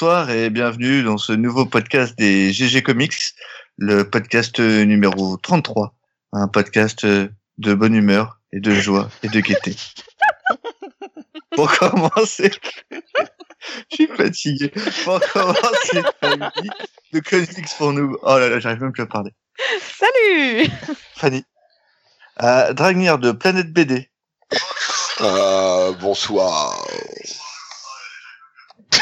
Bonsoir et bienvenue dans ce nouveau podcast des GG Comics, le podcast numéro 33, un podcast de bonne humeur et de joie et de gaieté. Pour commencer, je suis fatigué. Pour commencer, Fanny de Comics pour nous. Oh là là, j'arrive même plus à parler. Salut Fanny. Euh, Dragnir de Planète BD. Euh, bonsoir.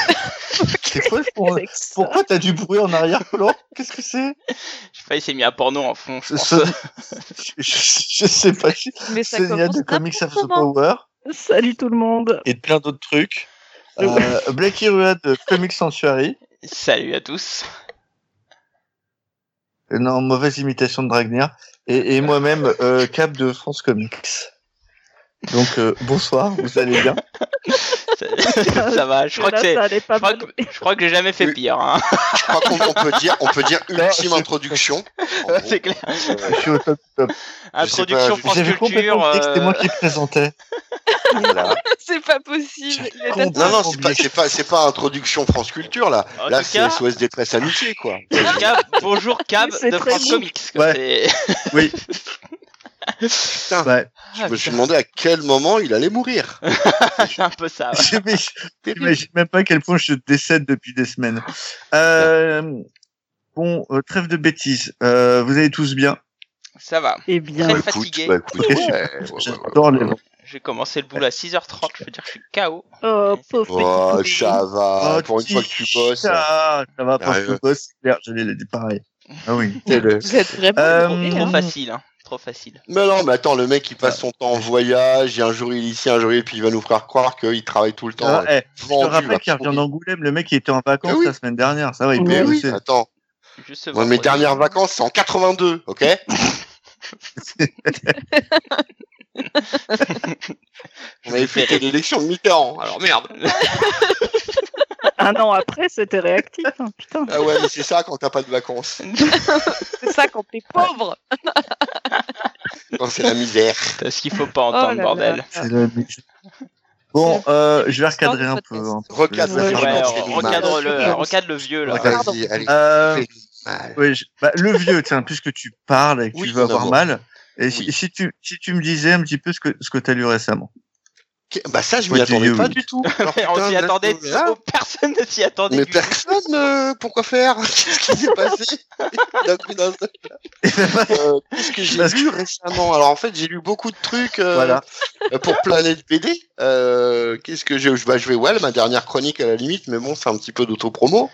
Pour... Pourquoi t'as du bruit en arrière-plan Qu'est-ce que c'est Je sais pas, il s'est mis un porno en fond. je pense. Ce- je, je sais pas. Mais ça Sonia de Comics of the Power Salut tout le monde et de plein d'autres trucs. Euh, Blackie Ruad de Comics Sanctuary. Salut à tous. Non, mauvaise imitation de Dragnir. Et, et moi-même, euh, Cap de France Comics. Donc, euh, bonsoir, vous allez bien Ça, ça va, je crois que c'est. Je crois que, je crois que j'ai jamais fait pire. Hein. Je crois qu'on on peut dire, on peut dire ultime introduction. C'est clair. Je suis au top top. Introduction pas, France Culture. que c'était euh, moi qui présentais. Voilà. C'est pas possible. Non, non, c'est pas, c'est pas, c'est pas introduction France Culture là. En là, c'est cas- SOS Détresse Amitié quoi. bonjour Cab de France. Comics. quoi, Ouais. Oui, Putain, ouais. je me suis demandé à quel moment il allait mourir. c'est un peu ça. ouais. J'imagine même pas à quel point je décède depuis des semaines. Euh, bon, euh, trêve de bêtises. Euh, vous allez tous bien Ça va. Eh bien, Très Écoute, fatigué. bah, ouais, ouais, ouais, ouais. J'adore les J'ai commencé le boulot à 6h30. Je veux dire, je suis KO. oh, pauvre Oh, petit ça va. Oh, Pour une fois que tu bosses. Ça, ça va pas, Arrive. je bosse, c'est clair, je l'ai dit pareil. Ah oui. le- Vous êtes vraiment Euh, Trop facile, hein. Trop facile. Mais non, mais attends, le mec il passe son temps en voyage, et un jour il est ici, un jour il est, puis il va nous faire croire qu'il travaille tout le temps. Ah, eh, je te rappelle qu'il revient d'Angoulême, le mec il était en vacances oui. la semaine dernière, ça va, il peut Mais oui, attends. Juste Moi, mes dernières vacances, c'est en 82, ok On avait fait l'élection de Mitterrand, alors merde. Un an après, c'était réactif. hein, Putain, Ah ouais, mais c'est ça quand t'as pas de vacances. c'est ça quand t'es pauvre. Quand c'est la misère. C'est ce qu'il faut pas entendre, Oh là là. bordel. C'est le- Bon, euh, je vais recadrer un peu. Hein, parce Recadre là, Ouais, recadre-le, mal. recadre le vieux là. Recadre. Pardon. Vas-y, allez. Euh, je- bah, le vieux, tiens, puisque tu parles et que Oui, tu veux avoir mal, et si, Oui. si tu, si tu me disais un petit peu ce que, ce que t'as lu récemment. Bah ça, je m'y attendais pas du tout. Alors, On s'y attendait, personne ne s'y attendait. Mais du tout. personne, euh, pourquoi faire? Qu'est-ce qui s'est passé? D'un coup d'un seul. Euh, Qu'est-ce que j'ai que- lu récemment? Alors en fait, j'ai lu beaucoup de trucs euh, Voilà. euh, pour Planète BD. Euh, Qu'est-ce que j'ai bah, Je vais well, ma dernière chronique à la limite, mais bon, c'est un petit peu d'autopromo.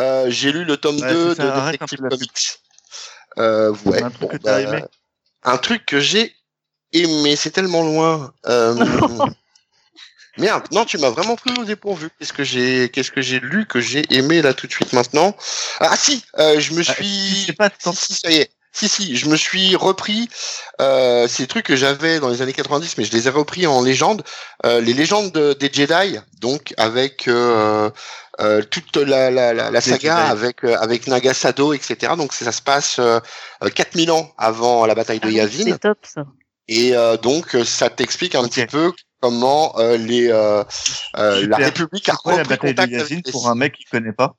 Euh, j'ai lu le tome Ouais, 2 c'est ça, de Detective Comics. Euh, ouais, Un truc bon, que t'as bah, un truc que j'ai aimé, c'est tellement loin. Euh, Merde, non, tu m'as vraiment pris au dépourvu. Qu'est-ce que j'ai, qu'est-ce que j'ai lu que j'ai aimé là tout de suite maintenant? Ah si, euh, je me Ah, suis. pas Si, si, ça y est. Si, si, je me suis repris euh, ces trucs que j'avais dans les années 90, mais je les ai repris en légende. Euh, les légendes de- des Jedi, donc avec euh, euh, toute la, la, la, saga, avec euh, avec Nagasado, etc. Donc ça se passe euh, euh, 4000 ans avant la bataille de Yavin. C'est top ça. Et euh, donc, ça t'explique un petit peu comment euh, les euh, euh, la République a quoi la repris bataille de contact Yazine avec les pour un mec qui connaît pas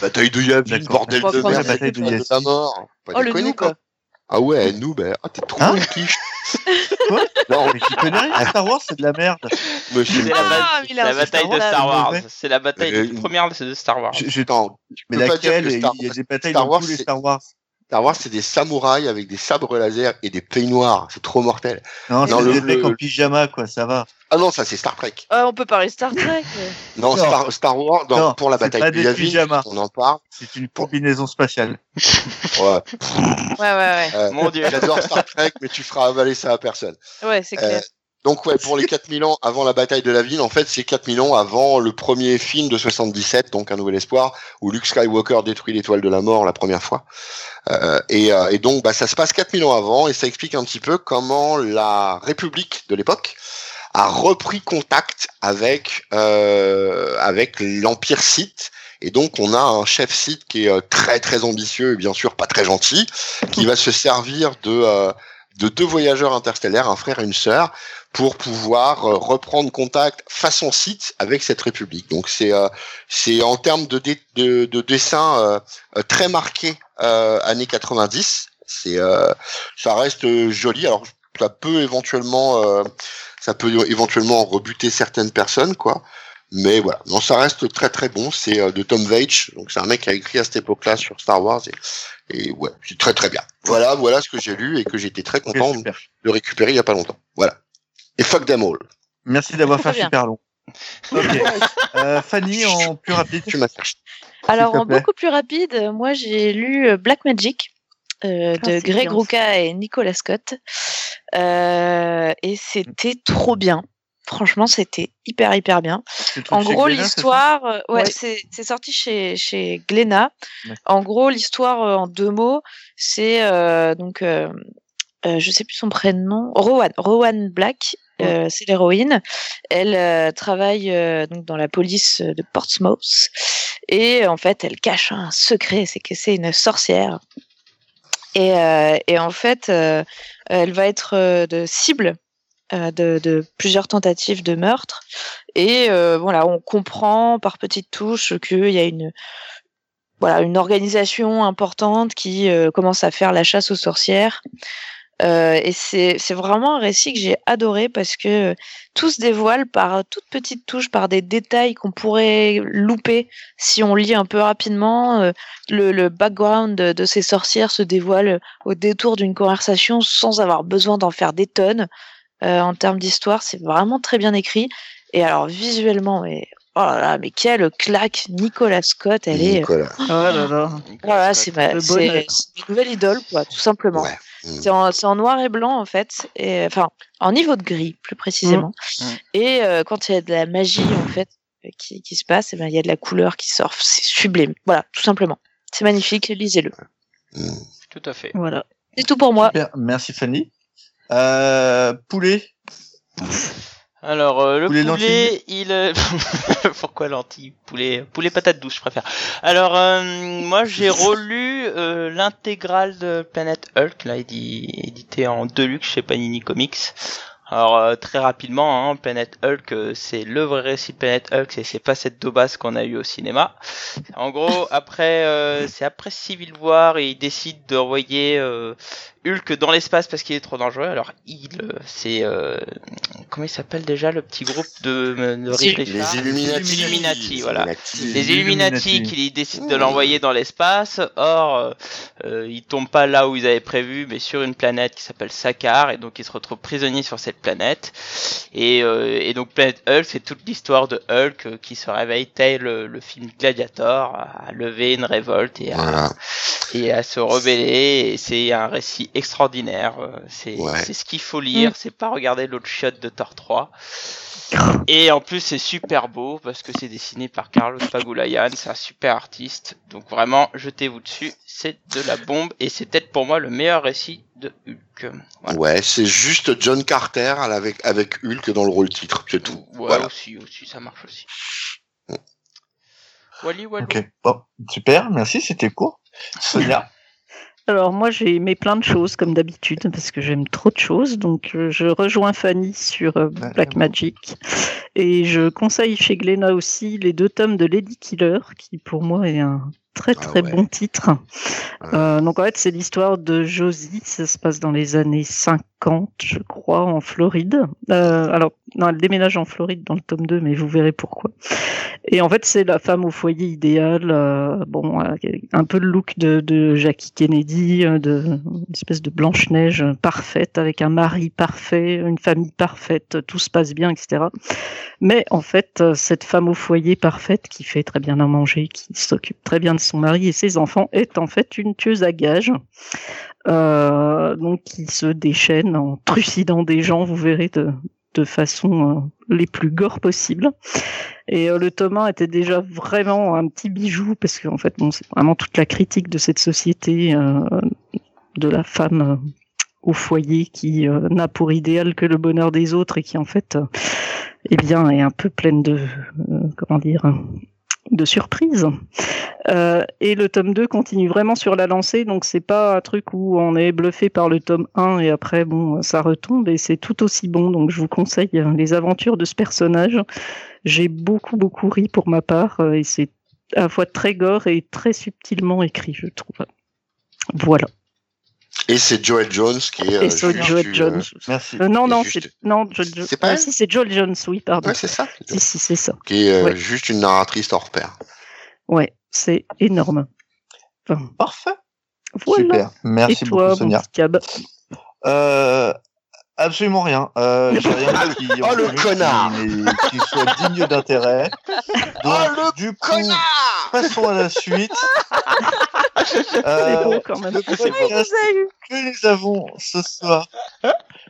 bataille de Yavin, bordel de merde, la bataille de de Yavin. la mort. Pas Oh, le déconner, noob. quoi. Ah ouais, nous, ben, ah, t'es trop Hein quiche. Quoi Non, mais qui connaît rien, Star Wars c'est de la merde. Monsieur. C'est la, Ah, la bataille de Star Wars. C'est la bataille première de Star Wars. Je, je- Attends, tu mais laquelle que Il y a des batailles dans tous les Star Wars. Star Wars, c'est des samouraïs avec des sabres laser et des peignoirs. C'est trop mortel. Non, c'est le- des mecs le- en pyjama, quoi, ça va. Ah non, ça c'est Star Trek. Euh, on peut parler Star Trek. mais- Non, Non. Star, Star Wars, non, Non, pour la bataille pas de des Yavin, pyjamas. on en parle. C'est une combinaison spatiale. Ouais. Ouais, ouais, ouais. Euh, Mon dieu. J'adore Star Trek, mais tu feras avaler ça à personne. Ouais, c'est Euh, clair. Donc ouais, pour les 4000 ans avant la bataille de la ville, en fait, c'est 4000 ans avant le premier film de 77, donc Un Nouvel Espoir, où Luke Skywalker détruit l'étoile de la mort la première fois. Euh, et, euh, et donc, bah, ça se passe 4000 ans avant, et ça explique un petit peu comment la République de l'époque a repris contact avec euh, avec l'Empire Sith. Et donc, on a un chef Sith qui est euh, très très ambitieux et bien sûr pas très gentil, qui va se servir de euh, de deux voyageurs interstellaires, un frère et une sœur, pour pouvoir euh, reprendre contact façon site avec cette république. Donc c'est euh, c'est en termes de, dé- de, de dessin euh, euh, très marqué euh, années 90. C'est euh, ça reste joli. Alors ça peut éventuellement euh, ça peut éventuellement rebuter certaines personnes quoi. Mais voilà, non, ça reste très très bon. C'est euh, de Tom Veitch, donc c'est un mec qui a écrit à cette époque-là sur Star Wars et, et ouais, c'est très très bien. Voilà, voilà ce que j'ai lu et que j'étais très content de récupérer il y a pas longtemps. Voilà. Et fuck them all. Merci d'avoir fait super long. Euh, Fanny, en plus rapide. Tu. Alors, en beaucoup plus rapide, moi j'ai lu euh, Black Magic euh, Ah, de Greg Rucka et Nicolas Scott. Euh, et c'était trop bien. Franchement, c'était hyper, hyper bien. En gros, l'histoire, ouais, Ouais. c'est sorti chez chez Glénat. En gros, l'histoire en deux mots, c'est euh, donc euh, je sais plus son prénom, Rowan, Rowan Black, euh, c'est l'héroïne. Elle euh, travaille euh, donc dans la police de Portsmouth et en fait, elle cache un secret, c'est que c'est une sorcière. Et, et en fait, elle va être de cible de, de plusieurs tentatives de meurtre. Et voilà, on comprend par petites touches qu'il y a une voilà une organisation importante qui euh, commence à faire la chasse aux sorcières. Euh, et c'est vraiment un récit que j'ai adoré parce que tout se dévoile par toutes petites touches, par des détails qu'on pourrait louper si on lit un peu rapidement. Euh, le, le background de, de ces sorcières se dévoile au détour d'une conversation sans avoir besoin d'en faire des tonnes. Euh, en termes d'histoire, c'est vraiment très bien écrit. Et alors visuellement, mais oh là là, mais quelle claque Nicolas Scott, elle est. Nicolas. Oh là là. Voilà, c'est ma, c'est nouvelle idole, quoi, tout simplement. Ouais. Mm. C'est en, noir et blanc en fait, et enfin en niveau de gris plus précisément. Mm. Mm. Et euh, quand il y a de la magie en fait euh, qui, qui se passe, eh ben, il y a de la couleur qui sort, c'est sublime. Voilà, tout simplement. C'est magnifique, lisez-le. Tout à fait. Voilà. C'est tout pour moi. Super. Merci Fanny. Euh, poulet. Alors euh, le Poulet il euh, pourquoi lentille Poulet poulet patate douce, je préfère. Alors euh, moi j'ai relu euh, l'intégrale de Planet Hulk là édi- édité en deluxe chez Panini Comics. Alors euh, très rapidement, hein, Planet Hulk, euh, c'est le vrai récit de Planet Hulk, et c'est pas cette daubasse qu'on a eu au cinéma. En gros, après, euh, c'est après Civil War, et il décide d'envoyer euh, Hulk dans l'espace parce qu'il est trop dangereux. Alors il, euh, c'est euh, comment il s'appelle déjà le petit groupe de, de Les Illuminati. Les Illuminati, voilà. Illuminati. les Illuminati qui décident de l'envoyer dans l'espace. Or, ils tombent pas là où ils avaient prévu, mais sur une planète qui s'appelle Sakar, et donc ils se retrouvent prisonniers sur cette planète. Et, euh, et donc Planet Hulk, c'est toute l'histoire de Hulk euh, qui se réveille tel le, le film Gladiator, à lever une révolte et à, Voilà. et à se rebeller. Et c'est un récit extraordinaire. euh, C'est Ouais. c'est ce qu'il faut lire. C'est pas regarder l'autre shot de Thor 3. Et en plus, c'est super beau parce que c'est dessiné par Carlos Pagulayan. C'est un super artiste. Donc vraiment, jetez-vous dessus. C'est de la bombe et c'est peut-être pour moi le meilleur récit de Hulk. Voilà. Ouais, c'est juste John Carter avec, avec Hulk dans le rôle titre, c'est tout. Ouais, Voilà. aussi, aussi, ça marche aussi. Wally, Wally. Ok. Bon, super. Merci. C'était court. Sonia. Alors moi j'ai aimé plein de choses comme d'habitude parce que j'aime trop de choses donc euh, je rejoins Fanny sur euh, Black. Magic et je conseille chez Glénat aussi les deux tomes de Lady Killer qui pour moi est un très Ah très ouais. bon titre. Euh, donc en fait c'est l'histoire de Josie, ça se passe dans les années 50 je crois en Floride. Euh, alors non elle déménage en Floride dans le tome 2 mais vous verrez pourquoi. Et en fait, c'est la femme au foyer idéale, euh, bon, euh, un peu le look de, de Jackie Kennedy, euh, de une espèce de Blanche Neige parfaite, avec un mari parfait, une famille parfaite, tout se passe bien, etc. Mais en fait, euh, cette femme au foyer parfaite, qui fait très bien à manger, qui s'occupe très bien de son mari et ses enfants, est en fait une tueuse à gages. Euh, donc qui se déchaîne en trucidant des gens, vous verrez de, de façon euh, les plus gore possible. Et euh, le tome 1 était déjà vraiment un petit bijou parce qu'en fait, bon, c'est vraiment toute la critique de cette société euh, de la femme au foyer qui n'a pour idéal que le bonheur des autres et qui en fait, eh bien, est un peu pleine de comment dire, de surprise. Euh, et le tome 2 continue vraiment sur la lancée, donc c'est pas un truc où on est bluffé par le tome 1 et après bon ça retombe et c'est tout aussi bon. Donc je vous conseille les aventures de ce personnage. J'ai beaucoup beaucoup ri pour ma part euh, et c'est à la fois très gore et très subtilement écrit, je trouve. Voilà. Et c'est Joel Jones qui est. et euh, c'est juste Joel du, Jones. euh, Merci. Euh, non, non, juste- c'est non, Joel Jones. C'est pas Ah, si, c'est Joel Jones, oui, pardon. Ouais, c'est ça. si, si, c'est ça. Qui est euh, Ouais. juste une narratrice hors pair. Ouais, c'est énorme. Enfin, Parfait. voilà. Super. Merci et toi, beaucoup, mon Sonia. petit cab Euh, absolument rien. Euh, j'ai rien qui, Oh, le connard qui, qui soit digne d'intérêt. Oh, le du coup, Connard passons à la suite. C'est Euh, beau quand même. le podcast que nous avons ce soir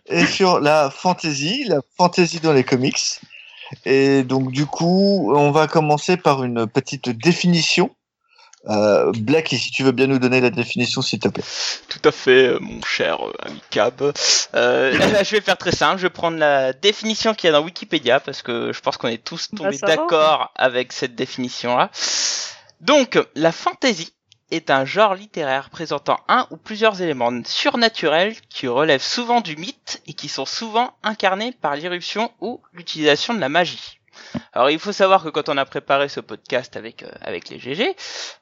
est sur la fantasy, la fantasy dans les comics. Et donc, du coup, on va commencer par une petite définition. Euh, Black, si tu veux bien nous donner la définition, s'il te plaît. Tout à fait, euh, mon cher euh, ami Cab. Euh, je vais faire très simple. Je vais prendre la définition qu'il y a dans Wikipédia parce que je pense qu'on est tous tombés d'accord avec cette définition-là. Donc, la fantasy est un genre littéraire présentant un ou plusieurs éléments surnaturels qui relèvent souvent du mythe et qui sont souvent incarnés par l'irruption ou l'utilisation de la magie. Alors il faut savoir que quand on a préparé ce podcast avec euh, avec les GG,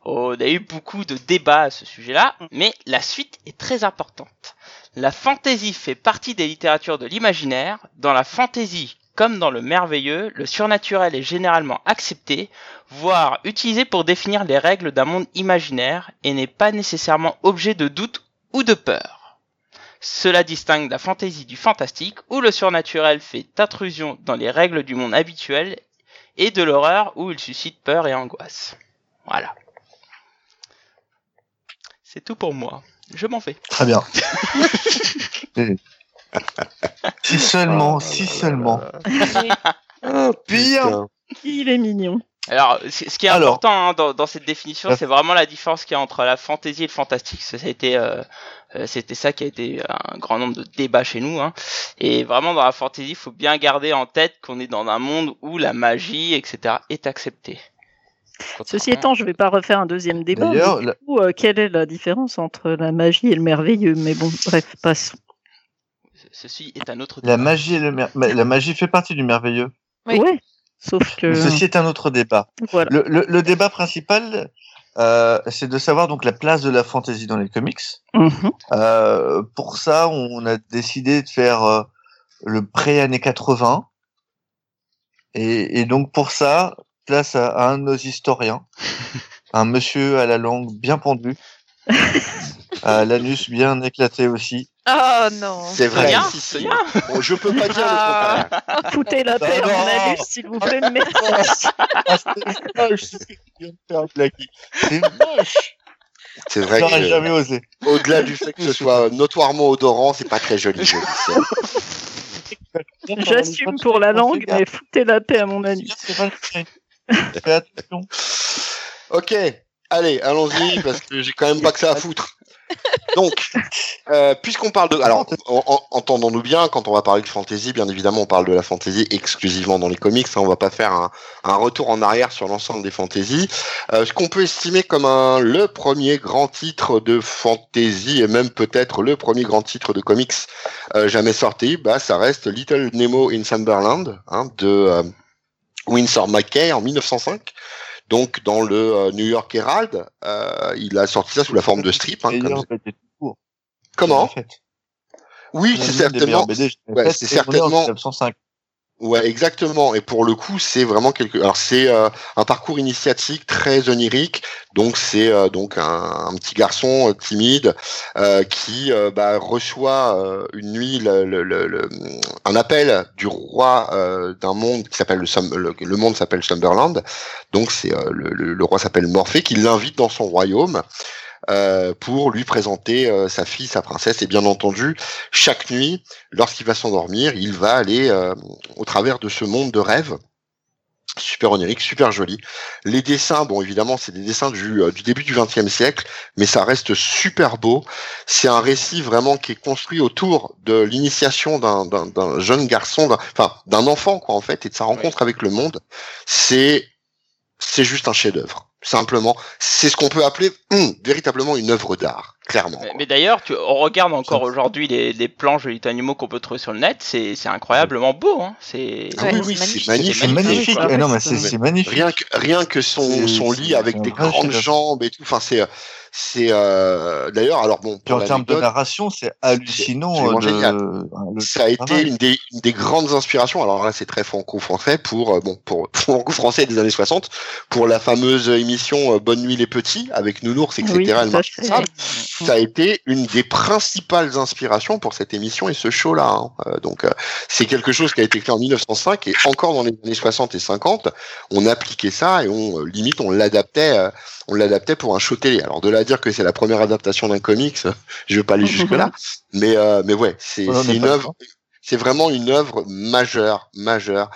on a eu beaucoup de débats à ce sujet-là, mais la suite est très importante. La fantaisie fait partie des littératures de l'imaginaire. Dans la fantaisie, comme dans le merveilleux, le surnaturel est généralement accepté, voire utilisé pour définir les règles d'un monde imaginaire et n'est pas nécessairement objet de doute ou de peur. Cela distingue la fantaisie du fantastique, où le surnaturel fait intrusion dans les règles du monde habituel, et de l'horreur, où il suscite peur et angoisse. Voilà. C'est tout pour moi. Je m'en vais. Très bien. si seulement, Oh si là seulement. Oh, Bien. putain. Il est mignon. Alors, ce qui est Alors. important hein, dans, dans cette définition, La- c'est vraiment la différence qu'il y a entre la fantaisie et le fantastique. Ça, ça a été, euh, euh, c'était ça qui a été un grand nombre de débats chez nous. Hein. Et vraiment, dans la fantaisie, il faut bien garder en tête qu'on est dans un monde où la magie, etc., est acceptée. Ceci étant, je vais pas refaire un deuxième débat. mais la- euh, quelle est la différence entre la magie et le merveilleux? Mais bon, bref, passons. Ceci est un autre La magie, et le mer- mais la magie fait partie du merveilleux. Oui. Ouais. Sauf que Ceci est un autre débat. voilà. Le, le- le débat principal, euh, c'est de savoir donc la place de la fantasy dans les comics. Mhm. Euh, pour ça, on a décidé de faire euh, le pré-année 80. Et, et donc pour ça, place à, à un de nos historiens, un monsieur à la langue bien pendue, à l'anus bien éclaté aussi. Oh non. C'est vrai. Sonia, si, si. Sonia. Bon, je peux pas dire le Ah. contraire. Foutez la paix à non. mon anus, s'il vous plaît, merci. Ah, c'est moche ce que tu viens de faire, Blacky. C'est moche. C'est vrai J'aurais que, jamais osé. au-delà du fait que ce soit notoirement odorant, c'est pas très joli. J'assume pour la langue, mais foutez la paix à mon anus. Fais attention. Ok, allez, allons-y, parce que j'ai quand même pas que ça à foutre. Donc, euh, puisqu'on parle de... Alors, en- en- entendons-nous bien, quand on va parler de fantasy, bien évidemment, on parle de la fantasy exclusivement dans les comics. hein, on va pas faire un, retour en arrière sur l'ensemble des fantaisies. Euh, ce qu'on peut estimer comme un, le premier grand titre de fantasy, et même peut-être le premier grand titre de comics euh, jamais sorti, bah, ça reste Little Nemo in Sunderland, hein, de Winsor McKay en 1905. Donc dans le euh, New York Herald, euh, il a sorti ça sous la forme de strip. Hein, comme- tout. Comment En fait. Oui, c'est certainement. ouais, c'est certainement- 1905. Ouais, exactement. Et pour le coup, c'est vraiment quelque. Alors c'est euh, un parcours initiatique très onirique. Donc c'est euh, donc un, petit garçon euh, timide euh, qui bah, reçoit une nuit un appel du roi d'un monde qui s'appelle le, le monde s'appelle Sunderland. Donc c'est le, roi s'appelle Morphée qui l'invite dans son royaume. pour lui présenter sa fille, sa princesse, et bien entendu, chaque nuit, lorsqu'il va s'endormir, il va aller au travers de ce monde de rêve. Super onirique, super joli. Les dessins, bon évidemment, c'est des dessins du, euh, du début du XXe siècle, mais ça reste super beau. C'est un récit vraiment qui est construit autour de l'initiation d'un- jeune garçon, d'un- enfin d'un enfant quoi en fait, et de sa rencontre avec le monde. C'est c'est juste un chef-d'œuvre. Simplement, c'est ce qu'on peut appeler hum, véritablement une œuvre d'art, clairement. Mais, mais d'ailleurs, tu, on regarde encore aujourd'hui les, les planches de animaux qu'on peut trouver sur le net, c'est incroyablement beau. Hein. C'est Ah oui, magnifique. C'est magnifique. magnifique. quoi. Non, mais C'est- c'est c'est magnifique. Rien que rien que son lit avec des vrai grandes jambes et tout. Enfin, c'est c'est euh, d'ailleurs alors bon pour en termes de narration, c'est hallucinant. le- le ça a été une des, une des grandes inspirations. Alors là, c'est très franco-français pour euh, bon pour franco-français des années 60 pour la fameuse émission euh, Bonne nuit les petits avec Nounours, etc. Oui, Ça a été une des principales inspirations pour cette émission et ce show-là. hein. Euh, donc euh, c'est quelque chose qui a été créé en 1905 et encore dans les années 60 et 50, on appliquait ça et on euh, limite on l'adaptait. on l'adaptait pour un show télé. Alors de là à dire que c'est la première adaptation d'un comics, je veux pas aller jusque là, mais euh, mais ouais, c'est une œuvre, vraiment une œuvre majeure, majeure,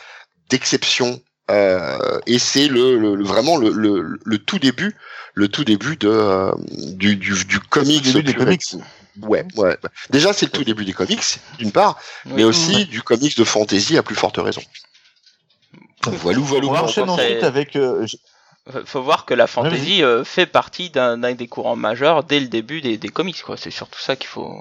d'exception. Euh, et c'est le, le- le- vraiment le, le, le tout début, le tout début de euh, du, du, du comics. début des comics. Ouais, ouais. Déjà, c'est le tout début des comics, d'une part, mais Oui. aussi du comics de fantasy à plus forte raison. Voilà, voilà. On voilà. enchaîne ensuite avec. euh, je- faut voir que la fantasy euh, fait partie d'un des courants majeurs dès le début des, des comics. quoi. C'est surtout ça qu'il faut.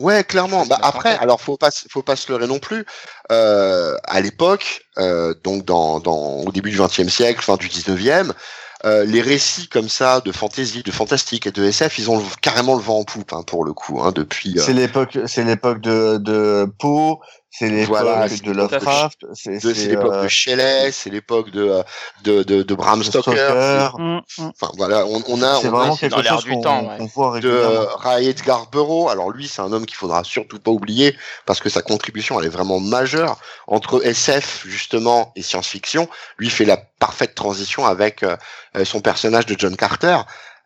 Ouais, clairement. Bah après, alors faut pas, se- faut pas se leurrer non plus. Euh, à l'époque, euh, donc dans, dans au début du XXe siècle, fin du XIXe, euh, les récits comme ça de fantasy, de fantastique et de SF, ils ont carrément le vent en poupe hein, pour le coup. Hein, depuis. euh, C'est l'époque, c'est l'époque de, de Poe, c'est l'époque Voilà, c'est de Lovecraft, c'est l'époque euh, de Shelley, c'est l'époque de, euh, de, de, de Bram de Stoker. Stoker. Mm, mm. Enfin voilà, on, on a, on a vraiment c'est dans quelque l'air chose du temps, ouais. qu'on voit de euh, Ray Edgar Burroughs. Alors lui, c'est un homme qu'il faudra surtout pas oublier parce que sa contribution elle est vraiment majeure entre SF justement et science-fiction. Lui fait la parfaite transition avec euh, son personnage de John Carter.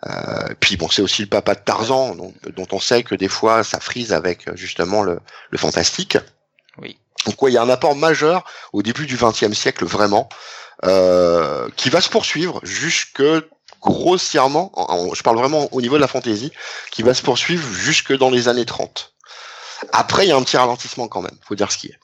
Euh, puis bon, c'est aussi le papa de Tarzan, donc, dont on sait que des fois ça frise avec justement le, le fantastique. Oui. Donc ouais, il y a un apport majeur au début du XXe siècle vraiment, euh, qui va se poursuivre jusque grossièrement, en- en- je parle vraiment au niveau de la fantaisie, qui va se poursuivre jusque dans les années 30. Après, il y a un petit ralentissement quand même, faut dire ce qui est.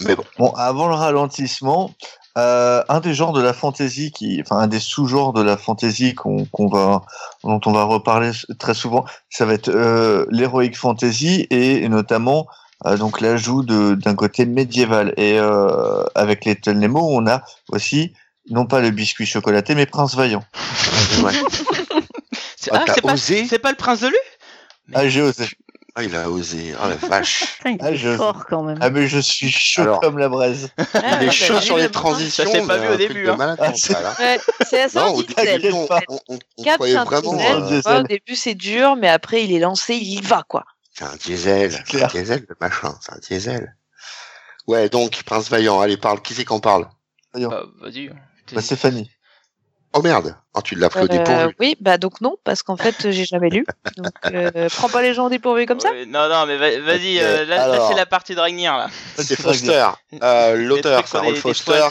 Mais bon, Bon, avant le ralentissement, euh, un des genres de la fantasy qui, enfin, un des sous-genres de la fantasy qu'on qu'on va, dont on va reparler très souvent, ça va être euh, l'heroic fantasy et, notamment euh, donc l'ajout de- d'un côté médiéval. Et euh, avec les Nemo, on a aussi non pas le biscuit chocolaté, mais Prince Vaillant. ouais. C'est Ah, ah, t'as c'est pas, osé c'est pas le prince de Lu Ah, j'ai osé. Ah, il a osé, oh la vache. Putain, il Ah, est je- fort quand même. Ah, mais je suis chaud Alors. comme la braise. Ah, Il est chaud sur les le transitions. Ça s'est pas mais vu au un truc début, hein. Ah, c'est-. Ouais, c'est assez Non, au intellectuel. début, T'inquiète on, on, on, croyait vraiment. euh, au début c'est dur, mais après il est lancé, il y va quoi. C'est un diesel, c'est un clair. diesel le machin, c'est un diesel. Ouais, donc Prince Vaillant, allez parle, qui c'est qu'on parle? Bah, Vas-y. Bah, c'est Fanny. Oh merde, oh, tu l'as pris au Euh, dépourvu. oui, bah donc non, parce qu'en fait j'ai jamais lu. Donc euh, prends pas les gens au dépourvu comme ça. Non, non, mais va- vas-y, Ok, euh, là, c'est la partie de Ragnir, là. C'est Foster, euh, l'auteur, c'est Harold Foster.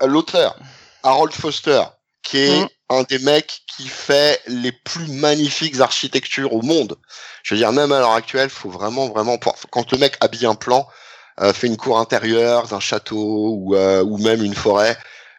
Euh, l'auteur, Harold Foster, qui est Mhm. un des mecs qui fait les plus magnifiques architectures au monde. Je veux dire, même à l'heure actuelle, faut vraiment, vraiment, quand le mec habille un plan, euh, fait une cour intérieure d'un château ou, euh, ou même une forêt,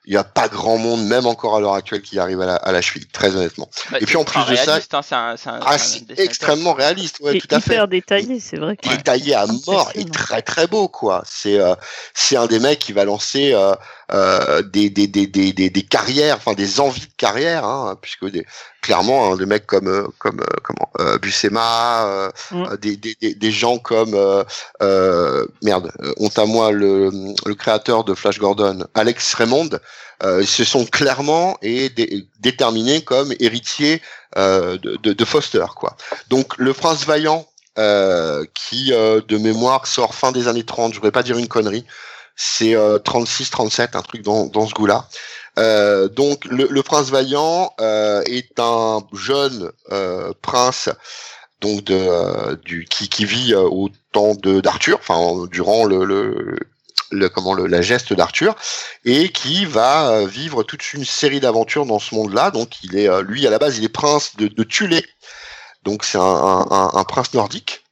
il n'y a pas grand monde, même encore à l'heure actuelle, qui arrive à la, à la cheville, très honnêtement. Bah, Et puis, en plus de ça- hein, c'est un, c'est un- Ah, extrêmement réaliste, ouais, tout à fait. hyper détaillé, c'est vrai. que- détaillé à mort et très très beau quoi. C'est euh, c'est un des mecs qui va lancer euh, euh, des, des, des, des, des, des carrières, enfin des envies de carrière, hein, puisque des, clairement hein, des mecs comme comme comment euh, Buscema, euh, Mm. des, des, des, des gens comme euh, euh, merde, honte à moi le, le créateur de Flash Gordon, Alex Raymond, euh, se sont clairement et dé- déterminés comme héritiers euh, de, de, de Foster quoi. Donc le Prince Vaillant euh, qui de mémoire sort fin des années 30, je voudrais pas dire une connerie, c'est euh, 36 37 un truc dans, dans ce goût-là. Euh, donc le, le prince Vaillant euh, est un jeune euh, prince donc de du qui, qui vit au temps d'Arthur, enfin durant le, le le comment le, la geste d'Arthur et qui va euh, vivre toute une série d'aventures dans ce monde-là. Donc il est euh, lui à la base il est prince de, de Tulé, donc c'est un, un, un- prince nordique.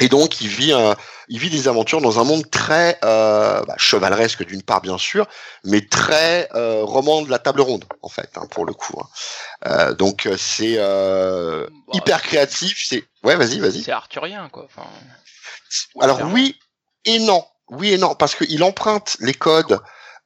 Et donc, il vit, un, il vit des aventures dans un monde très euh, bah, chevaleresque d'une part, bien sûr, mais très euh, roman de la table ronde, en fait, hein, pour le coup. hein. Euh, donc, euh, c'est euh, Bah, hyper créatif. C'est ouais, vas-y, vas-y. C'est arthurien, quoi. Enfin, Alors oui et non, oui et non, parce qu'il emprunte les codes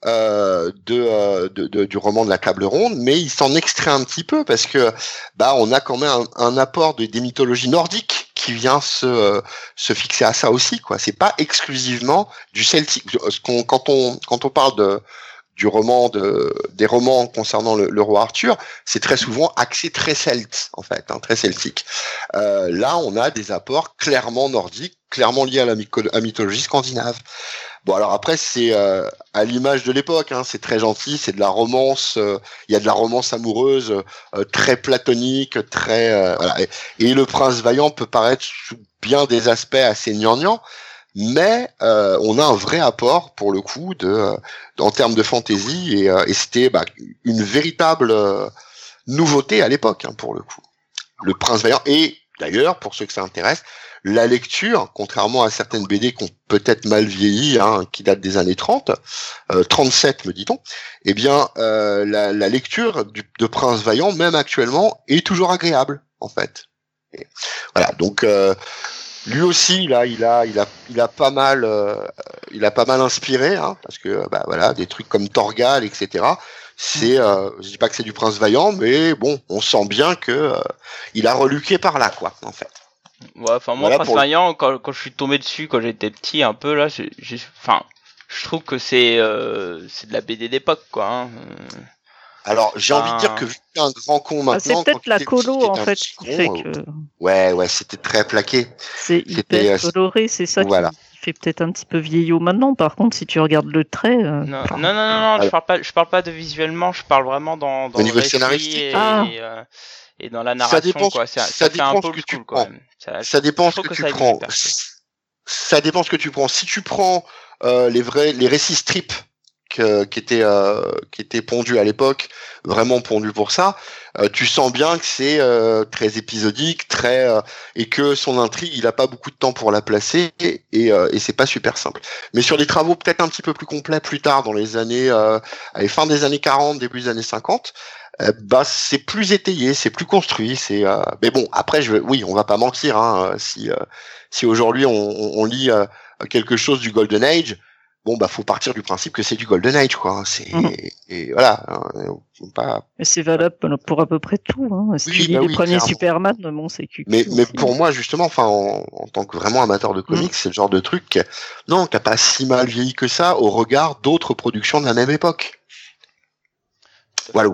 euh, euh, de, du roman de la table ronde, mais il s'en extrait un petit peu parce que bah on a quand même un, apport de, des mythologies nordiques qui vient se, euh, se fixer à ça aussi quoi. C'est pas exclusivement du celtique. Quand on quand on parle de du roman de des romans concernant le, roi Arthur, c'est très souvent axé très celte en fait, hein, très celtique. Euh, là, on a des apports clairement nordiques, clairement liés à la mythologie scandinave. Bon, alors après, c'est euh, à l'image de l'époque, hein, c'est très gentil, c'est de la romance, euh, il y a de la romance amoureuse euh, très platonique, très euh. Et, le prince vaillant peut paraître sous bien des aspects assez gnangnang, mais euh, on a un vrai apport pour le coup de euh, en termes de fantaisie et, euh, et c'était bah, une véritable euh, nouveauté à l'époque hein, pour le coup. Le prince vaillant et d'ailleurs pour ceux que ça intéresse, la lecture, contrairement à certaines BD qui ont peut-être mal vieilli, hein, qui datent des années 30, euh, 37 me dit-on, eh bien euh, la, la lecture de Prince Vaillant, même actuellement, est toujours agréable en fait. Voilà, donc euh, lui aussi, là, il a, il a, il a pas mal, euh, il a pas mal inspiré, hein, parce que bah voilà, des trucs comme Torgal, etc. C'est, euh, je dis pas que c'est du Prince Vaillant, mais bon, on sent bien que euh, il a reluqué par là, quoi, en fait. Ouais, enfin moi, Voilà Prince pour Vaillant, quand, quand je suis tombé dessus, quand j'étais petit, un peu là, j'ai, enfin, je trouve que c'est, euh, c'est de la BD d'époque, quoi. Hein. Euh, Alors, j'ai envie de dire Ah. que vu que t'es un grand con Ah, maintenant, c'est peut-être la colo en un fait qui fait euh, que Ouais, ouais, c'était très plaqué. c'est C'était, hyper euh, coloré, c'est ça qui- voilà. qui fait peut-être un petit peu vieillot maintenant. Par contre, si tu regardes le trait, euh, Non, non, non, non, non, je parle pas, je parle pas de visuellement, je parle vraiment dans, dans Au le niveau récit scénaristique. et, Ah. et, euh, et dans la Ça narration, dépend- quoi. Ça, ça ça un dépend peu ce que tu prends. Ça, Ça dépend ce que que tu ça prends. Ça dépend ce que tu prends. Si tu prends euh, les vrais, les récits strips que- qui étaient euh, qui étaient pondus à l'époque, vraiment pondus pour ça, euh, tu sens bien que c'est euh, très épisodique, très euh, et que son intrigue, il a pas beaucoup de temps pour la placer et euh, et c'est pas super simple. Mais sur des travaux peut-être un petit peu plus complets plus tard, dans les années, euh, allez, fin des années 40, début des années 50. euh, bah c'est plus étayé, c'est plus construit, c'est euh, mais bon après je oui on va pas mentir hein, si euh, si aujourd'hui on, on lit euh, quelque chose du Golden Age, bon bah faut partir du principe que c'est du Golden Age quoi. hein, C'est Mhm. et voilà. hein, faut pas. mais c'est valable pour à peu près tout. Hein. Si Oui, tu lis bah les oui, premiers clairement. Superman, bon, c'est Mais mais aussi. pour moi justement, enfin en, en tant que vraiment amateur de comics, c'est le genre de truc que- non qui a pas si mal vieilli que ça au regard d'autres productions de la même époque. Voilà.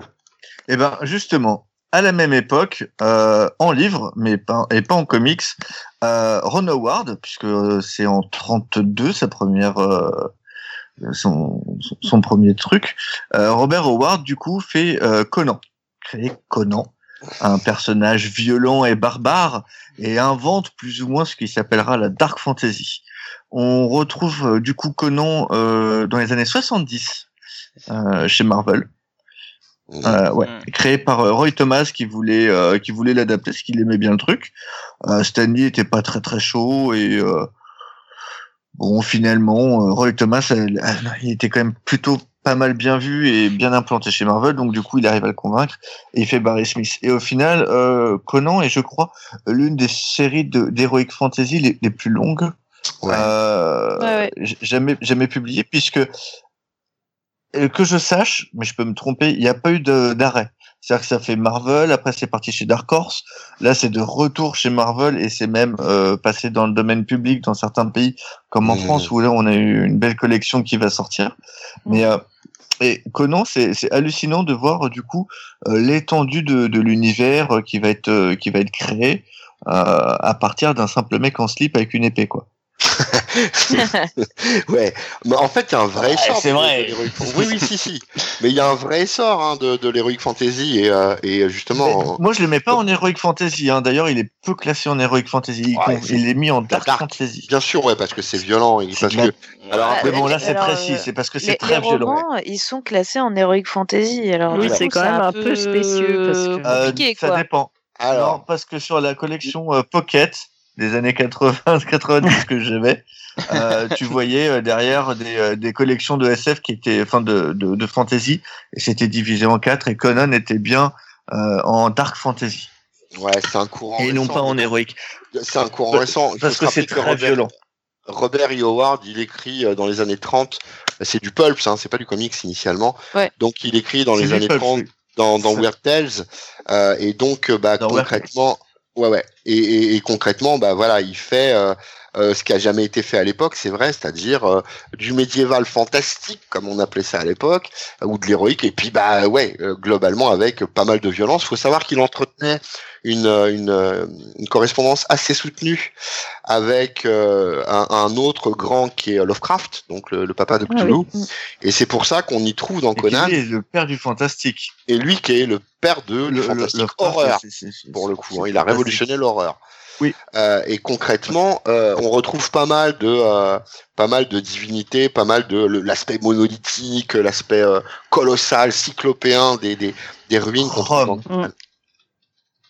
Eh ben, justement, à la même époque, euh, en livre, mais pas, en comics, euh, Ron Howard, puisque euh, c'est en 32 sa première, euh, son, premier truc, Robert Howard, du coup, fait Conan, crée Conan, un personnage violent et barbare, et invente plus ou moins ce qui s'appellera la Dark Fantasy. On retrouve du coup Conan dans les années 70 euh, chez Marvel. Euh, ouais, Mm. créé par euh, Roy Thomas qui voulait euh, qui voulait l'adapter parce qu'il aimait bien le truc. Euh, Stanley était pas très très chaud et euh, bon finalement euh, Roy Thomas elle- elle- il était quand même plutôt pas mal bien vu et bien implanté chez Marvel donc du coup il arrive à le convaincre et il fait Barry Smith et au final euh, Conan est je crois l'une des séries de d'heroic fantasy les, les plus longues Ouais. euh, Ouais, jamais jamais publié puisque euh, que je sache, mais je peux me tromper, il n'y a pas eu d'arrêt. C'est-à-dire que ça fait Marvel, après c'est parti chez Dark Horse, là c'est de retour chez Marvel et c'est même euh, passé dans le domaine public dans certains pays, comme en. France où là on a eu une belle collection qui va sortir. Mais euh, et Conan, c'est c'est hallucinant de voir euh, du coup euh, l'étendue de, de l'univers euh, qui va être euh, qui va être créé euh, à partir d'un simple mec en slip avec une épée quoi. ouais, mais en fait, il y a un vrai Ouais, essor. c'est de- vrai. oui, oui, si, si. Mais il y a un vrai essor hein, de, de l'heroic fantasy et, euh, et justement. Mais moi, je le mets pas en heroic fantasy. Hein. D'ailleurs, il est peu classé en heroic fantasy. Il, Ouais, c'est- il est mis en dark, dark. fantasy. Bien sûr, ouais, parce que c'est violent et C'est parce que. Alors après, Mais bon, là, c'est précis. euh, C'est parce que c'est très les violent. romans, ils sont classés en heroic fantasy. Alors, Oui, c'est quand même un peu spécieux, parce que- Euh, ça quoi. dépend. alors Non, parce que sur la collection euh, Pocket, des années 80-90 que j'avais, euh, tu voyais euh, derrière des, euh, des, collections de SF qui étaient, enfin de, de, de fantasy, et c'était divisé en quatre, et Conan était bien euh, en dark fantasy. Ouais, c'est un courant. Et non pas en héroïque. C'est un courant récent. Parce que c'est très Robert, violent. Robert E. Howard, il écrit dans les années 30, c'est du pulp, hein, c'est pas du comics initialement. Ouais. Donc il écrit dans les années pulp, 30 oui. dans. Weird Tales, euh, et donc bah, Dans concrètement, ouais ouais, et, et, et concrètement bah voilà, il fait euh, ce qui a jamais été fait à l'époque, c'est vrai, c'est-à-dire euh, du médiéval fantastique comme on appelait ça à l'époque, euh, ou de l'héroïque, et puis bah ouais, euh, globalement avec pas mal de violence. Faut savoir qu'il entretenait une, euh, une, euh, une correspondance assez soutenue avec euh, un, un autre grand qui est Lovecraft, donc le, le papa de Ah Cthulhu, oui. et c'est pour ça qu'on y trouve dans Et qui Conan, est le père du fantastique. et lui qui est le père de fantastique horreur c'est- pour le coup. hein. Il a révolutionné l'horreur. Oui. Euh, et concrètement, euh, on retrouve pas mal de euh, pas mal de divinités, pas mal de l'aspect monolithique, l'aspect euh, colossal, cyclopéen des des, des ruines Chrome. Mm.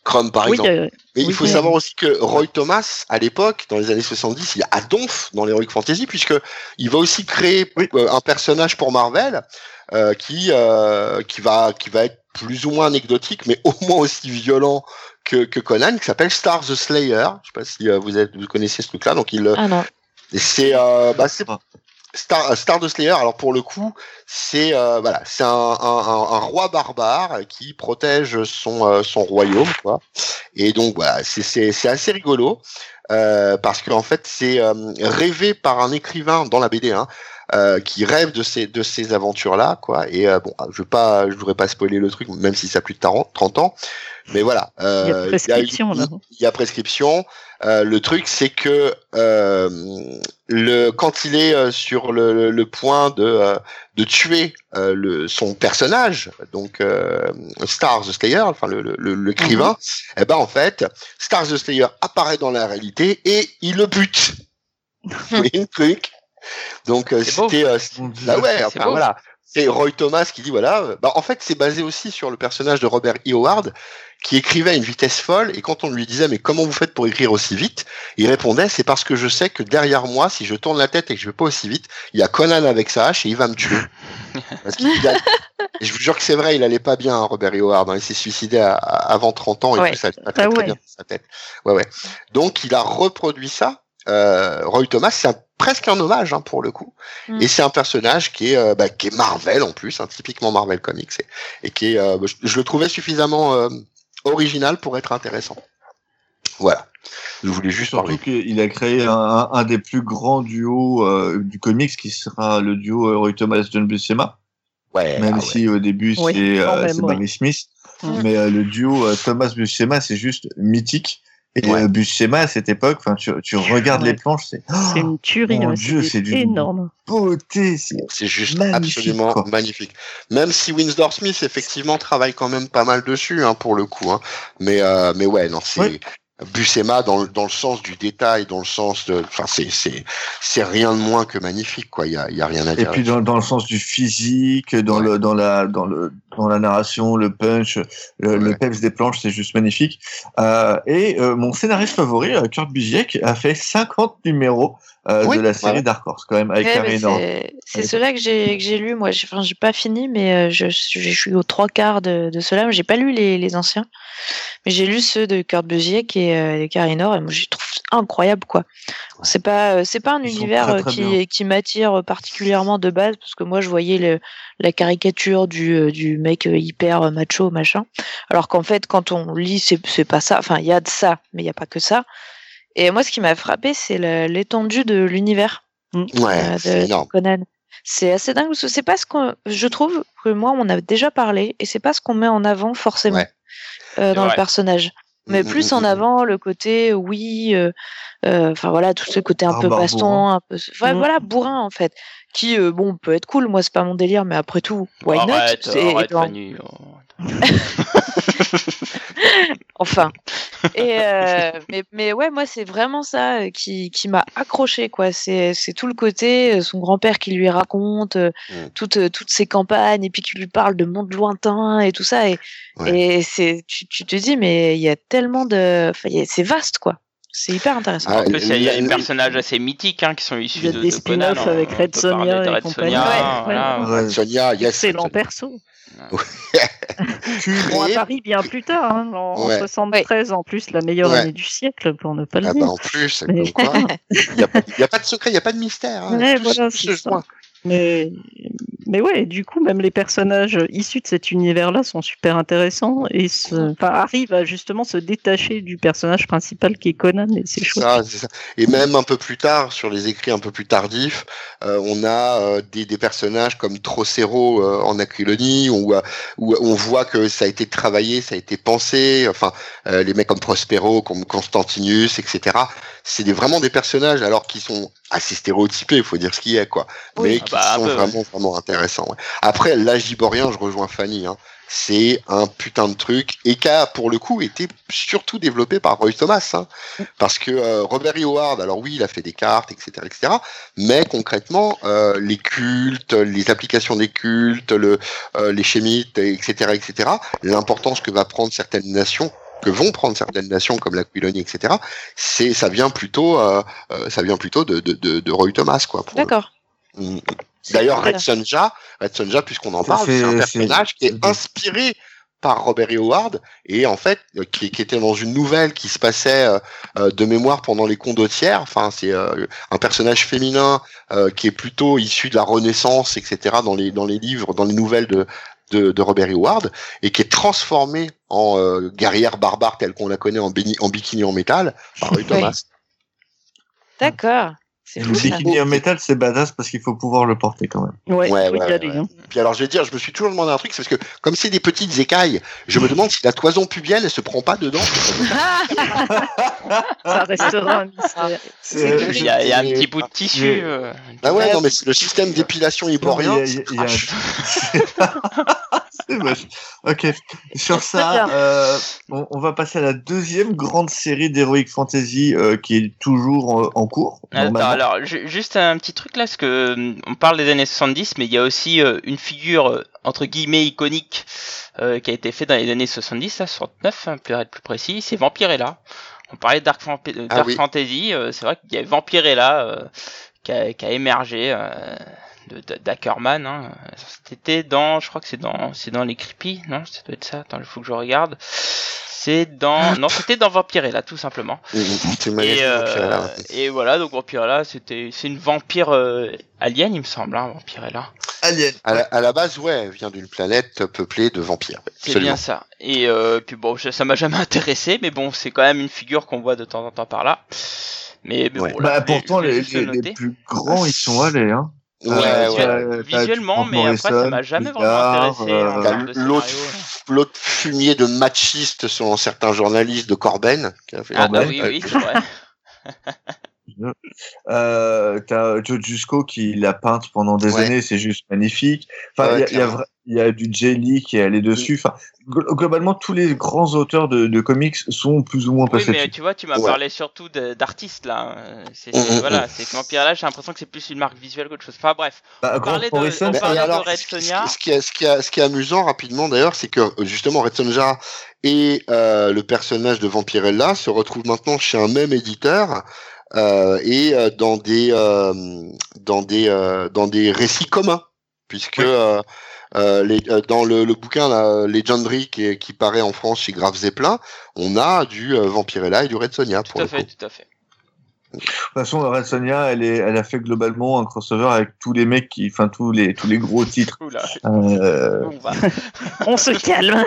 Chrome par Oui, exemple. euh, Mais il oui, faut oui. savoir aussi que Roy Thomas, à l'époque, dans les années 70, il a Donf dans l'Heroic Fantasy, puisque il va aussi créer Oui. un personnage pour Marvel euh, qui euh, qui va qui va être plus ou moins anecdotique, mais au moins aussi violent que, que Conan, qui s'appelle Star the Slayer. Je sais pas si euh, vous êtes vous connaissez ce truc-là. Donc il euh, Ah non. c'est euh, bah, c'est pas. Star, Star the Slayer, alors pour le coup, c'est euh, voilà, c'est un, un, un, un roi barbare qui protège son euh, son royaume, quoi. Et donc voilà, c'est c'est c'est assez rigolo euh, parce qu'en fait c'est euh, rêvé par un écrivain dans la BD, hein, euh, qui rêve de ces de ces aventures là, quoi. Et euh, bon, je veux pas, je voudrais pas spoiler le truc, même si ça a plus de 40 30 ans, mais voilà. Il y a prescription une- là. il y a prescription. Euh, le truc, c'est que euh, le quand il est euh, sur le, le- le point de euh, de tuer euh, le, son personnage, donc euh, Star the Slayer, enfin le le- le- l'écrivain, eh ben en fait, Star the Slayer apparaît dans la réalité et il le bute. Vous voyez le truc? Donc euh, c'était euh, bah ouais, enfin beau. voilà. C'est Roy Thomas qui dit voilà. Bah en fait, c'est basé aussi sur le personnage de Robert E. Howard qui écrivait à une vitesse folle et quand on lui disait mais comment vous faites pour écrire aussi vite, il répondait c'est parce que je sais que derrière moi, si je tourne la tête et que je vais pas aussi vite, il y a Conan avec sa hache et il va me tuer. Parce a- je vous jure que c'est vrai, il allait pas bien, hein, Robert E. Howard. hein. il s'est suicidé à- à- avant 30 ans et Ouais. tout, ça allait pas très, Ah très ouais. bien dans sa tête. Ouais, ouais. Donc il a reproduit ça. Euh, Roy Thomas, c'est un- presque un hommage hein, pour le coup. Mm. Et c'est un personnage qui est, euh, bah, qui est Marvel en plus, hein, typiquement Marvel Comics, et, et qui est, euh, je, je le trouvais suffisamment euh, original pour être intéressant. Voilà. Je voulais juste Surtout parler. qu'il a créé un, des plus grands duos euh, du comics, qui sera le duo euh, Roy Thomas John Buscema. Ouais, Même ah ouais. si au début Oui, c'est euh, même. Barry Smith, Mm. mais euh, le duo euh, Thomas Buscema c'est juste mythique. Et Ouais. euh, Buscema à cette époque, enfin tu, tu regardes Ouais. les planches, c'est C'est une tuerie, Dieu, c'est du- énorme. beauté, c'est C'est juste Magnifique, absolument quoi. magnifique. Même si Winsor Smith effectivement travaille quand même pas mal dessus hein, pour le coup. Hein. Mais euh, mais ouais non c'est Ouais. Buscema dans le dans le sens du détail, dans le sens de enfin c'est c'est c'est rien de moins que magnifique quoi. Il y a il y a rien à Et dire. puis dans, dans le sens du physique, dans le dans la dans le dans la narration, le punch, le, peps des planches, c'est juste magnifique. Euh, et euh, mon scénariste favori, euh, Kurt Busiek, a fait 50 numéros euh, Oui, de la série. Dark Horse quand même avec Ouais, un énorme. c'est ceux-là que j'ai que j'ai lu moi. J'ai- Enfin, j'ai pas fini, mais je, je, je suis aux trois quarts de, de ceux-là. J'ai pas lu les, les anciens, mais j'ai lu ceux de Kurt Busiek et de Karinor et moi je trouve incroyable quoi. C'est pas euh, c'est pas un Ils univers très, euh, très qui qui m'attire particulièrement de base parce que moi je voyais le, la caricature du euh, du mec euh, hyper euh, macho machin. Alors qu'en fait quand on lit c'est c'est pas ça. Enfin il y a de ça, mais il y a pas que ça. Et moi ce qui m'a frappé c'est l'étendue de l'univers Ouais, euh, c'est énorme. Conan. C'est assez dingue parce que c'est pas ce qu'on. Je trouve que moi on a déjà parlé et c'est pas ce qu'on met en avant forcément Ouais. euh, dans vrai. le personnage. Mais Mm, plus mm, en mm, avant le côté oui, euh, euh, enfin voilà tout ce côté un peu baston, bourrin. un peu, enfin, Mm. voilà bourrin en fait, qui euh, bon peut être cool. Moi c'est pas mon délire, mais après tout why not? Arrête. Oh. Enfin. Et euh, mais mais ouais, moi c'est vraiment ça euh, qui qui m'a accroché quoi. C'est c'est tout le côté euh, son grand-père qui lui raconte euh, Mm. toutes toutes ses campagnes et puis qui lui parle de monde lointain et tout ça et Ouais. et c'est tu tu te dis mais il y a tellement de c'est vaste quoi. C'est hyper intéressant. Ah, En plus, il y a- des personnages assez mythiques hein, qui sont issus Il y a de, des de Conan, spin-offs hein. avec Red de et Red compagnie. Sonja, Ouais, voilà. Sonia, yes. Excellent perso. Bon, à Paris bien plus tard, hein, en, Ouais. 73 en plus, la meilleure Ouais. année du siècle, pour ne pas le Ah dire. bah en plus, il n'y a, pas- il y a pas de secret, il n'y a pas de mystère. hein. Ouais, Tout- voilà, tout c'est se ça. joint. Mais, mais ouais, du coup, même les personnages issus de cet univers-là sont super intéressants et se, enfin, arrivent à justement se détacher du personnage principal qui est Conan et c'est chouette. Ça. Et même un peu plus tard, sur les écrits un peu plus tardifs, euh, on a euh, des, des personnages comme Trocero euh, en Aquilonie, où, où on voit que ça a été travaillé, ça a été pensé. Enfin, les mecs comme Prospero, comme Constantinus, etc. C'est des, vraiment des personnages, alors qui sont assez stéréotypés, il faut dire ce qu'il y a, quoi. Oui. Mais Ah qui bah, sont peu, ouais. vraiment, vraiment intéressants. ouais. Après, l'âge iborien, je rejoins Fanny. Hein. C'est un putain de truc et qui a pour le coup été surtout développé par Roy Thomas, hein. parce que euh, Robert E. Howard, alors oui, il a fait des cartes, etc., etc. Mais concrètement, euh, les cultes, les applications des cultes, le, euh, les schémites, etc., etc. L'importance que va prendre certaines nations que vont prendre certaines nations comme l'Aquilonie, etc. C'est ça vient plutôt euh, euh, ça vient plutôt de, de, de, de Roy Thomas quoi. D'accord. D'ailleurs. Red Sonja, Red Sonja, puisqu'on en parle, c'est un c'est- personnage qui est inspiré par Robert E. Howard et en fait euh, qui, qui était dans une nouvelle qui se passait euh, euh, de mémoire pendant les condottières. Enfin, c'est euh, un personnage féminin euh, qui est plutôt issu de la Renaissance, etc. Dans les dans les livres, dans les nouvelles de de, de Robert E. Howard et qui est transformée en euh, guerrière barbare telle qu'on la connaît en, béni- en bikini en métal par Thomas. D'accord. Fou ça. bikini en métal, c'est badass parce qu'il faut pouvoir le porter quand même. Ouais, Ouais, faut y ouais, aller, ouais. hein. Puis alors je vais dire, je me suis toujours demandé un truc, c'est parce que comme c'est des petites écailles, je me demande si la toison pubienne elle se prend pas dedans. Ça restera un mystère. C'est- Il y a, il y a un Et- petit bout de tissu. Euh, Ah ouais, non mais le système d'épilation il y a- C'est moche. Ok. Sur ça, euh, on, on va passer à la deuxième grande série d'Heroic Fantasy euh, qui est toujours euh, en cours. Attends, alors, ju- juste un petit truc là, parce que hum, on parle des années 70, mais il y a aussi euh, une figure entre guillemets iconique euh, qui a été faite dans les années 70, là, 69, hein, pour être plus précis, c'est Vampirella. On parlait de Dark, Fan- Ah oui. Fantasy, euh, c'est vrai qu'il y a Vampirella euh, qui, a, qui a émergé euh, d'Ackerman. Hein. C'était dans, je crois que c'est dans, c'est dans les Creepy, non? Ça doit être ça. Attends, il faut que je regarde. C'est dans, non, c'était dans Vampirella, tout simplement. Et, magnifique. euh, Vampirella, ouais. et voilà, donc Vampirella, c'était, c'est une vampire euh, alien, il me semble, hein, Vampirella. Alien. À la, à la base, ouais, elle vient d'une planète peuplée de vampires. C'est bien ça. Et euh, puis bon, je- ça m'a jamais intéressé, mais bon, c'est quand même une figure qu'on voit de temps en temps par là. Mais, mais Ouais. bon, là, Bah, pourtant, les, les- les plus grands, ils sont allés. Hein. Ouais, Ouais, ouais, visuel- Euh, t'as visuellement, mais après, ça Morrison, m'a jamais vraiment intéressé. euh, termes de L'autre fumier de machiste selon certains journalistes de Corben. Qui a fait Ah, bah, oui, oui, c'est vrai. Euh, t'as Joe Jusco qui l'a peinte pendant des Ouais. années, c'est juste magnifique. Enfin, il Ouais, y y, a il y a du Jelly qui est allé dessus. Enfin, glo- globalement, tous les grands auteurs de, de comics sont plus ou moins Oui, passés mais dessus. tu vois, tu m'as Ouais. parlé surtout d'artistes là. Euh, C'est, Mm, c'est- mm, voilà, c'est que Vampirella, j'ai l'impression que c'est plus une marque visuelle qu'autre chose. Enfin bref. Bah, on de- Morrison, on alors, de Red ce- Sonja. Ce, ce qui est, ce, qui est, ce qui est amusant rapidement d'ailleurs, c'est que justement Red Sonja et euh, le personnage de Vampirella se retrouvent maintenant chez un même éditeur euh, et euh, dans des euh, dans des euh, dans des récits communs, puisque Oui. Euh, euh, les, euh, dans le, le bouquin là, Legendary qui, qui paraît en France chez Grave Zeppelin, on a du euh, Vampirella et du Red Sonja Tout pour à le fait, coup. tout à fait. De toute façon, Red Sonja, elle, est, elle a fait globalement un crossover avec tous les mecs qui, enfin tous les tous les gros titres. Oula, Euh, on va On se calme.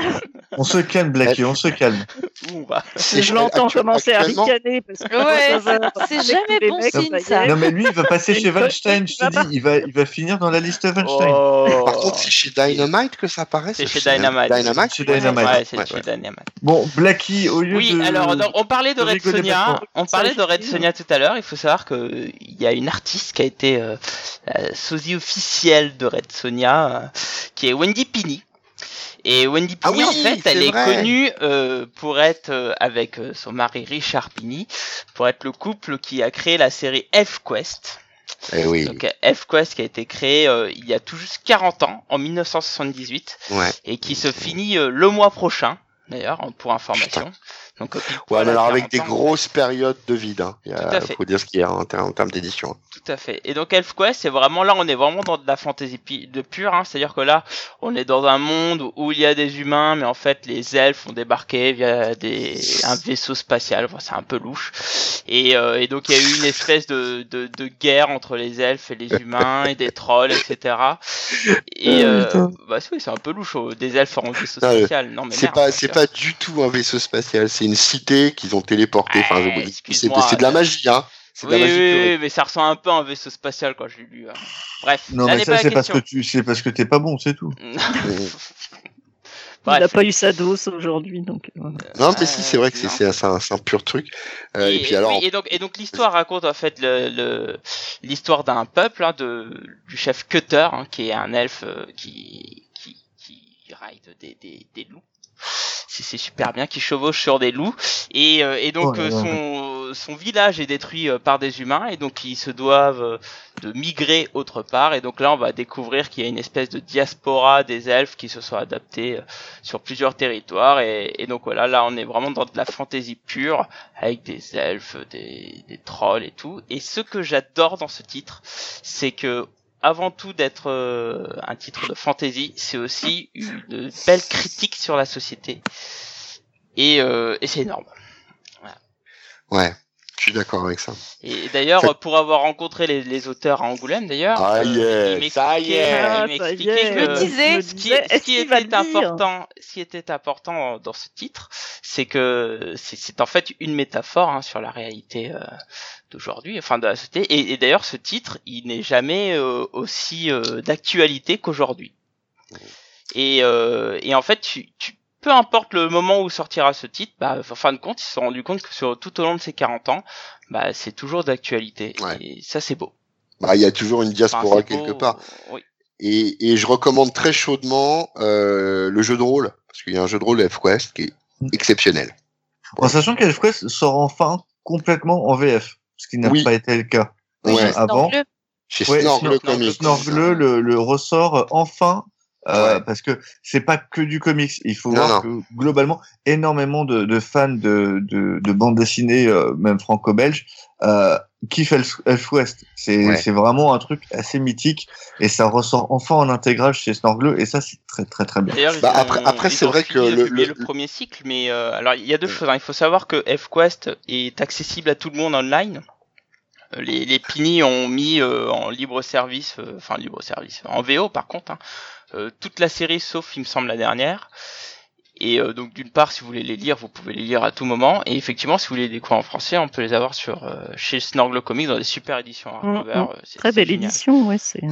on se calme, Blacky, on se calme. Où on va C'est- Je l'entends commencer à ricaner. Parce que Ouais, c'est jamais bon mecs, signe, ça. Non mais lui, il va passer chez Weinstein, je te dis, il va, il va finir dans la liste Weinstein. Oh. Par contre, c'est chez Dynamite que ça apparaît. C'est ce chez. Dynamite. Dynamite. Chez. Dynamite. Ouais, c'est Ouais, chez ouais. Dynamite. Bon, Blacky, au lieu Oui, de... alors donc, on parlait de de Red Sonia. On parlait de Red Sonia tout à l'heure. Il faut savoir que euh, il y a une artiste qui a été euh, la sosie officielle de Red Sonia, euh, qui est Wendy Pini. Et Wendy Ah Pini, oui, en fait, elle est connue euh, pour être avec son mari Richard Pini, pour être le couple qui a créé la série F-Quest. Eh oui. Donc F-Quest qui a été créé euh, il y a tout juste 40 ans, en 1978 Ouais. et qui se finit euh, le mois prochain, d'ailleurs, pour information. Donc, Ouais, mais alors avec 40 des grosses périodes de vide. Hein. Il y a- Tout à fait. faut dire ce qu'il y a en, ter- en termes d'édition. Tout à fait. Et donc ElfQuest, c'est vraiment là, on est vraiment dans de la fantasy de pure. Hein. C'est-à-dire que là, on est dans un monde où il y a des humains, mais en fait, les elfes ont débarqué via des un vaisseau spatial. Enfin, c'est un peu louche. Et, euh, et donc il y a eu une espèce de, de, de guerre entre les elfes et les humains et des trolls, etc. Et Oh, euh, bah oui, c'est un peu louche. oh, Des elfes en vaisseau Ah, spatial. Non mais C'est pas, c'est pas du tout un vaisseau spatial. C'est une cité qu'ils ont téléporté. Enfin, Ouais, je- c'est, de la euh, magie, hein. Oui, mais ça ressemble un peu à un vaisseau spatial quand je l'ai lu. hein. Bref, Non, mais ça, c'est parce que tu, c'est parce que t'es pas bon, c'est tout. Il n'a pas eu sa dose aujourd'hui, donc euh. Non, mais si, c'est vrai que c'est, non. c'est, un, pur truc. Euh, et, puis alors, oui, et donc, et donc l'histoire raconte en fait le, le- l'histoire d'un peuple, hein, de, du chef Cutter, hein, qui est un elfe euh, qui, qui, qui ride des, des, des loups. C'est, super bien, qui chevauche sur des loups. Et, euh, et donc Oh euh, son, son village est détruit euh, par des humains, et donc ils se doivent euh, de migrer autre part. Et donc là, on va découvrir qu'il y a une espèce de diaspora des elfes qui se sont adaptés euh, sur plusieurs territoires. Et, et donc voilà, là, on est vraiment dans de la fantaisie pure avec des elfes, des, des trolls et tout. Et ce que j'adore dans ce titre, c'est que avant tout d'être euh, un titre de fantasy, c'est aussi une belle critique sur la société. Et, euh, et c'est énorme. ouais, je suis d'accord avec ça. Et d'ailleurs, pour avoir rencontré les, les auteurs à Angoulême, d'ailleurs, Ah, euh, ils ça y est. m'expliquaient- Ah, ils m'expliquaient Je que- disais, ce qui, ce était important, ce qui était important dans ce titre, c'est que c'est- c'est en fait une métaphore hein, sur la réalité euh, d'aujourd'hui, enfin de la société. Et, et d'ailleurs, ce titre, il n'est jamais euh, aussi euh, d'actualité qu'aujourd'hui. Et, euh, et en fait, tu, tu, peu importe le moment où sortira ce titre, bah, en fin de compte, ils se sont rendus compte que sur, tout au long de ces 40 ans, bah, c'est toujours d'actualité. Ouais. Et ça, c'est beau. Bah, il y a toujours une diaspora quelque beau, part. Oui. Et, et je recommande très chaudement euh, le jeu de rôle, parce qu'il y a un jeu de rôle ElfQuest qui est exceptionnel. En sachant qu'Elfquest sort enfin complètement en VF, ce qui n'a Oui. pas été le cas Oui, Ouais. c'est avant. Snorgle. Chez Ouais, Snorgle Snorgle Comics. Snorgle le, le ressort enfin euh, Ouais. parce que c'est pas que du comics. Il faut Non, voir que globalement énormément de, de fans de, de, de bande dessinée, euh, même franco-belge, euh, kiffent Elf, Elfwest. C'est Ouais. c'est vraiment un truc assez mythique et ça ressort enfin en intégrale chez Snorgle et ça c'est très très très bien. Bah, ont- après- c'est vrai que le- le- le, premier cycle, mais euh, alors il y a deux choses. hein. Il faut savoir que FQuest est accessible à tout le monde online. Les, les Pini ont mis euh, en libre service, euh, enfin libre service, en VO par contre, hein, euh, toute la série sauf il me semble la dernière. Et euh, donc d'une part, si vous voulez les lire, vous pouvez les lire à tout moment. Et effectivement, si vous voulez les découvrir en français, on peut les avoir sur euh, chez Snorgle Comics dans des super éditions. Mm, mm. euh, c'est- Très belle génial. édition, ouais, c'est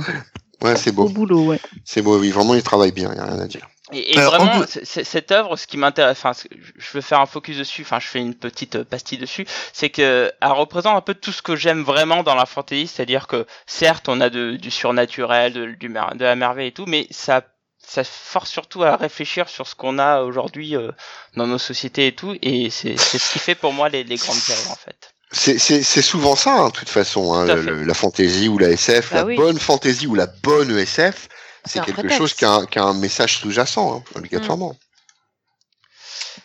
Ouais, c'est beau beau. boulot, ouais. C'est beau, oui. Vraiment, il travaille bien, il n'y a rien à dire. Et, et Alors, en vraiment, cette œuvre, ce qui m'intéresse, enfin, je veux faire un focus dessus, enfin, je fais une petite euh, pastille dessus, c'est que elle représente un peu tout ce que j'aime vraiment dans la fantasy, c'est-à-dire que certes, on a de- du surnaturel, de, du mer- de la merveille et tout, mais ça, ça force surtout à réfléchir sur ce qu'on a aujourd'hui euh, dans nos sociétés et tout, et c'est ce qui fait pour moi les, les grandes œuvres en fait. C'est, souvent ça, hein, de toute façon, hein, Tout le- la fantaisie ou la SF, Bah la oui. bonne fantaisie ou la bonne ESF, C'est quelque prétexte. chose qui a, un, qui a un message sous-jacent, hein, obligatoirement.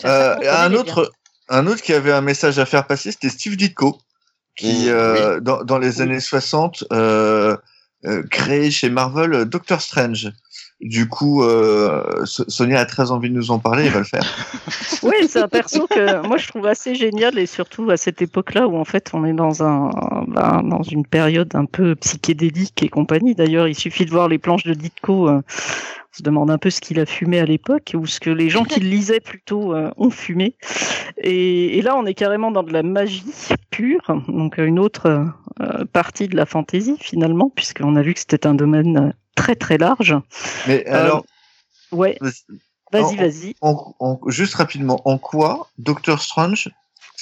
Euh, un autre, un autre qui avait un message à faire passer, c'était Steve Ditko, qui Mmh, euh, dans, dans les Oui. années 60 euh, euh, créé chez Marvel euh, Doctor Strange. Du coup, euh, So- Sonia a très envie de nous en parler, elle va le faire. Oui, c'est un perso que moi je trouve assez génial et surtout à cette époque-là où en fait on est dans un ben, dans une période un peu psychédélique et compagnie. D'ailleurs, il suffit de voir les planches de Ditko. euh, on se demande un peu ce qu'il a fumé à l'époque ou ce que les gens qui le lisaient plutôt euh, ont fumé. Et, et là, on est carrément dans de la magie pure, donc une autre euh, partie de la fantaisie finalement, puisqu'on a vu que c'était un domaine euh, très très large. Mais Euh, alors, Ouais, vas-y, vas-y. juste rapidement, en quoi Doctor Strange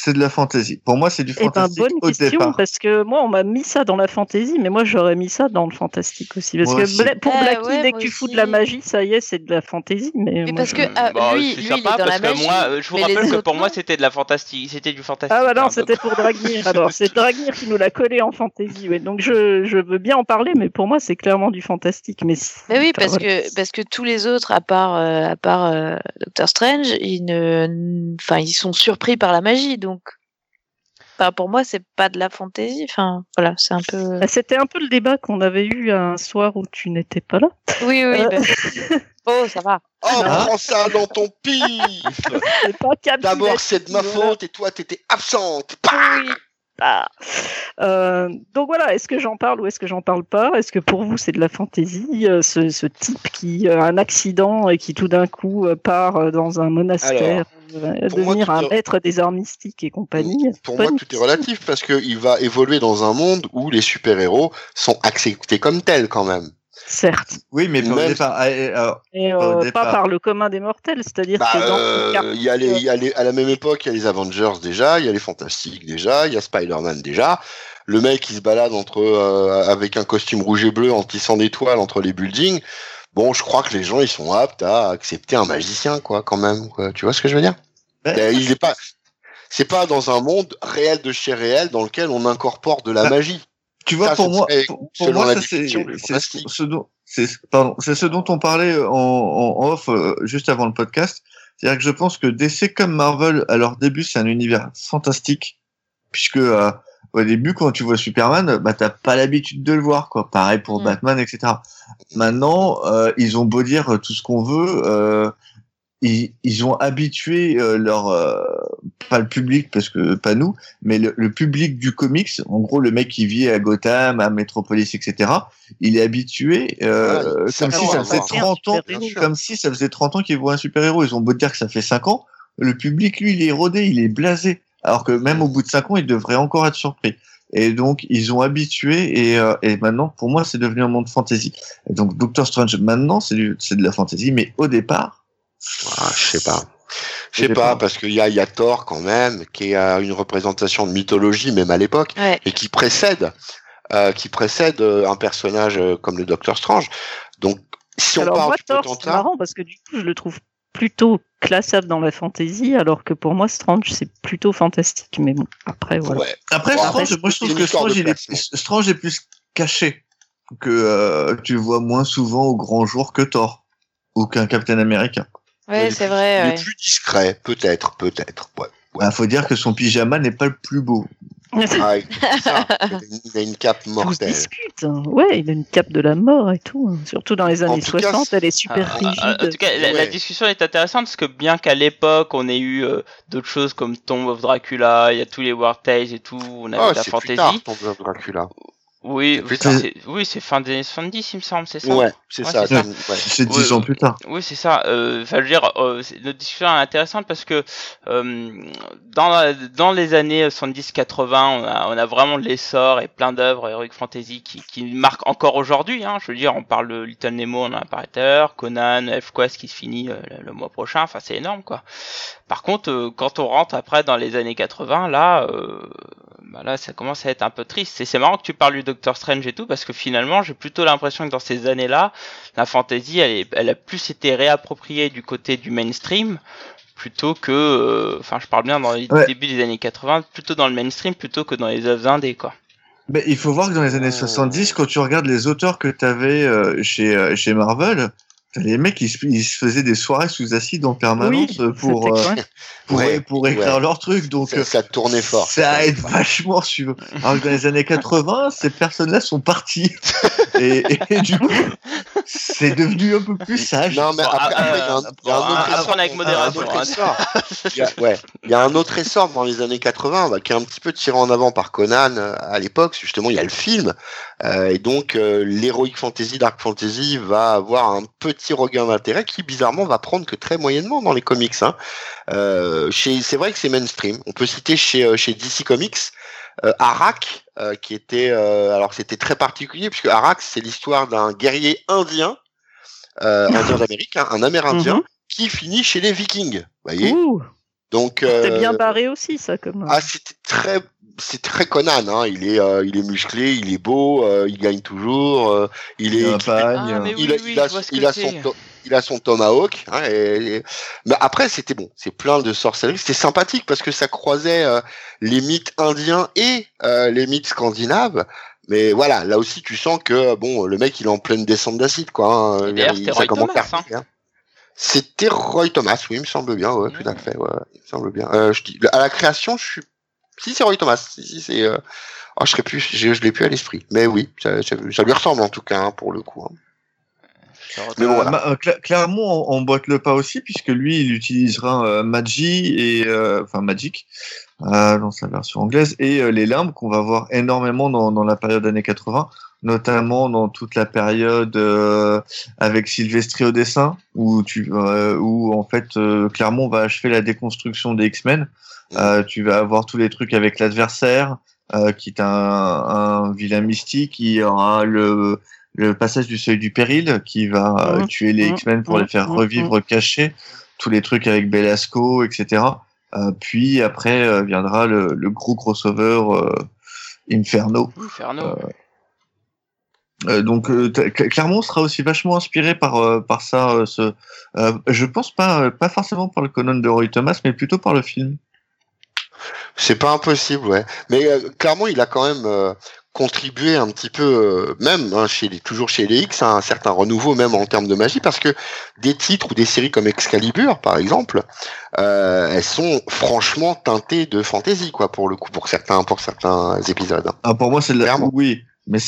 c'est de la fantasy. Pour moi, c'est du Eh ben, fantastique bonne au question, départ. parce que moi, on m'a mis ça dans la fantasy, mais moi, j'aurais mis ça dans le fantastique aussi. Parce Moi que aussi. Pour Blackie, ouais, dès que tu fous de la magie, ça y est, c'est de la fantasy. Mais, Mais moi, parce je- que ah, Bah, lui, c'est lui, il est sympa dans parce la que magie. moi, euh, je vous mais les rappelle que pour moi c'était de la fantastique, c'était du fantastique. Ah bah non, hein, c'était pour Dragnir. Alors, c'est Dragnir qui nous l'a collé en fantasy. Ouais. Donc, je, je veux bien en parler, mais pour moi, c'est clairement du fantastique. Mais, oui, parce voilà. que parce que tous les autres, à part euh, à part euh, Doctor Strange, ils ne, enfin, ils sont surpris par la magie, donc. Enfin, pour moi, c'est pas de la fantaisie. Enfin, voilà, c'est un peu. Bah, C'était un peu le débat qu'on avait eu un soir où tu n'étais pas là. Oui, oui. Euh, bah- Oh, ça va. Oh, Ah. prends ça dans ton pif C'est pas Cap D'abord, c'est de ma faute et toi, t'étais absente. Oui. Euh, donc voilà, est-ce que j'en parle ou est-ce que j'en parle pas? Est-ce que pour vous c'est de la fantaisie euh, ce, ce type qui a un accident et qui tout d'un coup euh, part euh, dans un monastère, euh, devenir un est- maître des arts mystiques et compagnie? Pour moi, tout est relatif parce qu'il va évoluer dans un monde où les super-héros sont acceptés comme tels quand même. Certes, Oui, mais au Même- départ, alors, et Pas euh, départ. par le commun des mortels, c'est-à-dire Bah, que dans euh, y a les, il y a les- à la même époque, il y a les Avengers déjà, il y a les Fantastiques déjà, il y a Spider-Man déjà. Le mec qui se balade entre euh, avec un costume rouge et bleu en tissant des toiles entre les buildings. Bon, je crois que les gens ils sont aptes à accepter un magicien, quoi, quand même. quoi. Tu vois ce que je veux dire? Ben, Euh, Il est pas, c'est pas dans un monde réel de chez réel dans lequel on incorpore de la Ah, magie. Tu vois, Ça, pour moi, pour, moi, ça, c'est ce dont, c'est pardon, c'est ce dont on parlait en, en off euh, juste avant le podcast. C'est-à-dire que je pense que DC comme Marvel, à leur début, c'est un univers fantastique, puisque euh, au début, quand tu vois Superman, bah t'as pas l'habitude de le voir, quoi. Pareil pour Mm. Batman, etc. Maintenant, euh, ils ont beau dire tout ce qu'on veut, euh, ils, ils ont habitué euh, leur euh, pas le public parce que pas nous, mais le, le public du comics, en gros le mec qui vit à Gotham, à Metropolis, etc. Il est habitué euh, Ah, comme si ça faisait voir. 30 ans, comme si ça faisait 30 ans qu'il voit un super héros. Ils ont beau dire que ça fait 5 ans, le public lui il est rodé, il est blasé, alors que même au bout de 5 ans il devrait encore être surpris. Et donc ils ont habitué et, euh, et maintenant pour moi c'est devenu un monde fantasy. Et donc Doctor Strange maintenant c'est de la fantasy, mais au départ Ah, je sais pas. Je sais pas, parce qu'il y a, il y a Thor quand même, qui a une représentation de mythologie, même à l'époque, Ouais. et qui précède, euh, qui précède euh, un personnage euh, comme le Docteur Strange. Donc, si on parle moi, du Thor, c'est marrant parce que du coup, je le trouve plutôt classable dans la fantasy, alors que pour moi, Strange, c'est plutôt fantastique. Mais bon, après, voilà. ouais, Après, Bon, Strange, après, moi je trouve que Strange, il est, classement. Strange est plus caché que euh, tu vois moins souvent au grand jour que Thor ou qu'un Captain Américain. Est c'est plus- vrai. Il ouais. est plus discret, peut-être, peut-être. Ouais. Il Bah, faut dire que son pyjama n'est pas le plus beau. Ah, ça. il a une cape mortelle. discute. hein. Ouais, il a une cape de la mort et tout. hein. Surtout dans les années tout cas, 60, elle est super Ah, rigide. ah, En tout cas, la, discussion est intéressante parce que bien qu'à l'époque on ait eu euh, d'autres choses comme Tomb of Dracula, il y a tous les War Tales et tout, on avait Oh, de la c'est plus tard, fantasy. ton Blood Dracula. Oui, C'est oui, fin des années 70, il me semble, c'est ça? Ouais, c'est Ouais, ça. c'est ouais. C'est Ouais, dix ans plus tard. Oui, c'est ça. Euh, Enfin, je veux dire, euh, c'est- notre discussion est intéressante parce que euh, dans, la- dans les années 70-80, on a, on a vraiment de l'essor et plein d'œuvres heroic fantasy qui, qui marquent encore aujourd'hui. Hein. Je veux dire, on parle de Little Nemo, on en a parlé tout à l'heure, Conan, Elfquest qui se finit euh, le, le mois prochain. Enfin, c'est énorme, quoi. Par contre, euh, quand on rentre après dans les années 80, là, euh, bah là, ça commence à être un peu triste. Et c'est marrant que tu parles du Doctor Strange et tout, parce que finalement, j'ai plutôt l'impression que dans ces années-là, la fantasy, elle, est, elle a plus été réappropriée du côté du mainstream plutôt que, euh, enfin, je parle bien dans les Ouais. débuts des années 80, plutôt dans le mainstream plutôt que dans les œuvres indées, quoi. Mais il faut voir que dans les années Oh. 70, quand tu regardes les auteurs que tu avais chez, euh, chez Marvel, les mecs, ils se, ils se faisaient des soirées sous acide en permanence Oui, pour, euh, pour, Ouais, pour écrire ouais. leurs trucs. Donc, Ça, ça tournait fort. Ça aide vachement, veux. Alors que dans les années 80, ces personnes-là sont parties. Et, et du coup, c'est devenu un peu plus sage. Non, mais Bon, après, ah, après, il y a un, il y a un bon, autre à- essor. avec modération, hein. Il y a, ouais, il y a un autre essor dans les années 80 bah, qui est un petit peu tiré en avant par Conan euh, à l'époque. Justement, il y a le film. Euh, et donc, euh, l'heroic fantasy, dark fantasy va avoir un petit regain d'intérêt qui, bizarrement, va prendre que très moyennement dans les comics. Hein. Euh, chez, c'est vrai que c'est mainstream. On peut citer chez, euh, chez DC Comics euh, Arak, euh, qui était, euh, alors c'était très particulier puisque Arak, c'est l'histoire d'un guerrier indien, euh, indien d'Amérique, hein, un Amérindien, Mhm. qui finit chez les Vikings. Vous voyez Ouh. Donc C'était bien barré aussi, ça, comme. ah c'était très c'est très Conan hein. il est euh, il est musclé il est beau euh, il gagne toujours euh, il est. Ah, il a, il a, son il a son tomahawk hein, et- et- mais après c'était bon c'est plein de sorcellerie c'était sympathique parce que ça croisait euh, les mythes indiens et euh, les mythes scandinaves mais voilà là aussi tu sens que bon le mec il est en pleine descente d'acide quoi hein. Il- c'était ça Roy commence à Thomas, hein. hein. c'était Roy Thomas oui il me semble bien ouais tout à fait ouais il me semble bien euh, je dis, à la création je suis si c'est Roy Thomas si, si c'est euh... oh, je serais plus je, je l'ai plus à l'esprit mais oui ça, ça, ça lui ressemble en tout cas hein, pour le coup hein. Mais bon, voilà. Euh, Clermont on, on boite le pas aussi puisque lui il utilisera euh, Magi et euh, enfin Magic euh, dans sa version anglaise et euh, les limbes qu'on va voir énormément dans, dans la période années 80 notamment dans toute la période euh, avec Sylvestri au dessin où tu euh, où en fait euh, Clermont va achever la déconstruction des X-Men. Euh, tu vas avoir tous les trucs avec l'adversaire euh, qui est un, un vilain mystique il y aura le le passage du seuil du péril qui va euh, Mhm. tuer les Mhm. X-Men pour les faire revivre cachés, tous les trucs avec Belasco, etc. Euh, puis après euh, viendra le, le gros crossover euh, Inferno. Inferno. Euh, donc euh, Clermont sera aussi vachement inspiré par euh, par ça. euh, ce, euh, je pense pas pas forcément par le Conan de Roy Thomas, mais plutôt par le film. C'est pas impossible, ouais. Mais euh, clairement, il a quand même contribué un petit peu, euh, même hein, chez les, toujours chez les X, à un certain renouveau, même en termes de magie, parce que des titres ou des séries comme Excalibur, par exemple, euh, elles sont franchement teintées de fantasy, quoi, pour le coup, pour certains, pour certains épisodes. Ah, pour moi, c'est de la... Oui, mais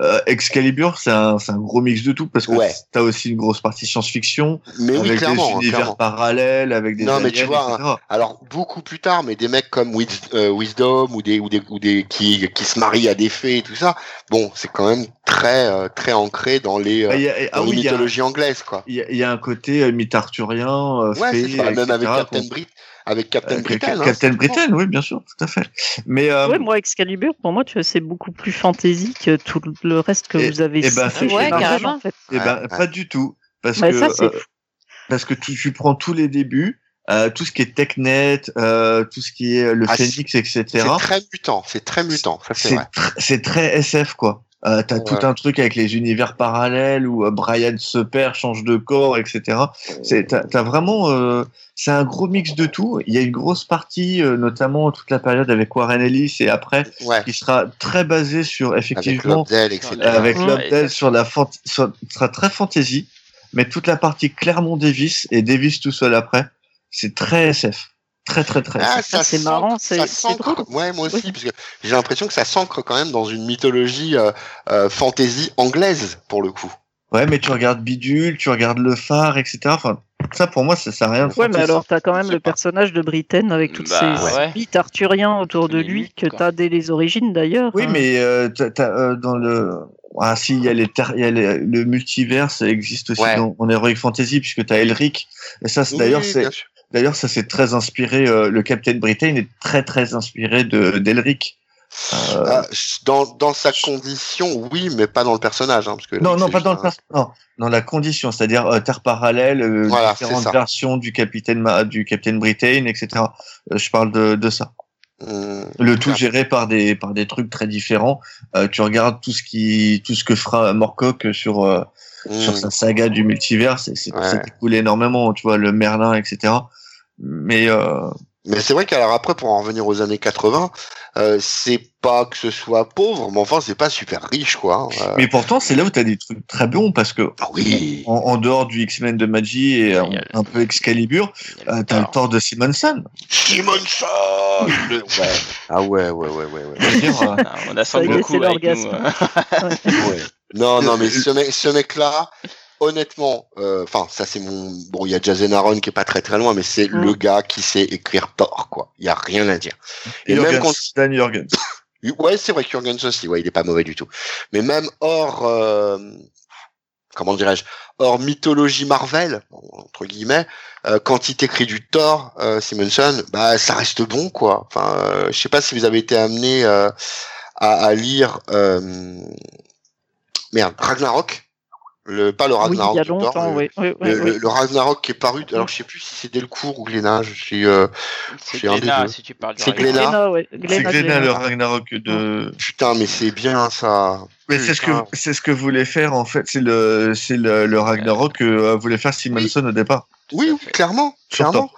euh, Excalibur, c'est un, gros mix de tout parce que Ouais. t'as aussi une grosse partie science-fiction Mais oui, avec clairement, des hein, univers clairement. parallèles, avec des Non, mais tu vois, etc. Alors beaucoup plus tard, mais des mecs comme Wis- euh, Wisdom ou des ou des ou des qui qui se marient à des fées et tout ça, bon, c'est quand même très euh, très ancré dans les, Ah, a- ah dans les oui, il y a- mythologies anglaises, quoi. il y, a- il y a un côté mythe arthurien, Ouais, c'est. Même etc., avec Captain qu'on- Brit, avec Captain euh, Britain. Captain hein, c'est- Britain, oui, bien sûr, tout à fait. Mais euh, Ouais, moi, Excalibur, pour moi, tu vois, c'est beaucoup plus fantasy que tout le reste que Et- vous avez et chez Ouais, Marvel, carrément. en fait. eh ben, Ouais, pas du tout, parce Ouais, que ça, euh, parce que tu, tu prends tous les débuts, euh, tout ce qui est technet, euh, tout ce qui est le Ah, phénix, etc. C'est très mutant, c'est très mutant, ça c'est c'est vrai. tr- c'est très SF quoi. Euh, T'as Ouais. tout un truc avec les univers parallèles où euh, Brian se perd, change de corps, etc. C'est t'as t'as vraiment euh, c'est un gros mix de tout. Il y a une grosse partie, euh, notamment toute la période avec Warren Ellis et après, Ouais, qui sera très basée sur avec effectivement Lobdell, etc. avec Ouais. Lobdell sur la fant- sur- sera très fantasy, mais toute la partie Clermont Davis et Davis tout seul après, c'est très SF, très très très. Ah, ça c'est marrant, c'est- ça c'est s'ancre- drôle. Ouais, moi aussi, Oui. parce que j'ai l'impression que ça s'ancre quand même dans une mythologie euh, euh, fantasy anglaise pour le coup. Ouais, mais tu regardes Bidule, tu regardes Le Phare, etc. Enfin, ça pour moi, ça sert à rien. de Ouais, mais alors, t'as quand même le pas. personnage de Britain avec toutes Bah, ces ouais. mythes arthuriens autour de lui que t'as dès les origines d'ailleurs. Oui, hein. mais euh, euh, dans le ah si il y a les ter- il y a les- le multivers, ça existe aussi Ouais. dans en heroic fantasy puisque t'as Elric. Et ça, c'est- Oui, d'ailleurs, c'est. D'ailleurs ça c'est très inspiré. euh, le Captain Britain est très très inspiré de d'Elric. Euh, Ah, dans, dans sa condition, oui, mais pas dans le personnage. Hein, parce que non, non, pas dans le un- pers- non, dans la condition, c'est-à-dire euh, terre parallèle, Voilà, différentes versions du Capitaine Ma- du Captain Britain, etc. Je parle de, de ça. Hum, Le tout géré par des par des trucs très différents. Tu regardes tout ce qui tout ce que fera Morcock sur sur hum. sa saga du multivers, c'est Ouais. écoulé énormément. Tu vois le Merlin, etc. Mais euh, Mais c'est vrai qu'alors après, pour en revenir aux années 80, euh, c'est pas que ce soit pauvre, mais enfin, c'est pas super riche, quoi. hein. Euh, mais pourtant c'est là où t'as des trucs très bons parce que ah oui. en, en dehors du X-Men de Magie et un, peu Excalibur, euh, t'as le. Thor de Simonson. Simonson Le- ouais. Ah ouais, ouais, ouais, ouais, ouais. Dire, euh, Ah, On a Goku c'est avec nous. l'orgasme. euh. Ouais. Non, non, mais ce mec, ce mec-là, honnêtement, euh, enfin, ça c'est mon, bon, il y a Jason Aaron qui est pas très très loin, mais c'est Mm. le gars qui sait écrire Thor, quoi. Il y a rien à dire. Et Jürgens, même quand, Dan Jürgens. ouais, c'est vrai que Jurgens aussi, ouais, il est pas mauvais du tout. Mais même hors, euh, comment dirais-je, hors mythologie Marvel, entre guillemets, euh, quand il t'écrit du Thor, euh, Simonson, bah, ça reste bon, quoi. Enfin, euh, je sais pas si vous avez été amené euh, à, à lire, euh, merde, Ragnarok. Le, pas le Oui, Ragnarok il y a longtemps, le, oui. le, oui. le- le Ragnarok qui est paru. Alors je sais plus si c'est Delcourt ou Glénat. Je suis. euh, C'est C'est un des Glénat, si tu parles du C'est. Glénat. C'est Glénat, le Ragnarok de. Putain, mais c'est bien ça. Mais c'est ce que c'est ce que voulait faire en fait. C'est le c'est le, le Ragnarok que euh, voulait faire Simonson au départ. Oui, oui, clairement, clairement,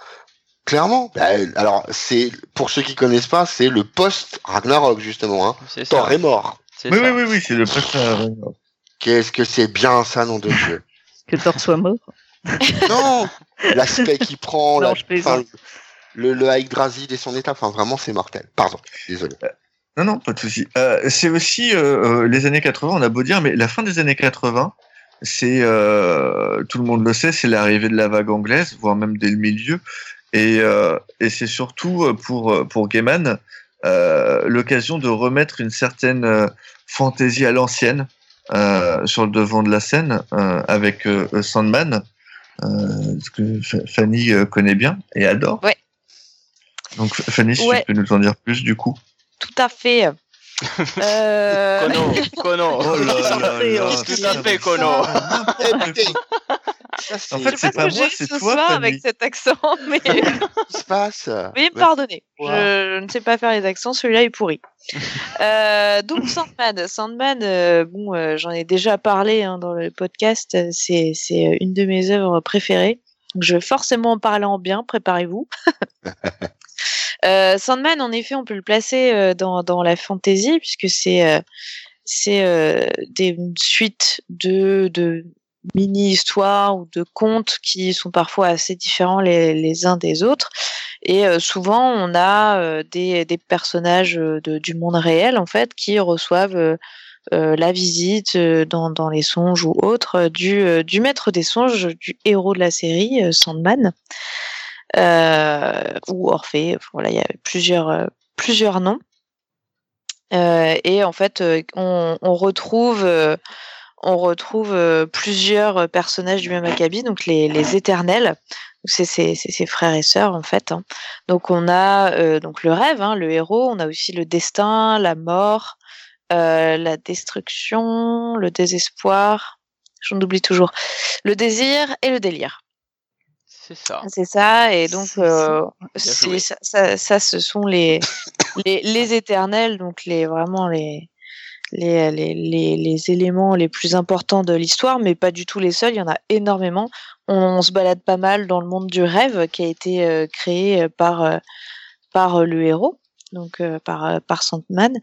clairement. Bah, alors c'est pour ceux qui connaissent pas, c'est le post Ragnarok justement. Hein. Thor est mort. Oui, oui, oui, oui, c'est le post Ragnarok. Qu'est-ce que c'est bien ça, nom de Dieu? Que Thor soit mort. non, l'aspect qu'il prend, Non, la, le, le Yggdrasil et son état, enfin vraiment c'est mortel. Pardon, désolé. Non, non, pas de souci. Euh, c'est aussi euh, euh, les années 80. On a beau dire, mais la fin des années 80, c'est euh, tout le monde le sait, c'est l'arrivée de la vague anglaise, voire même dès le milieu. Et, euh, et c'est surtout euh, pour euh, pour Gaiman euh, l'occasion de remettre une certaine euh, fantaisie à l'ancienne euh, sur le devant de la scène euh, avec euh, Sandman, euh, ce que Fanny euh, connaît bien et adore. Ouais. Donc Fanny, si Ouais. tu peux nous en dire plus du coup. Tout à fait. Euh, Kono, Kono. Oh là là fait, Écoutez, ça, En fait, c'est pas moi, c'est ce toi, soir avec cet accent, mais qu'est-ce qui se passe? veuillez me Ouais. pardonner. Je, ne sais pas faire les accents, celui-là est pourri. Euh, donc Sandman, Sandman, euh, bon, euh, j'en ai déjà parlé hein, dans le podcast. euh, C'est c'est une de mes œuvres préférées. Donc, je vais forcément en parler en bien. Préparez-vous. Euh, Sandman, en effet, on peut le placer euh, dans, dans la fantasy puisque c'est euh, c'est euh, des suites de, de mini-histoires ou de contes qui sont parfois assez différents les, uns des autres. Et euh, souvent, on a euh, des, personnages euh, du monde réel, en fait, qui reçoivent la visite dans, les songes ou autres du, maître des songes, du héros de la série, Sandman, ou Orphée. Voilà, il y a plusieurs, noms. Et en fait, on, retrouve, on retrouve euh, plusieurs personnages du même acabit, donc les, les éternels. C'est ses, ses frères et sœurs en fait. hein. Donc on a euh, donc le rêve, hein, le héros. On a aussi le destin, la mort, euh, la destruction, le désespoir. J'en oublie toujours. Le désir et le délire. C'est ça. C'est ça, et donc euh, ça, ça, ce sont les, les, les éternels, donc les vraiment les, les, les, les, les éléments les plus importants de l'histoire, mais pas du tout les seuls, il y en a énormément. On, se balade pas mal dans le monde du rêve qui a été euh, créé euh, par, euh, par le héros, donc euh, par, par Sandman.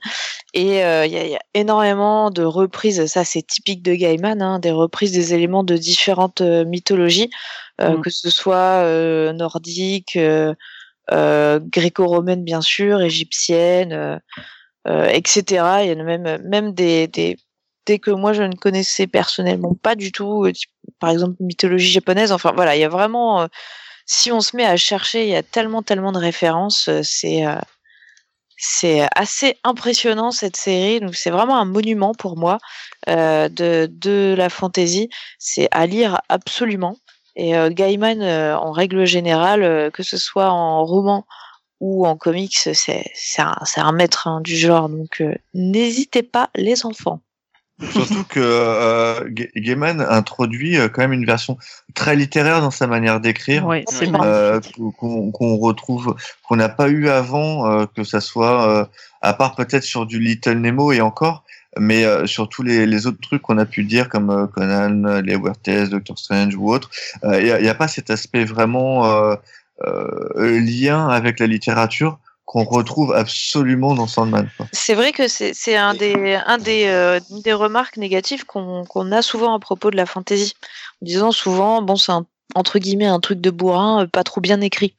Et euh, il y, a, il y a énormément de reprises, ça c'est typique de Gaiman, hein, des reprises des éléments de différentes euh, mythologies, Mm. que ce soit nordique, gréco-romaine bien sûr, égyptienne, etc. Il y a même, même des, des, des que moi je ne connaissais personnellement pas du tout, euh, par exemple mythologie japonaise. Enfin voilà, il y a vraiment, euh, si on se met à chercher, il y a tellement, tellement de références, euh, c'est euh, c'est assez impressionnant cette série. Donc c'est vraiment un monument pour moi euh, de, de la fantasy. C'est à lire absolument. Et euh, Gaiman, euh, en règle générale, euh, que ce soit en roman ou en comics, c'est un, maître hein, du genre. Donc euh, n'hésitez pas, les enfants. Surtout que euh, Ga- Gaiman introduit euh, quand même une version très littéraire dans sa manière d'écrire, Oui. euh, qu'on retrouve, qu'on n'a pas eu avant, euh, que ça soit, euh, à part peut-être sur du Little Nemo et encore, mais euh, sur tous les, les autres trucs qu'on a pu dire comme euh, Conan, les Weird Doctor Strange ou autre, il n'y a, pas cet aspect vraiment lien avec la littérature qu'on retrouve absolument dans Sandman. C'est vrai que c'est un des, un des, euh, une des remarques négatives qu'on a souvent à propos de la fantasy. En disant souvent, bon, c'est un entre guillemets un truc de bourrin, euh, pas trop bien écrit.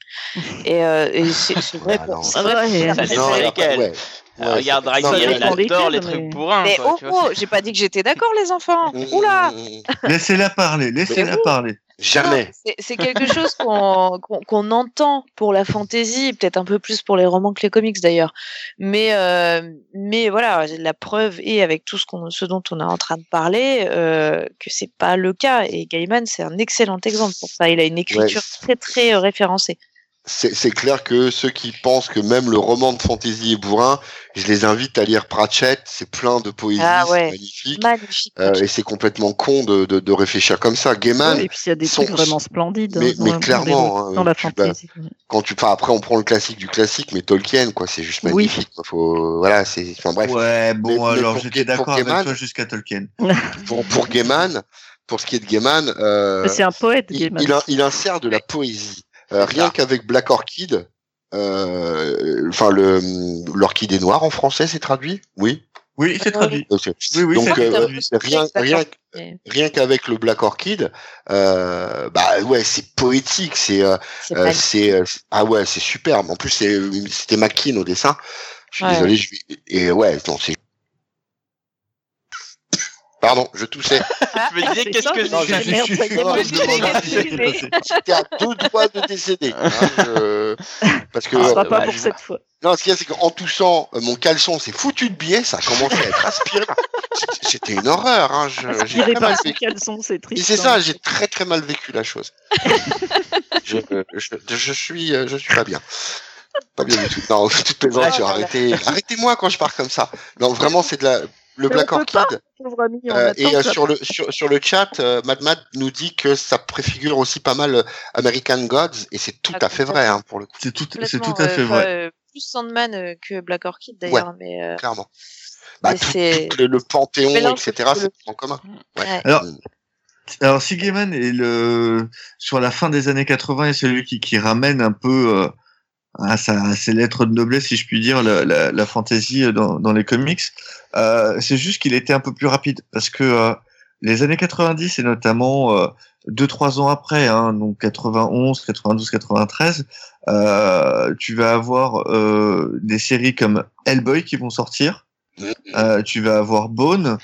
Et, euh, et c'est c'est vrai. Ah vrai Ouais, pour- Ça dépend Non, il y a lesquels. pas- ouais. Ouais, regarde non, il adore les trucs mais- bourrins. Mais quoi, oh, oh, j'ai pas dit que j'étais d'accord, les enfants. Mm, Oula. Laissez-la parler, laissez-la parler. Jamais. C'est quelque chose qu'on entend pour la fantasy, peut-être un peu plus pour les romans que les comics d'ailleurs. Mais euh, mais voilà, la preuve est avec tout ce qu'on ce dont on est en train de parler euh, que c'est pas le cas. Et Gaiman c'est un excellent exemple pour ça. Il a une écriture très très euh, référencée. C'est c'est clair que ceux qui pensent que même le roman de fantasy est bourrin, je les invite à lire Pratchett. C'est plein de poésie, Ah ouais. c'est magnifique. Magnifique. Euh, et c'est complètement con de, de, de réfléchir comme ça. Gaiman, Ouais, et puis il y a des sont- trucs vraiment splendides. mais- hein, mais clairement, dans, hein, dans la tu- bah, fantasy. quand tu, enfin, après on prend le classique du classique, mais Tolkien, quoi, c'est juste Oui. magnifique. quoi. Faut, voilà, c'est, enfin bref. Ouais, bon, Mais- mais alors j'étais d'accord avec Gaiman- toi jusqu'à Tolkien. Pour, pour Gaiman, pour ce qui est de Gaiman, euh, C'est un poète, il, Gaiman. il, in- il insère de la poésie. Euh, rien qu'avec Black Orchid, euh, enfin le l'orchidée noire en français, c'est traduit? Oui. Oui, c'est traduit. Ok. Oui, oui, Donc c'est euh, traduit. rien, rien, rien qu'avec le Black Orchid, euh, bah ouais, c'est poétique, c'est euh, C'est euh, ah ouais, c'est superbe. En plus, c'est c'était McKean au dessin. Je suis Ouais. désolé, je vais- et ouais, non, c'est Pardon, je toussais. Je me disais, qu'est-ce que je passé. J'étais à deux doigts de décéder. hein, je- Parce que Ah, sera euh, pas pour cette fois. non, ce qu'il y a, c'est qu'en toussant, euh, mon caleçon s'est foutu de biais, ça a commencé à être aspiré. C'était- une horreur. Hein, je, très par mal son vécu. caleçon, c'est triste. c'est hein. ça, j'ai très très mal vécu la chose. je, je, je suis, euh, je suis pas bien. Pas bien du tout. Non, toute plaisanture, Ah, arrêtez, arrêtez-moi quand je pars comme ça. Non, vraiment, c'est de la, le Mais Black Orchid. Pauvre ami, on Euh, et euh, sur le sur, sur le chat, euh, Mad Mad nous dit que ça préfigure aussi pas mal euh, American Gods et c'est tout Ah, à fait vrai hein, pour le coup, C'est tout, c'est tout à fait euh, vrai. euh, plus Sandman euh, que Black Orchid d'ailleurs, mais, euh, clairement. Bah, mais tout, c'est tout le, le panthéon, etc. C'est en commun. Ouais. Ouais. Alors, Mm. Alors, si Gaiman est le sur la fin des années 80 et celui qui, qui ramène un peu euh, à, sa, à ses lettres de noblesse, si je puis dire, la, la, la fantasy dans, dans les comics, euh, c'est juste qu'il était un peu plus rapide parce que euh, les années 90 et notamment euh, deux trois ans après, hein, donc 91, 92, 93, euh, tu vas avoir euh, des séries comme Hellboy qui vont sortir. Euh, tu vas avoir Bone.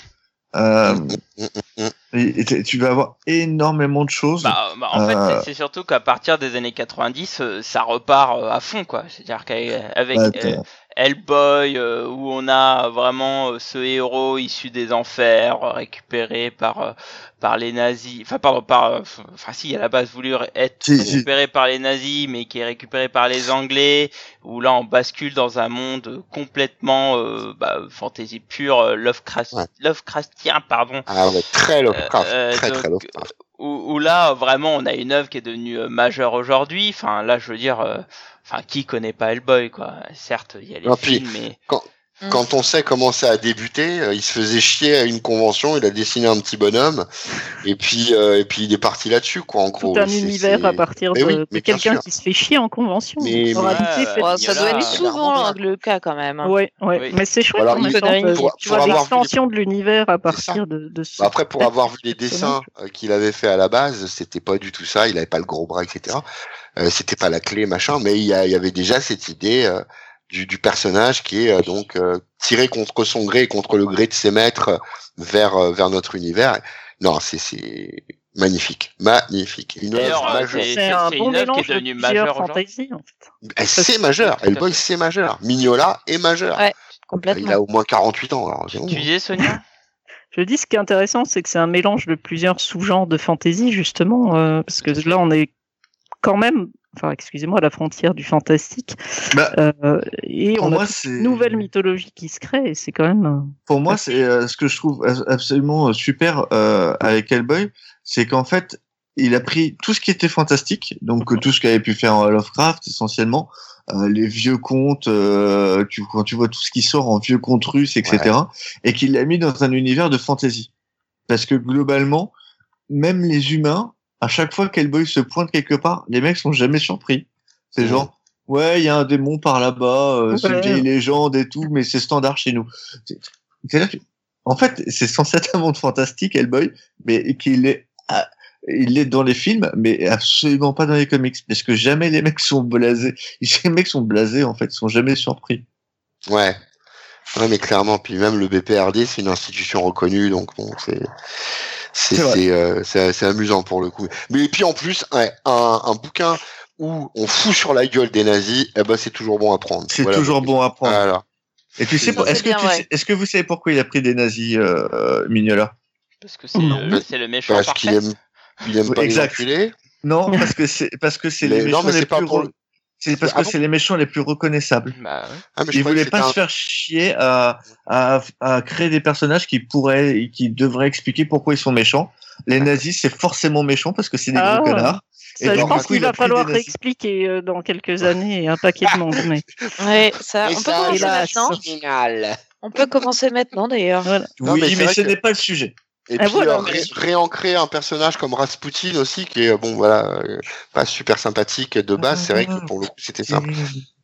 Euh, et, et tu vas avoir énormément de choses. Bah, bah, en fait, Euh, c'est- c'est surtout qu'à partir des années 90, euh, ça repart euh, à fond, quoi. C'est-à-dire qu'avec Bah, euh, Hellboy, euh, où on a vraiment euh, ce héros issu des enfers, récupéré par euh, par les nazis, enfin pardon, par, euh, enfin si à la base voulu être Si, si. récupéré par les nazis, mais qui est récupéré par les Anglais, où là on bascule dans un monde complètement euh, bah, fantasy pure, Lovecraft, Ouais. Lovecraftien, pardon, Ah ouais, très Lovecraft, Euh, très donc, très Lovecraft. Où, où là vraiment on a une œuvre qui est devenue euh, majeure aujourd'hui. Enfin là je veux dire, euh, enfin qui connaît pas Hellboy quoi Certes il y a les Ah, puis, films, mais Mm. Quand on sait comment ça a débuté, euh, il se faisait chier à une convention, il a dessiné un petit bonhomme, et puis euh, et puis il est parti là-dessus quoi en gros. tout un univers à partir Mais de, oui, quelqu'un qui se fait chier en convention. Mais- mais- Ouais, ça doit a, être souvent hein, le cas quand même. hein. Ouais, ouais. Oui. mais c'est chouette Alors, il pour- tu pour vois vu l'extension de l'univers à partir de, de ce. Bah, après, pour avoir vu les dessins euh, qu'il avait fait à la base, c'était pas du tout ça. Il avait pas le gros bras, etc. Euh, c'était pas la clé, machin. Mais il y, avait déjà cette idée euh, du, du personnage qui est euh, donc euh, tiré contre son gré et contre le gré de ses maîtres vers euh, vers notre univers. Non, c'est c'est magnifique, magnifique. Une œuvre majeure. c'est- C'est un c'est bon œuvre qui est mélange de devenue majeure aujourd'hui. fantaisies. En fait. Eh, C'est majeur. Hellboy, c'est majeur. Mignola est majeur. Ouais, Il Complètement. a au moins 48 ans. Alors, tu disais Sonia? Je dis, ce qui est intéressant, c'est que c'est un mélange de plusieurs sous-genres de fantasy, justement, euh, parce que là, on est quand même, enfin, excusez-moi, à la frontière du fantastique, Bah, euh, et pour on moi, a une nouvelle mythologie qui se crée, et c'est quand même. euh, Pour moi, c'est euh, ce que je trouve absolument super euh, avec Hellboy, c'est qu'en fait, il a pris tout ce qui était fantastique, donc euh, tout ce qu'avait pu faire Lovecraft essentiellement, les vieux contes, tu, quand tu vois tout ce qui sort en vieux contes russes, etc., et qu'il l'a mis dans un univers de fantasy. Parce que globalement, même les humains, à chaque fois qu'Hellboy se pointe quelque part, les mecs sont jamais surpris. C'est Mhm. genre, ouais, il y a un démon par là-bas, euh, c'est une Ouais. vieille légende et tout, mais c'est standard chez nous. Que- en fait, c'est censé être un monde fantastique, Hellboy, mais qu'il est, il est dans les films, mais absolument pas dans les comics, parce que jamais les mecs sont blasés. Les mecs sont blasés, en fait, ils sont jamais surpris. Ouais. Ouais, mais clairement, puis même le BPRD, c'est une institution reconnue, donc bon, c'est c'est C'est vrai. c'est euh, amusant pour le coup. Mais et puis en plus, un, un bouquin où on fout sur la gueule des nazis, eh ben c'est toujours bon à prendre. C'est Voilà. toujours bon à prendre. Voilà. Et tu sais, est-ce que, ouais. est-ce que vous savez pourquoi il a pris des nazis, euh, Mignola? Parce que c'est le, méchant Parce qu'il aime il aime pas Exact. les enculés. Non, parce que c'est parce que c'est les non, mais les c'est pas plus pour re- le- C'est parce Ah que bon c'est les méchants les plus reconnaissables. Bah, ouais. Ah, mais Ils voulaient pas se faire chier à, à, à créer des personnages qui pourraient, qui devraient expliquer pourquoi ils sont méchants. Les nazis, c'est forcément méchant parce que c'est des Ah. gros connards. Ça, Et je pense qu'il va falloir réexpliquer euh, dans quelques années un paquet de monde. Mais Ouais, ça, on peut ça, commencer maintenant. On peut commencer maintenant d'ailleurs. voilà. Non, oui, mais ce que- n'est pas le sujet. Et Ah, puis voilà, euh, ré- réancrer un personnage comme Rasputin aussi, qui est bon voilà, euh, pas super sympathique de base. C'est vrai que pour le coup c'était simple.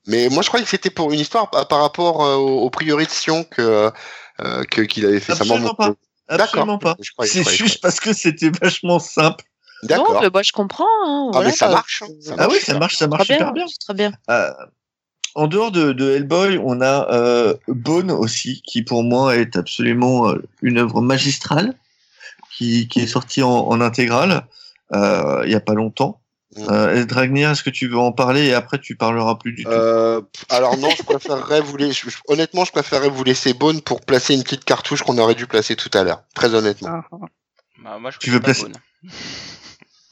Mais moi je croyais que c'était pour une histoire par rapport euh, au, au priori de Sion que euh, que qu'il avait fait. Ça Absolument m'en- pas. Absolument D'accord. pas. C'est juste parce que c'était vachement simple. croyais. Non, D'accord. mais moi je comprends. Hein, Ah, voilà, mais ça bah, marche, hein, ça Ah oui, ça marche, ça marche Très super bien. Très bien. Euh, en dehors de, de Hellboy, on a euh, Bone aussi, qui pour moi est absolument euh, une œuvre magistrale, qui, qui est sortie en, en intégrale euh, il y a pas longtemps. Mm. Euh, Dragnir, est-ce que tu veux en parler et après tu parleras plus du tout? Euh, alors non, je préférerais vous laisser, je- honnêtement, je préférerais vous laisser Bone pour placer une petite cartouche qu'on aurait dû placer tout à l'heure. Très honnêtement. Ah, ah. Bah, moi, je Tu veux pas placer- Bone.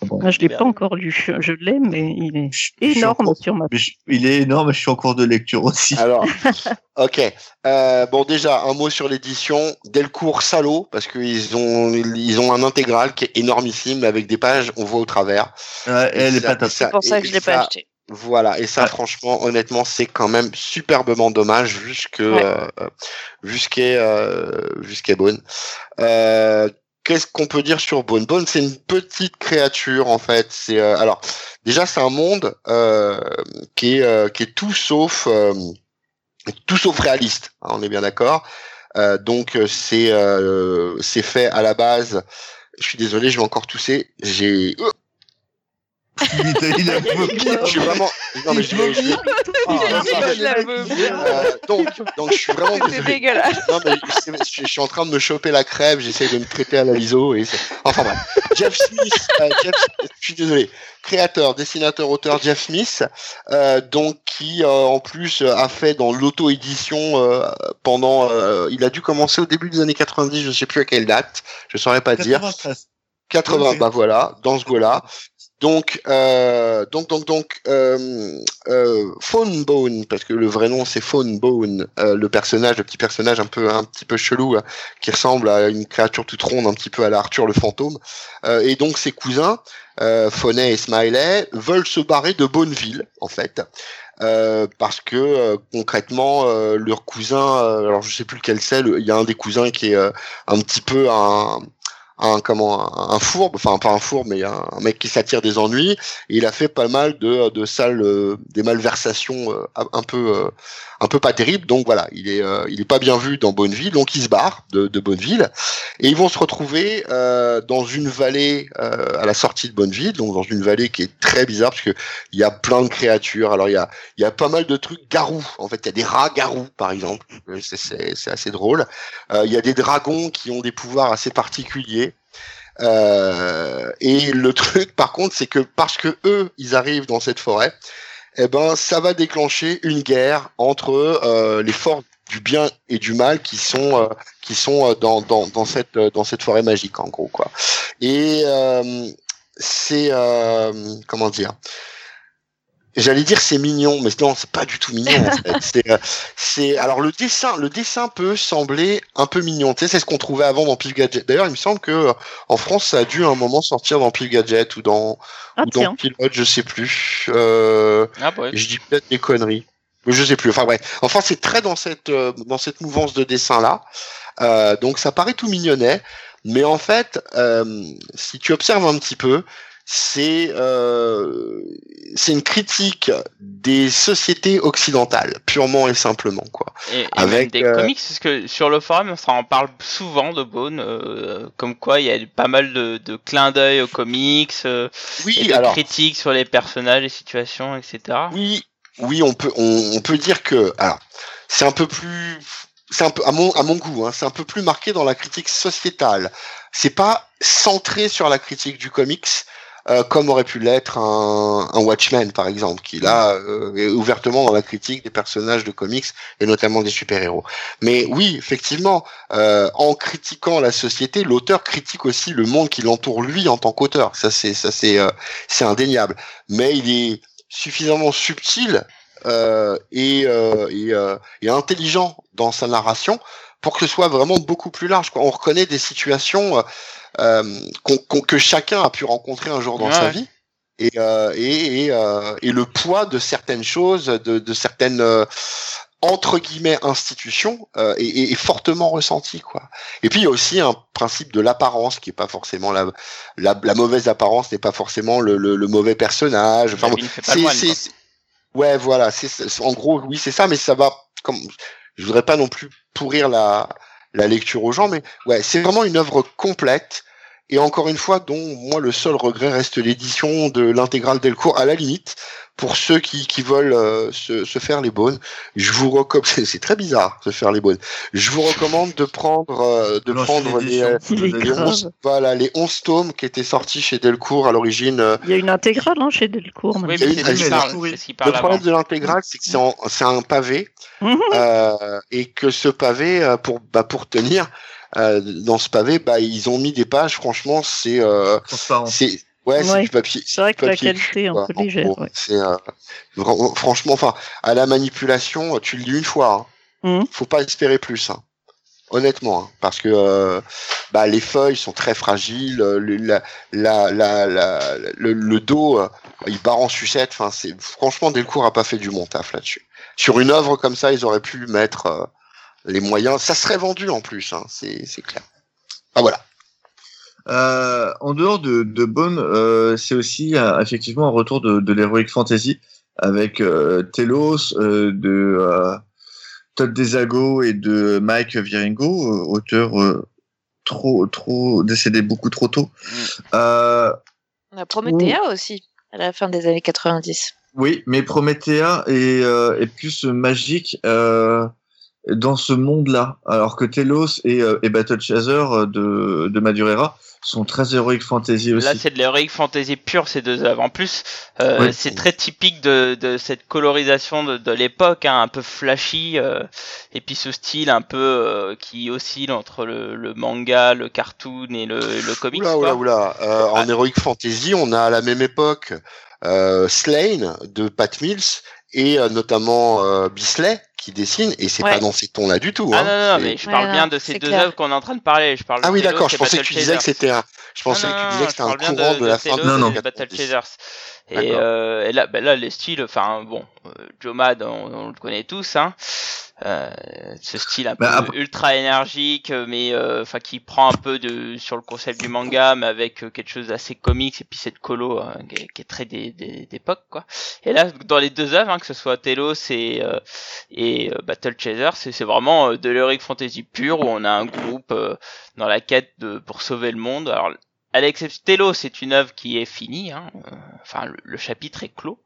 Moi, je l'ai pas encore lu. Je l'ai, mais il est Je- énorme sur ma. je- il est énorme, je suis en cours de lecture aussi. Alors, ok. Euh, bon, déjà, un mot sur l'édition. Delcourt salaud, parce qu'ils ont, ils ont un intégral qui est énormissime, mais avec des pages, on voit au travers. Elle est pas C'est pour ça que je l'ai pas acheté. Voilà, et ça, Ouais. franchement, honnêtement, c'est quand même superbement dommage, vu ce que, Ouais. euh, qu'est, euh, Bone. Euh, Qu'est-ce qu'on peut dire sur Bone Bone, c'est une petite créature en fait. C'est euh, alors déjà c'est un monde euh, qui est euh, qui est tout sauf euh, tout sauf réaliste. hein, on est bien d'accord. Donc c'est c'est fait à la base. Je suis désolé, je vais encore tousser. J'ai Il, il a vomi. je suis vraiment non mais je je Ah, Je la veux bien. Euh, donc, donc je suis vraiment C'est désolé. dégueulasse. Non, mais je, je suis en train de me choper la crève, j'essaie de me traiter à la liso et c'est- enfin bref. Jeff Smith, euh, Jeff, je suis désolé, créateur, dessinateur, auteur Jeff Smith, euh, donc qui euh, en plus a fait dans l'auto-édition euh, pendant, euh, il a dû commencer au début des années 90, je sais plus à quelle date, je saurais pas dire. 93. 80, Ouais, bah voilà, dans ce goût-là. Donc, euh, donc, donc, donc, euh, euh, Phone Bone, parce que le vrai nom c'est Phone Bone, euh, le personnage, le petit personnage un peu, un petit peu chelou, qui ressemble à une créature toute ronde, un petit peu à la Arthur le fantôme. Et donc ses cousins, euh, et Smiley, veulent se barrer de Bonneville, en fait. Parce que concrètement euh, leur cousin, alors je sais plus lequel c'est, il y a un des cousins qui est un petit peu un, un comment un, fourbe, enfin pas un fourbe, mais un, mec qui s'attire des ennuis. Il a fait pas mal de, de sales, euh, des malversations euh, un- un peu euh, un peu pas terribles. Donc voilà, il est euh, il est pas bien vu dans Bonneville, donc il se barre de, de Bonneville et ils vont se retrouver euh, dans une vallée euh, à la sortie de Bonneville, donc dans une vallée qui est très bizarre parce que il y a plein de créatures. Alors il y a il y a pas mal de trucs garous. En fait, il y a des rats garous par exemple. Euh, c'est assez drôle. Euh, Il y a des dragons qui ont des pouvoirs assez particuliers. Euh, et le truc, par contre, c'est que parce que eux, ils arrivent dans cette forêt, eh ben, ça va déclencher une guerre entre euh, les forces du bien et du mal qui sont euh, qui sont euh, dans, dans, dans cette euh, dans cette forêt magique en gros quoi. Et euh, c'est comment dire? J'allais dire c'est mignon, mais non, c'est pas du tout mignon. En fait. C'est, euh, c'est, alors le dessin, le dessin peut sembler un peu mignon. Tu sais, c'est ce qu'on trouvait avant dans Pif Gadget. D'ailleurs, il me semble que euh, en France, ça a dû à un moment sortir dans Pif Gadget ou dans Ah ou dans Pilote, je sais plus. Euh, Ah, bah, ouais. je dis peut-être des conneries. Je sais plus. Enfin bref. Enfin, c'est très dans cette euh, dans cette mouvance de dessin là. Euh, donc ça paraît tout mignonnet, mais en fait, euh, si tu observes un petit peu, c'est euh, c'est une critique des sociétés occidentales, purement et simplement quoi. Et, et Avec, des euh, comics, parce que sur le forum, ça en parle souvent de Bone, euh, comme quoi il y a pas mal de, de clins d'œil aux comics, euh, et Oui, de alors critiques sur les personnages, les situations, etc. oui, oui, on peut on, on peut dire que alors c'est un peu plus c'est un peu à mon à mon goût, hein, c'est un peu plus marqué dans la critique sociétale. C'est pas centré sur la critique du comics. Euh, comme aurait pu l'être un, un Watchmen par exemple, qui là euh, est ouvertement dans la critique des personnages de comics et notamment des super-héros. Mais oui, effectivement, euh, en critiquant la société, l'auteur critique aussi le monde qui l'entoure lui en tant qu'auteur. Ça c'est ça c'est euh, c'est indéniable. Mais il est suffisamment subtil euh, et, euh, et, euh, et intelligent dans sa narration pour que ce soit vraiment beaucoup plus large. On reconnaît des situations euh, euh, qu'on- que chacun a pu rencontrer un jour dans Ouais. sa vie. Et, euh, et, et, euh, et le poids de certaines choses, de, de certaines euh, entre guillemets institutions euh, est, est- fortement ressenti quoi. Et puis il y a aussi un principe de l'apparence qui est pas forcément la, la, la mauvaise apparence n'est pas forcément le, le, le mauvais personnage. Enfin, c'est- ouais voilà, c'est- en gros oui c'est ça, mais ça va comme je voudrais pas non plus pourrir la la lecture aux gens, mais ouais c'est vraiment une œuvre complète. Et encore une fois, dont moi le seul regret reste l'édition de l'intégrale Delcourt à la limite pour ceux qui, qui veulent euh, se, se faire les bonnes. Je vous recommande, c'est très bizarre se faire les bonnes. Je vous recommande de prendre euh, de prendre les, édition. euh, les. 11, voilà les 11 tomes qui étaient sortis chez Delcourt à l'origine. euh, Il y a une intégrale hein, chez Delcourt. Oui, mais une- parle. Le avant. problème de l'intégrale, c'est que c'est un pavé Mhm. euh, et que ce pavé, pour bah, pour tenir euh, dans ce pavé, bah ils ont mis des pages. Franchement, c'est euh, c'est ouais, c'est Ouais. du papier. C'est vrai que la qualité est un peu en légère. ouais. C'est euh, franchement, enfin, à la manipulation, tu le dis une fois. Hein. Mhm. Faut pas espérer plus. Hein. Honnêtement, hein, parce que euh, bah, les feuilles sont très fragiles, euh, le, la, la, la, la- le, le dos, euh, il barre en sucette. Enfin, c'est franchement, Delcourt a pas fait du bon taf là-dessus. Sur une œuvre comme ça, ils auraient pu mettre euh, les moyens. Ça serait vendu en plus, hein, c'est c'est clair. Ah voilà. Euh, en dehors de, de Bone, euh, c'est aussi euh, effectivement un retour de, de l'heroic fantasy avec euh, Telos, euh, de euh, Todd Desago et de Mike Viringo, euh, auteur euh, trop trop décédé beaucoup trop tôt. Euh, On a Promethea aussi, à la fin des années 90. oui, mais Promethea est, euh, est plus magique euh, dans ce monde-là, alors que Telos et, euh, et Battle Chaser euh, de, de Madureira sont très heroic fantasy aussi. Là, c'est de l'heroic fantasy pure ces deux œuvres. En plus, euh, Ouais. c'est très typique de, de cette colorisation de, de l'époque, hein, un peu flashy, euh, et puis ce style un peu euh, qui oscille entre le, le manga, le cartoon et le, le comics. Oula, quoi. oula, oula. Euh, En Heroic Fantasy, on a à la même époque euh, Slane de Pat Mills et euh, notamment euh, Bisley qui dessine, et c'est Ouais. pas dans ces tons-là du tout. Ah hein. non, non, mais je parle bien de ces deux œuvres qu'on est en train de parler. Je parle de Ah oui, d'accord, je pensais que tu disais que c'était un... Je pensais Non, que tu disais que c'était un courant de, la fin Non, de non. et de Battle 90. Chasers. Et, euh, et là, ben là, les styles, enfin bon, euh, Joe Mad, on, on le connaît tous, hein. Euh, ce style un peu Bah, après- ultra énergique, euh, mais euh, enfin qui prend un peu de sur le concept du manga, mais avec euh, quelque chose d'assez comics et puis cette colo euh, qui, est, qui est très des- des- d'époque quoi. Et là, dans les deux œuvres, hein, que ce soit Telos et euh, et Battle Chaser, c'est c'est vraiment euh, de l'heroic fantasy pure où on a un groupe euh, dans la quête de pour sauver le monde. Alors à l'exception Telos, c'est une œuvre qui est finie, hein, euh, enfin le, le chapitre est clos.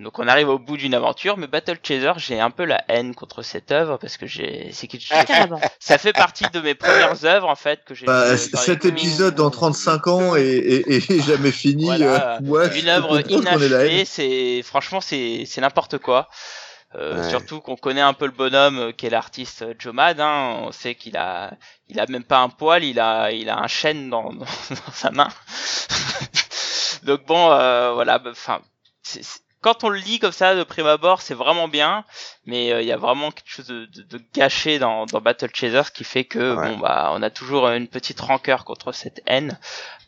Donc on arrive au bout d'une aventure, mais Battle Chaser, j'ai un peu la haine contre cette œuvre parce que j'ai, c'est quelque chose, Carrément. ça fait partie de mes premières œuvres en fait que j'ai. Bah, euh, cet épisode dans 35 ans et, et, et jamais fini. Voilà. euh, ouais, je Une œuvre inachevée, c'est franchement c'est c'est n'importe quoi. Euh, Ouais. Surtout qu'on connaît un peu le bonhomme euh, qui est l'artiste euh, Joe Mad. Hein. On sait qu'il a il a même pas un poil, il a il a un chêne dans, dans, dans sa main. Donc bon, euh, voilà. bah, Enfin, c'est- c'est- quand on le lit comme ça de prime abord, c'est vraiment bien, mais euh, il y a vraiment quelque chose de, de, de gâché dans, dans Battle Chaser, ce qui fait que Ouais. bon bah on a toujours une petite rancœur contre cette haine.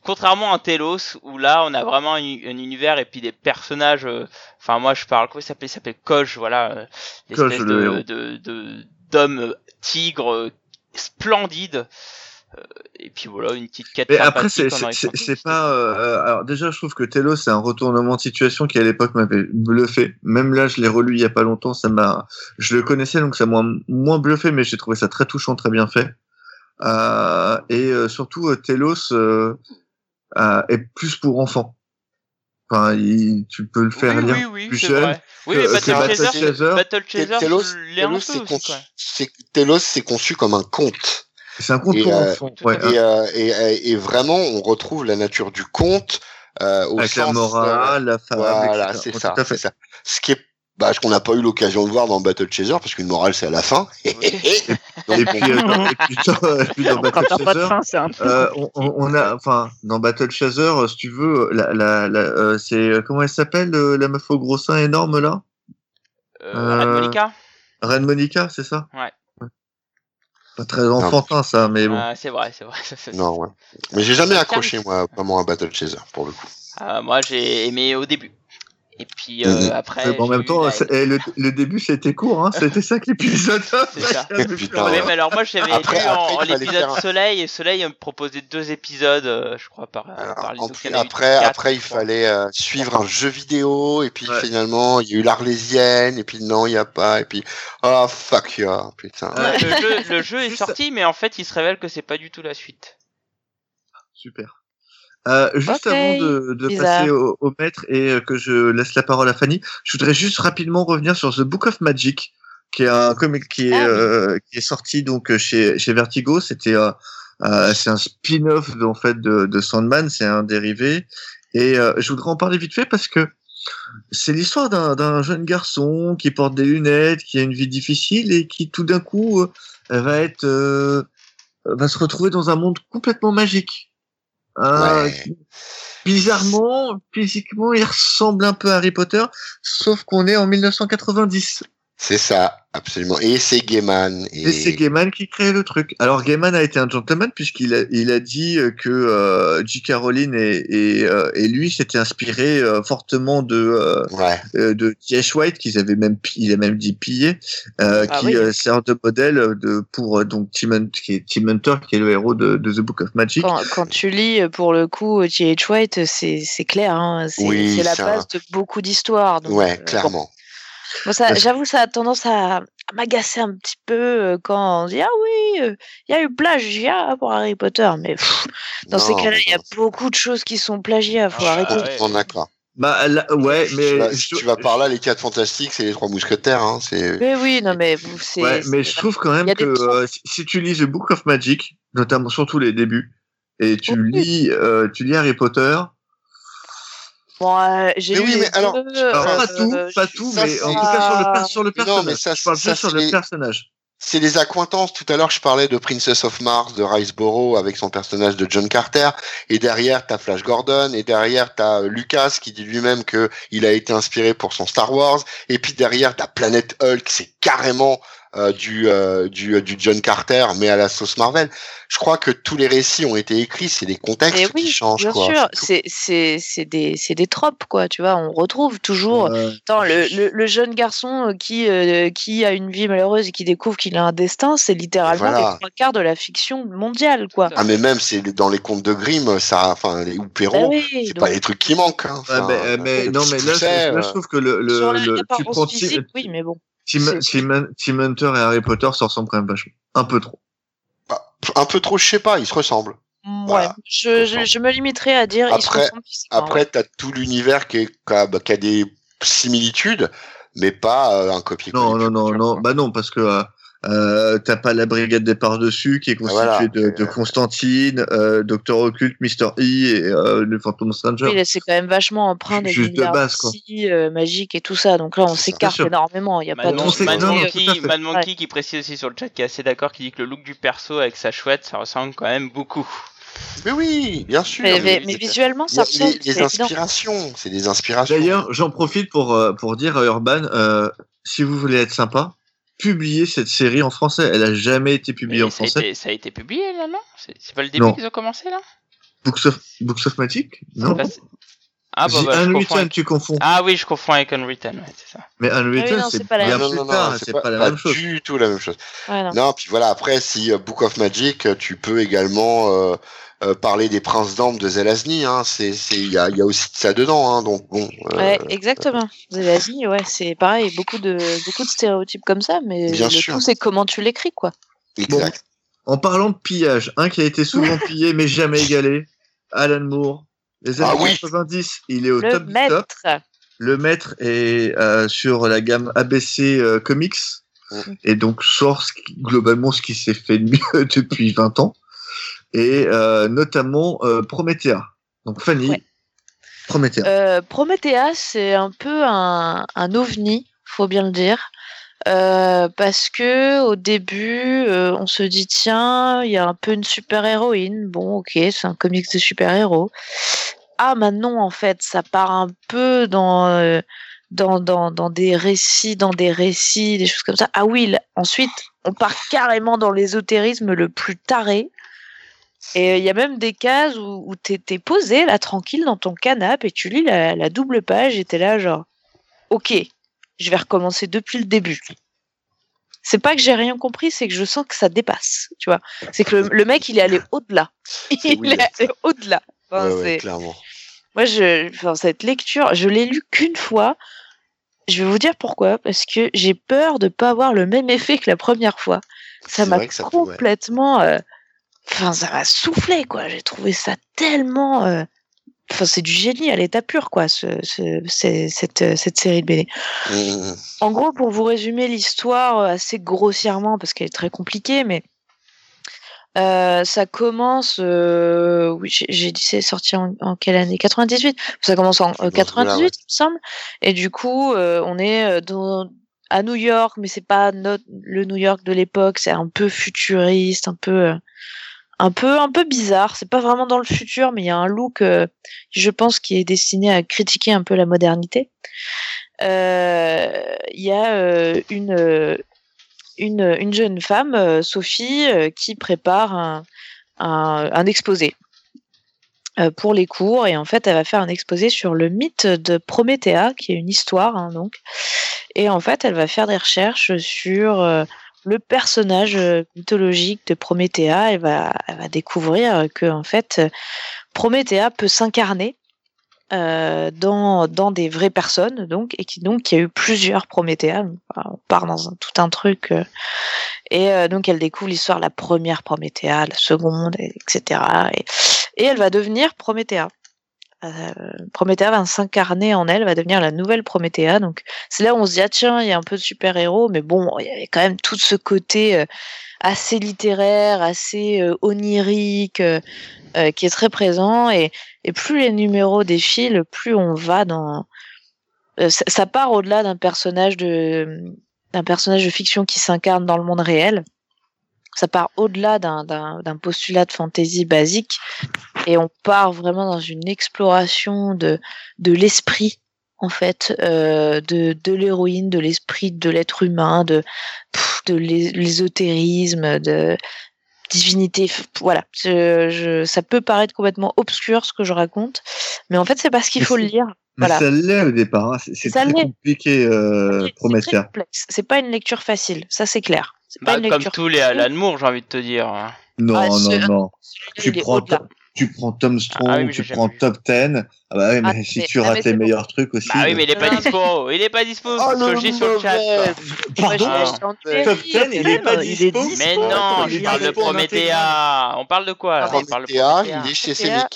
Contrairement à Telos, où là on a vraiment un, un univers et puis des personnages. euh, Enfin moi je parle quoi il s'appelle? Il s'appelle Koch, voilà, euh, l'espèce le de de de d'homme euh, tigre splendide. Euh, et puis voilà une petite quête. Mais après, c'est pas. euh, alors déjà, je trouve que Telos, c'est un retournement de situation qui à l'époque m'avait bluffé. Même là, je l'ai relu il y a pas longtemps. Ça m'a. Je le connaissais, donc ça m'a moins bluffé, mais j'ai trouvé ça très touchant, très bien fait. Euh, et euh, surtout, euh, Telos euh, euh, est plus pour enfants. Enfin, il- tu peux le faire oui, lire oui, oui, plus c'est jeune. vrai. Oui, que- mais Battle Battle Chaser. Battle Chaser, c'est conçu, Telos, c'est conçu comme un conte. C'est un conte Et, pour euh, enfants. Ouais. Et, euh, et, vraiment, on retrouve la nature du conte euh, au avec la sens, morale, la femme, Voilà, c'est Ouais, ça, Tout à fait. c'est ça. Ce qui est, bah, ce qu'on n'a pas eu l'occasion de voir dans Battle Chaser, parce qu'une morale, c'est à la fin. Et puis, euh, dans, et puis dans- et puis dans Quand Battle t'as pas de Chaser, fin, c'est un peu. euh, on, a, enfin, dans Battle Chaser, euh, si tu veux, la, la, la, euh, c'est euh, comment elle s'appelle, euh, la meuf au gros sein énorme là, Euh, Euh, Red Monica Reine Monica, c'est ça? Ouais. Pas très enfantin ça, mais bon. Ah, C'est vrai, c'est vrai. Non, ouais. Mais j'ai jamais accroché, moi, vraiment à Battle Chaser, pour le coup. Ah, moi, j'ai aimé au début. Et puis euh, Mhm. après. Mais bon, en même temps, la- eh, le, le début c'était court, hein, c'était cinq épisodes. C'est ça. Ouais. mais alors moi j'avais Après- lu en, après, en fallait l'épisode faire Soleil et Soleil me proposait deux épisodes, euh, je crois, par, Alors, par les en autres, plus, il y en a eu après, après, il fallait euh, suivre un jeu vidéo, et puis Ouais. finalement, il y a eu l'Arlésienne, et puis non, il n'y a pas, et puis, oh, fuck yeah, putain. Ouais. Le jeu, le jeu est sorti, mais en fait il se révèle que c'est pas du tout la suite. Super. Euh, juste avant de, de passer au, au maître et euh, que je laisse la parole à Fanny, je voudrais juste rapidement revenir sur The Book of Magic, qui est un comic qui est, Ah oui. euh, qui est sorti donc chez, chez Vertigo. C'était euh, euh, c'est un spin-off en fait de, de Sandman, c'est un dérivé. Et euh, je voudrais en parler vite fait parce que c'est l'histoire d'un d'un jeune garçon qui porte des lunettes, qui a une vie difficile et qui tout d'un coup euh, va être euh, va se retrouver dans un monde complètement magique. Euh, Ouais. qui- Bizarrement, physiquement, il ressemble un peu à Harry Potter, sauf qu'on est en 1990. C'est ça, absolument. Et c'est Gaiman. Et, Et c'est Gaiman qui crée le truc. Alors Gaiman a été un gentleman puisqu'il a, il a dit euh, que euh, J.K. Rowling et, et, euh, et lui s'étaient inspirés euh, fortement de Ouais, de T.H. White qu'ils avaient même il a même dit pillé euh, Ah qui oui. euh, sert de modèle de pour euh, donc Tim, Hunt- qui est Tim Hunter qui est le héros de, de The Book of Magic. Quand, quand tu lis, pour le coup, T.H. White, c'est c'est clair. Hein, c'est Oui, c'est la base de beaucoup d'histoires. ouais, clairement. Bon, ça, Parce- j'avoue, ça a tendance à, à m'agacer un petit peu euh, quand on dit ah oui, euh, il y a eu plagiat pour Harry Potter, mais pff, dans ces cas-là, il y a beaucoup de choses qui sont plagiat. Faut arrêter. ouais. d'accord. Bah là, ouais, Tu mais vas- je- si tu vas par là, les quatre fantastiques, c'est les trois mousquetaires, hein, c'est... Mais oui, non, mais c'est. ouais, mais je trouve quand même que euh, si, si tu lis The Book of Magic, notamment surtout les débuts, et tu Oui. lis euh, tu lis Harry Potter, Bon, euh, j'ai oui, mais alors, deux, alors pas euh, tout, pas tout, ça, mais en c'est- tout cas sur le, per- sur le Mais non, personnage. mais ça, je parle ça, bien sur c'est le les- personnage. c'est les accointances. Tout à l'heure, je parlais de Princess of Mars de Riceboro avec son personnage de John Carter. Et derrière, t'as Flash Gordon. Et derrière, t'as euh, Lucas qui dit lui-même que il a été inspiré pour son Star Wars. Et puis derrière, t'as Planet Hulk. C'est carrément euh, du, euh, du euh, du John Carter, mais à la sauce Marvel. Je crois que tous les récits ont été écrits. C'est les contextes qui oui, changent, bien quoi. sûr, C'est des c'est des tropes quoi, tu vois. On retrouve toujours Euh, Attends, le, le, le jeune garçon qui, euh, qui a une vie malheureuse et qui découvre qu'il a un destin, c'est littéralement Voilà. les trois quarts de la fiction mondiale, quoi. Ah, mais même c'est dans les contes de Grimm, ça, enfin, les ou Bah Perrault, oui, c'est donc, pas les trucs qui manquent. Hein. mais, euh, non, mais là, je, trouve que le, le, tu prends physique, oui, mais bon. Tim, Tim, Tim Hunter et Harry Potter se ressemblent quand même vachement, un peu trop. un peu trop, je sais pas, ils se ressemblent. Voilà. Ouais, je, je, je me limiterai à dire ils se Après- Après, t'as tout l'univers qui, est- qui, a, bah, qui a des similitudes, mais pas euh, un copier-coller. Non, non, non, non, bah non, parce que euh, euh, t'as pas la brigade des par-dessus qui est constituée Voilà. de, de Euh, Constantine, euh, Docteur Occulte, Mister E et euh, le Phantom Stranger. Oui, là, c'est quand même vachement empreint de Juste de base, quoi. DC, euh, magique et tout ça. Donc là, on s'écarte énormément. Il y a pas Mad, de. non, non, Monkey. Mad Monkey qui précise aussi sur le chat qui est assez d'accord, qui dit que le look du perso avec sa chouette, ça ressemble quand même beaucoup. Mais oui, bien sûr. Mais, visuellement, il y a ça ressemble. c'est évident. inspirations, c'est des inspirations. D'ailleurs, j'en profite pour, euh, pour dire à Urban, euh, si vous voulez être sympa, publiez cette série en français. Elle a jamais été publiée Mais en ça, a français. été, ça a été publié là, non? C'est pas le début qu'ils ont commencé là? Books of, Books of Magic? Non. Ah bah, bah, Unwritten, avec- tu confonds. Ah oui, je confonds avec Unwritten, ouais, c'est ça. Mais Unwritten, non, c'est c'est pas la non, non, non, c'est pas, pas, la pas même chose. du tout la même chose. Ouais, non. Non, puis voilà, après, si euh, Book of Magic, euh, tu peux également euh, euh, parler des princes d'Ambre de Zelazny, hein, c'est, il y a, il y a aussi de ça dedans, hein, donc bon. euh, Ouais, exactement. Zelazny, ouais, c'est pareil, beaucoup de beaucoup de stéréotypes comme ça, mais Bien le sûr. tout c'est comment tu l'écris, quoi. exact. En parlant de pillage, un qui a été souvent pillé mais jamais égalé, Alan Moore. Les années Ah oui. 90, il est au le top du top. maître. Le maître est euh, sur la gamme ABC euh, Comics Mm. et donc sort ce qui- globalement ce qui s'est fait de mieux depuis 20 ans et euh, notamment euh, Promethea. Donc Fanny, Ouais. Promethea. Euh, Promethea, c'est un peu un, un ovni, faut bien le dire. Euh, parce que au début, on se dit tiens, il y a un peu une super héroïne. Bon, ok, c'est un comics de super héros. Ah, maintenant en fait, ça part un peu dans dans, dans dans des récits, dans des récits, des choses comme ça. Ah oui, là, ensuite, on part carrément dans l'ésotérisme le plus taré. Et il y a même des cases où, où t'es t'es posé là tranquille dans ton canapé et tu lis la, la double page et t'es là genre ok je vais recommencer depuis le début. C'est pas que j'ai rien compris, c'est que je sens que ça dépasse, tu vois. C'est que le, le mec, il est allé au-delà. Il est allé au-delà. Enfin, Ouais, clairement. Moi, je, enfin, cette lecture, je l'ai lue qu'une fois. Je vais vous dire pourquoi. Parce que j'ai peur de pas avoir le même effet que la première fois. Ça m'a peut, ouais. complètement. euh, Enfin, ça m'a soufflé, quoi. J'ai trouvé ça tellement. euh, Enfin, c'est du génie à l'état pur, quoi, ce, ce- c'est- cette, euh, cette série de BD. Mhm. En gros, pour vous résumer l'histoire euh, assez grossièrement, parce qu'elle est très compliquée, mais euh, ça commence. euh, oui, j'ai- dit c'est sorti en, en quelle année? 98. Ça commence en euh, Dans ce 98, goût-là, ouais. il me semble. Et du coup, on est dans, à New York, mais c'est pas notre, le New York de l'époque. C'est un peu futuriste, un peu, un peu, un peu bizarre. C'est pas vraiment dans le futur, mais il y a un look, euh, je pense, qui est destiné à critiquer un peu la modernité. Euh, Il y a euh, une, une, une jeune femme, Sophie, qui prépare un, exposé pour les cours. Et en fait, elle va faire un exposé sur le mythe de Prométhée, qui est une histoire, hein, donc. Et en fait, elle va faire des recherches sur le personnage euh, mythologique de Prométhée. Elle va, elle va découvrir que, en fait, Prométhée peut s'incarner euh, dans, dans des vraies personnes, donc, et qui donc il y a eu plusieurs Prométhée. On part dans un, tout un truc. euh, et donc elle découvre l'histoire la première Prométhée, la seconde, et- etc. Et, et elle va devenir Prométhée. Euh, Prométhée va s'incarner en elle, va devenir la nouvelle Prométhée. Donc c'est là où on se dit ah tiens il y a un peu de super héros, mais bon il y avait quand même tout ce côté euh, assez littéraire, assez euh, onirique, qui est très présent. Et, plus les numéros défilent, plus on va dans ça, ça part au-delà d'un personnage de d'un personnage de fiction qui s'incarne dans le monde réel. Ça part au-delà d'un- postulat de fantasy basique et on part vraiment dans une exploration de de l'esprit en fait euh, de de l'héroïne, de l'esprit de l'être humain, de de l'é- l'ésotérisme, de divinité. Voilà, je, je- ça peut paraître complètement obscur ce que je raconte, mais en fait c'est parce qu'il faut le lire. Voilà. ça l'est au départ. hein. C'est c'est très compliqué, euh. C'est pas une lecture facile, ça c'est clair. Bah, comme tous les Alan Moore, j'ai envie de te dire. Non, Ah, non, non. Tu prends, tu prends Tom Strong, Ah oui, tu j'ai prends. Top 10. Ah bah oui, mais Ah, si mais- tu ah, mais rates les bon. meilleurs trucs aussi. Bah oui, mais il est pas Non, dispo. Il est pas dispo. Oh, parce que dis sur le chat. Pardon Top numérique. Top 10, il est pas dispo. Mais non, je parle de Prométhée. On parle de quoi là? On parle de Prométhée, Prométhée. il est chez Prométhée.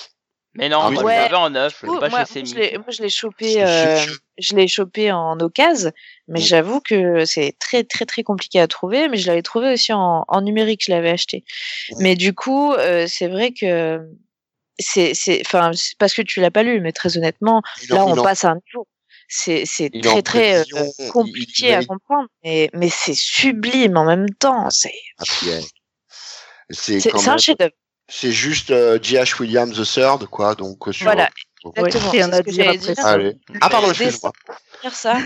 Mais non, Ah, moi ouais. je l'avais en neuf, je l'ai Ouh, pas moi, chez moi, Semi. je l'ai- moi, je l'ai chopé, euh, je l'ai chopé en occasion, mais Mm. j'avoue que c'est très très très compliqué à trouver. Mais je l'avais trouvé aussi en, en numérique, je l'avais acheté. Mais du coup, euh, c'est vrai que c'est c'est, enfin, c'est parce que tu l'as pas lu, mais très honnêtement, en- là on en- passe à un niveau. C'est c'est très très euh, compliqué il à comprendre, mais mais c'est sublime en même temps. C'est Ah. C'est un même, chef-d'œuvre. C'est juste euh, J.H. Williams III, quoi, donc euh, sur. Voilà, donc- exactement. à ce que dire. Allez. Ah, pardon, excuse-moi. Dire ça,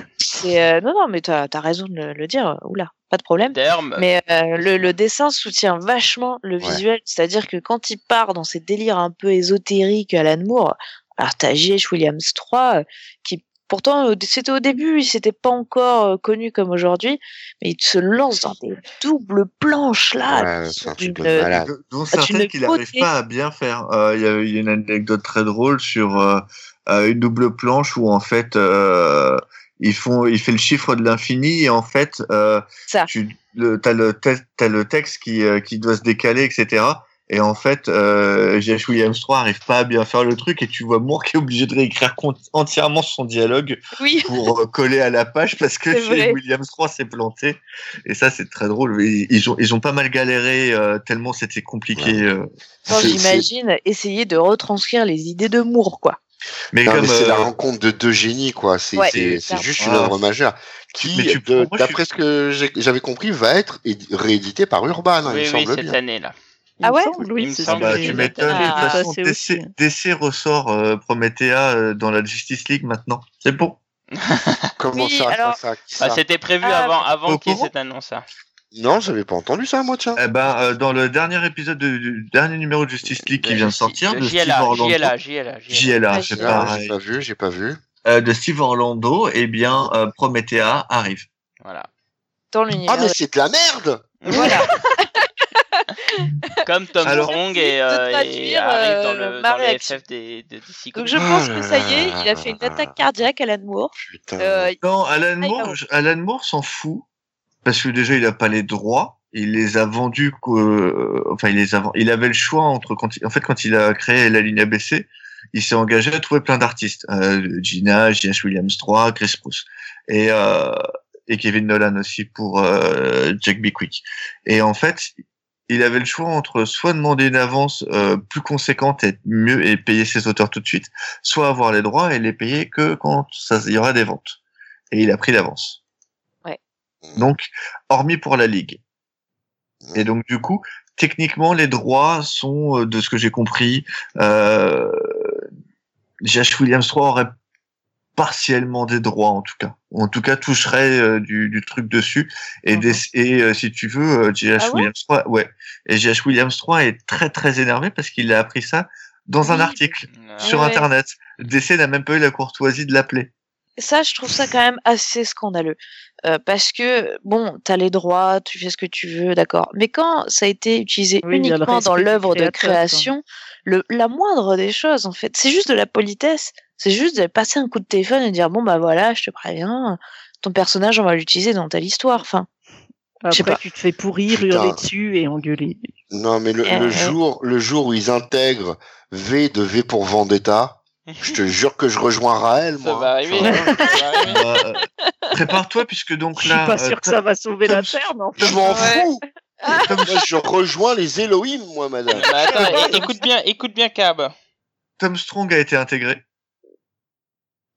euh, non non, mais t'as as raison de le, le dire. Oula, pas de problème. D'ailleurs, Mais euh, le, le dessin soutient vachement le Ouais. visuel, c'est-à-dire que quand il part dans ces délires un peu ésotériques, Alan Moore, alors t'as J.H. Williams 3 qui pourtant c'était au début, il s'était pas encore euh, connu comme aujourd'hui, mais il se lance dans des doubles planches là. Ouais, c'est malade. Dont certaines qu'il n'arrive pas à bien faire. Euh, Il y, a- il y a une anecdote très drôle sur euh, une double planche où en fait euh, ils font, il fait le chiffre de l'infini et en fait euh, Ça. tu le, as le, te- t'as le texte qui, euh, qui doit se décaler, etc. Et en fait, euh, J.H. Williams 3 arrive pas à bien faire le truc et tu vois Moore qui est obligé de réécrire entièrement son dialogue Oui, pour euh, coller à la page parce que vrai. Williams 3 s'est planté et ça c'est très drôle ils, ils ont ils ont pas mal galéré euh, tellement c'était compliqué Ouais. euh. J'imagine essayer de retranscrire les idées de Moore quoi. mais c'est euh, la rencontre de deux génies, quoi. C'est Ouais, juste une œuvre majeure. qui, d'après ce que j'avais compris, va être édi- réédité par Urban, hein, il Oui, me oui, semble cette bien. année-là. Il Ah ouais semble, oui, c'est bah, tu m'étonnes. j'ai De toute façon, DC. DC ressort euh, Promethea euh, dans la Justice League maintenant. C'est bon. Comment Oui, ça, alors- ça, ça, qui Bah, ça c'était prévu Ah, avant, avant qu'il y ait cette annonce-là. Non, j'avais pas entendu ça, moi, tiens. Eh ben, euh, dans le dernier épisode de- du dernier numéro de Justice League qui De vient de J- sortir, de Steve JLA, Orlando, JLA, JLA, JLA. Ah, j'ai pas vu, j'ai pas vu. Euh, de Steve Orlando, eh bien, euh, Promethea arrive. Voilà. Dans l'univers. Ah, mais c'est de la merde Voilà. Comme Tom Alors- Strong et, euh, et traduire, arrive dans euh, le, dans le. FF des, Donc je pense que ça y est, il a fait une attaque cardiaque, Alan Moore. Putain. Euh, Non, Alan Ah, Moore, Alan Moore s'en fout parce que déjà il a pas les droits. Il les a vendus, qu'au- enfin il les a, il avait le choix entre quand, il- en fait quand il a créé la ligne ABC, il s'est engagé à trouver plein d'artistes, euh, Gina, J.H. Williams 3, Chris Spruce et euh, et Kevin Nolan aussi pour euh, Jack Bickwick. Et en fait, il avait le choix entre soit demander une avance euh, plus conséquente et être mieux et payer ses auteurs tout de suite, soit avoir les droits et les payer que quand ça il y aura des ventes. Et il a pris l'avance. Ouais. Donc, hormis pour la ligue. Et donc du coup, techniquement, les droits sont, euh, de ce que j'ai compris, euh, J.H. Williams 3 aurait partiellement des droits en tout cas. Ou en tout cas, toucherait euh, du, du truc dessus. Et, des- et euh, si tu veux, euh, J.H. Ah ouais? Williams 3, ouais. Et J.H. Williams 3 est très très énervé parce qu'il a appris ça dans un article Ouais. sur Ouais. Internet. DC n'a même pas eu la courtoisie de l'appeler. Ça, je trouve ça quand même assez scandaleux. Euh, parce que, bon, t'as les droits, tu fais ce que tu veux, d'accord. Mais quand ça a été utilisé Oui, uniquement dans l'œuvre de création, le, la moindre des choses, en fait, c'est juste de la politesse. C'est juste de passer un coup de téléphone et dire, bon, bah voilà, je te préviens, ton personnage, on va l'utiliser dans telle histoire. Enfin, Je sais Après, pas. tu te fais pourrir, Putain. hurler dessus et engueuler. Non, mais le, Euh, le ouais. jour, le jour où ils intègrent V de V pour Vendetta, je te jure que je rejoins Raël, Ça moi. va arriver. Enfin, hein, ça va arriver. Bah, euh, Prépare-toi puisque donc Je suis là, pas euh, sûr que ça va sauver la Terre, mais Je m'en Ouais. fous. Je rejoins les Elohim, moi, madame. Mais attends, é- écoute bien, écoute bien Cab. Tom Strong a été intégré.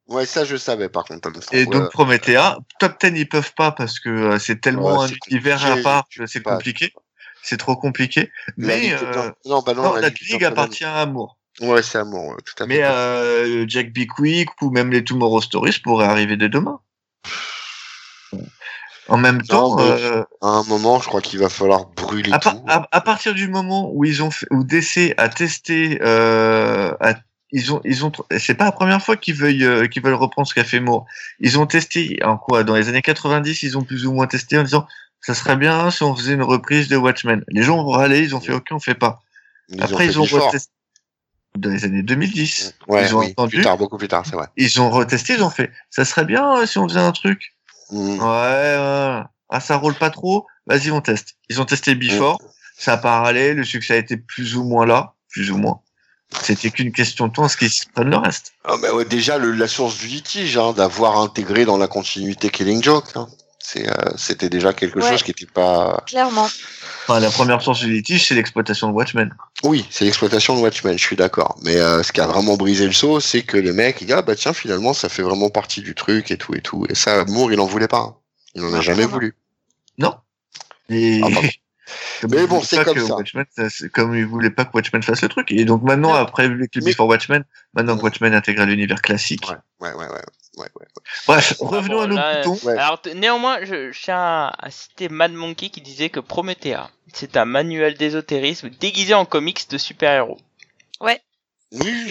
Ouais, ça, je savais, par contre. Tom Strong, Et ouais. donc Promethea, top 10 ils peuvent pas parce que euh, c'est tellement Ouais, un univers à part c'est compliqué. C'est trop compliqué. Mais Ligue- euh, non, non, bah non, non, la la Ligue appartient à Amour. Ouais, c'est amour, ouais, tout à fait. Mais euh, Jack Bickwick ou même les Tomorrow Stories pourraient arriver dès demain. En même temps, euh, À un moment, je crois qu'il va falloir brûler à, par- tout. à- à partir du moment où ils ont fait, où DC a testé, euh, a- ils ont, ils ont, c'est pas la première fois qu'ils veulent, euh, qu'ils veulent reprendre ce qu'a fait Moore. Ils ont testé, en quoi, dans les années 90, ils ont plus ou moins testé en disant, ça serait bien si on faisait une reprise de Watchmen. Les gens vont râler, ils ont fait, ok, on fait pas. Ils Après, ont ils ont retesté dans les années 2010. Ouais, ils ont oui, entendu. plus tard, beaucoup plus tard, c'est vrai. Ils ont retesté, ils ont fait, ça serait bien euh, si on faisait un truc. Mhm. Ouais, ouais. ah, ça roule pas trop. Vas-y, on teste. Ils ont testé Before. Ça a pas râlé. Le succès a été plus ou moins là. Plus ou moins. C'était qu'une question de temps, ce qu'ils se prennent le reste. Ah, ouais, déjà, le- la source du litige, hein, d'avoir intégré dans la continuité Killing Joke, hein. C'est, euh, c'était déjà quelque Ouais. chose qui était pas. clairement. Enfin, la première source du litige, c'est l'exploitation de Watchmen. Oui, c'est l'exploitation de Watchmen, je suis d'accord. Mais euh, ce qui a vraiment brisé le saut, c'est que les mecs, ils disent, ah bah tiens, finalement, ça fait vraiment partie du truc et tout et tout. Et ça, Moore, il en voulait pas. hein. Il en a Non, jamais voulu. Non. Et... Ah. Comme Mais bon, c'est comme ça. Watchmen, comme il voulait pas que Watchmen fasse le truc. Et donc maintenant, après le Mais- Before Watchmen, maintenant que Watchmen intègre l'univers classique. Ouais, ouais, ouais, ouais. Ouais, ouais. Bref, Ah revenons bon, à nos là, boutons. Ouais. Alors néanmoins, je, je tiens à, citer Mad Monkey qui disait que Promethea, c'est un manuel d'ésotérisme déguisé en comics de super-héros. Oui,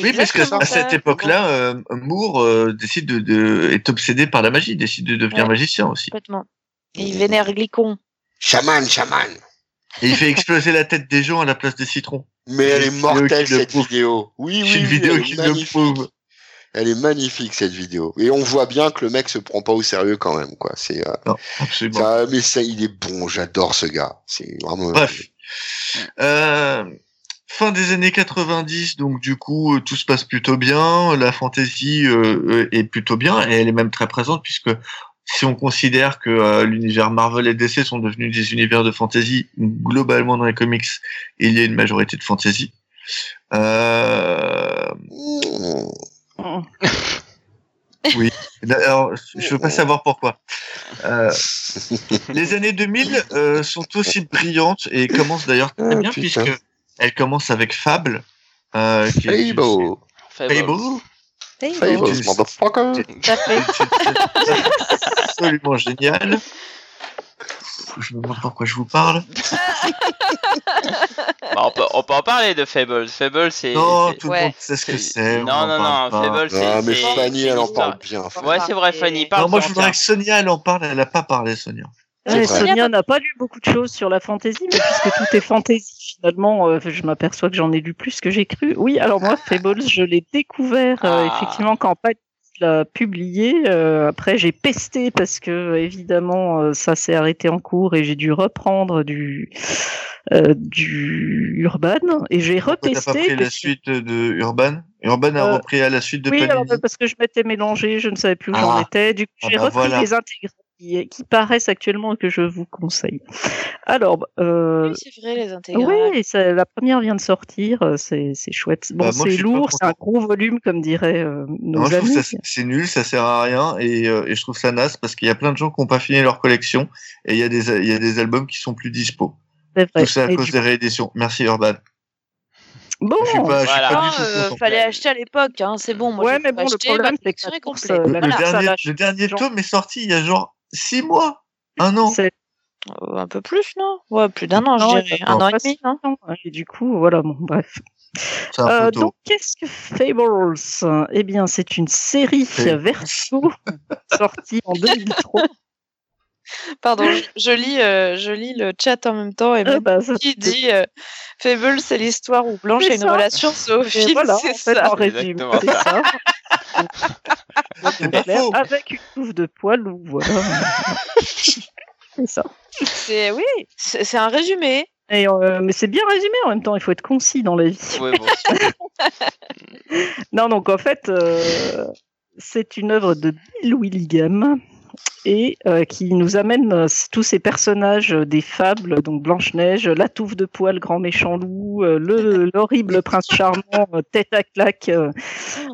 Oui, parce que à cette époque-là, euh, Moore euh, décide de, de, est obsédé par la magie, décide de devenir Ouais. magicien aussi. Complètement. Et il vénère Glicon. Chaman, chaman. Et il fait exploser la tête des gens à la place des citrons. Mais elle est mortelle cette vidéo. Oui, oui, C'est une oui, vidéo qui le prouve. Elle est magnifique cette vidéo. Et on voit bien que le mec se prend pas au sérieux quand même, quoi. C'est, euh, Non, absolument. ça, mais ça, il est bon. J'adore ce gars. C'est vraiment. Bref. Euh, fin des années 90, donc du coup, euh, tout se passe plutôt bien. La fantasy euh, est plutôt bien et elle est même très présente puisque si on considère que euh, l'univers Marvel et DC sont devenus des univers de fantasy, globalement dans les comics, il y a une majorité de fantasy. Euh, Mmh. Mm. Alors, je veux pas savoir pourquoi. Euh, les années 2000 euh, sont aussi brillantes et commencent d'ailleurs très Ah, bien putain. puisque elles commencent avec Fable. Euh, qui est- Fable. Fable. Fable. Fable, Oui. fait. C'est absolument génial. Je me demande pourquoi je vous parle. Bah, on, peut, on peut en parler de Fable. Fable, c'est. Non, c'est- tout le ouais. monde sait ce que c'est- c'est. on Non, non, non, pas. Fable, c'est. Ah, mais c'est- Fanny, elle en parle bien. Ouais. C'est vrai, Fanny, parle Non, moi je voudrais que Sonia elle en parle, elle a pas parlé Sonia. Ouais. Sonia n'a pas lu beaucoup de choses sur la fantaisie, mais puisque tout est fantaisie, finalement, euh, je m'aperçois que j'en ai lu plus que j'ai cru. Oui, alors moi, Fables, je l'ai découvert euh, Ah. effectivement quand Pat l'a publié. Euh, après, j'ai pesté parce que évidemment, euh, ça s'est arrêté en cours et j'ai dû reprendre du euh, du Urban et j'ai t'as repesté. pas pris la suite de Urban? Urban a Euh, repris à la suite de oui, alors, parce que je m'étais mélangé, je ne savais plus où j'en Ah. étais. Du coup, Ah j'ai bah repris voilà. les intégrales qui, qui paraissent actuellement et que je vous conseille. Alors, euh, Oui, c'est vrai, les intégrales. oui, ça- la première vient de sortir, euh, c'est c'est chouette. Bon, Bah, moi, c'est lourd, c'est un gros volume, comme diraient euh, nos Moi, je trouve amis. que ça- c'est nul, ça sert à rien et, euh, et je trouve ça naze parce qu'il y a plein de gens qui n'ont pas fini leur collection et il y, a des, il y a des albums qui sont plus dispo. C'est vrai. Tout ça à Et cause du- des rééditions. Merci Urban. Bon, Je suis pas, Voilà. Ah, euh, fallait acheter à l'époque, hein, c'est bon. Moi, ouais, mais bon, le problème, bah, c'est que ça euh, Le dernier, le dernier tome est sorti il y a genre six mois, un an? c'est Euh, un peu plus, non? Ouais, plus d'un an, Non, je dirais. non, Un an et demi, non? Et du coup, voilà, bon, bref. Euh, donc, qu'est-ce que Fables? Eh bien, c'est une série Fables. verso sortie en 2003. Pardon, je, lis, euh, je lis le chat en même temps et Ah même bah, qui dit euh, Fable, c'est l'histoire où Blanche a une ça. relation zoophile, voilà, en c'est fait, ça. en c'est ça. Avec une touffe de poils, ou voilà. c'est ça. C'est oui, c'est un résumé. Et, euh, mais c'est bien résumé en même temps, il faut être concis dans la vie. Ouais, bon, c'est- Non, donc en fait, euh, c'est une œuvre de Bill Willingham et euh, qui nous amène euh, tous ces personnages euh, des fables, donc Blanche-Neige, la touffe de poil, grand méchant loup, euh, le l'horrible prince charmant, euh, tête à claque, euh,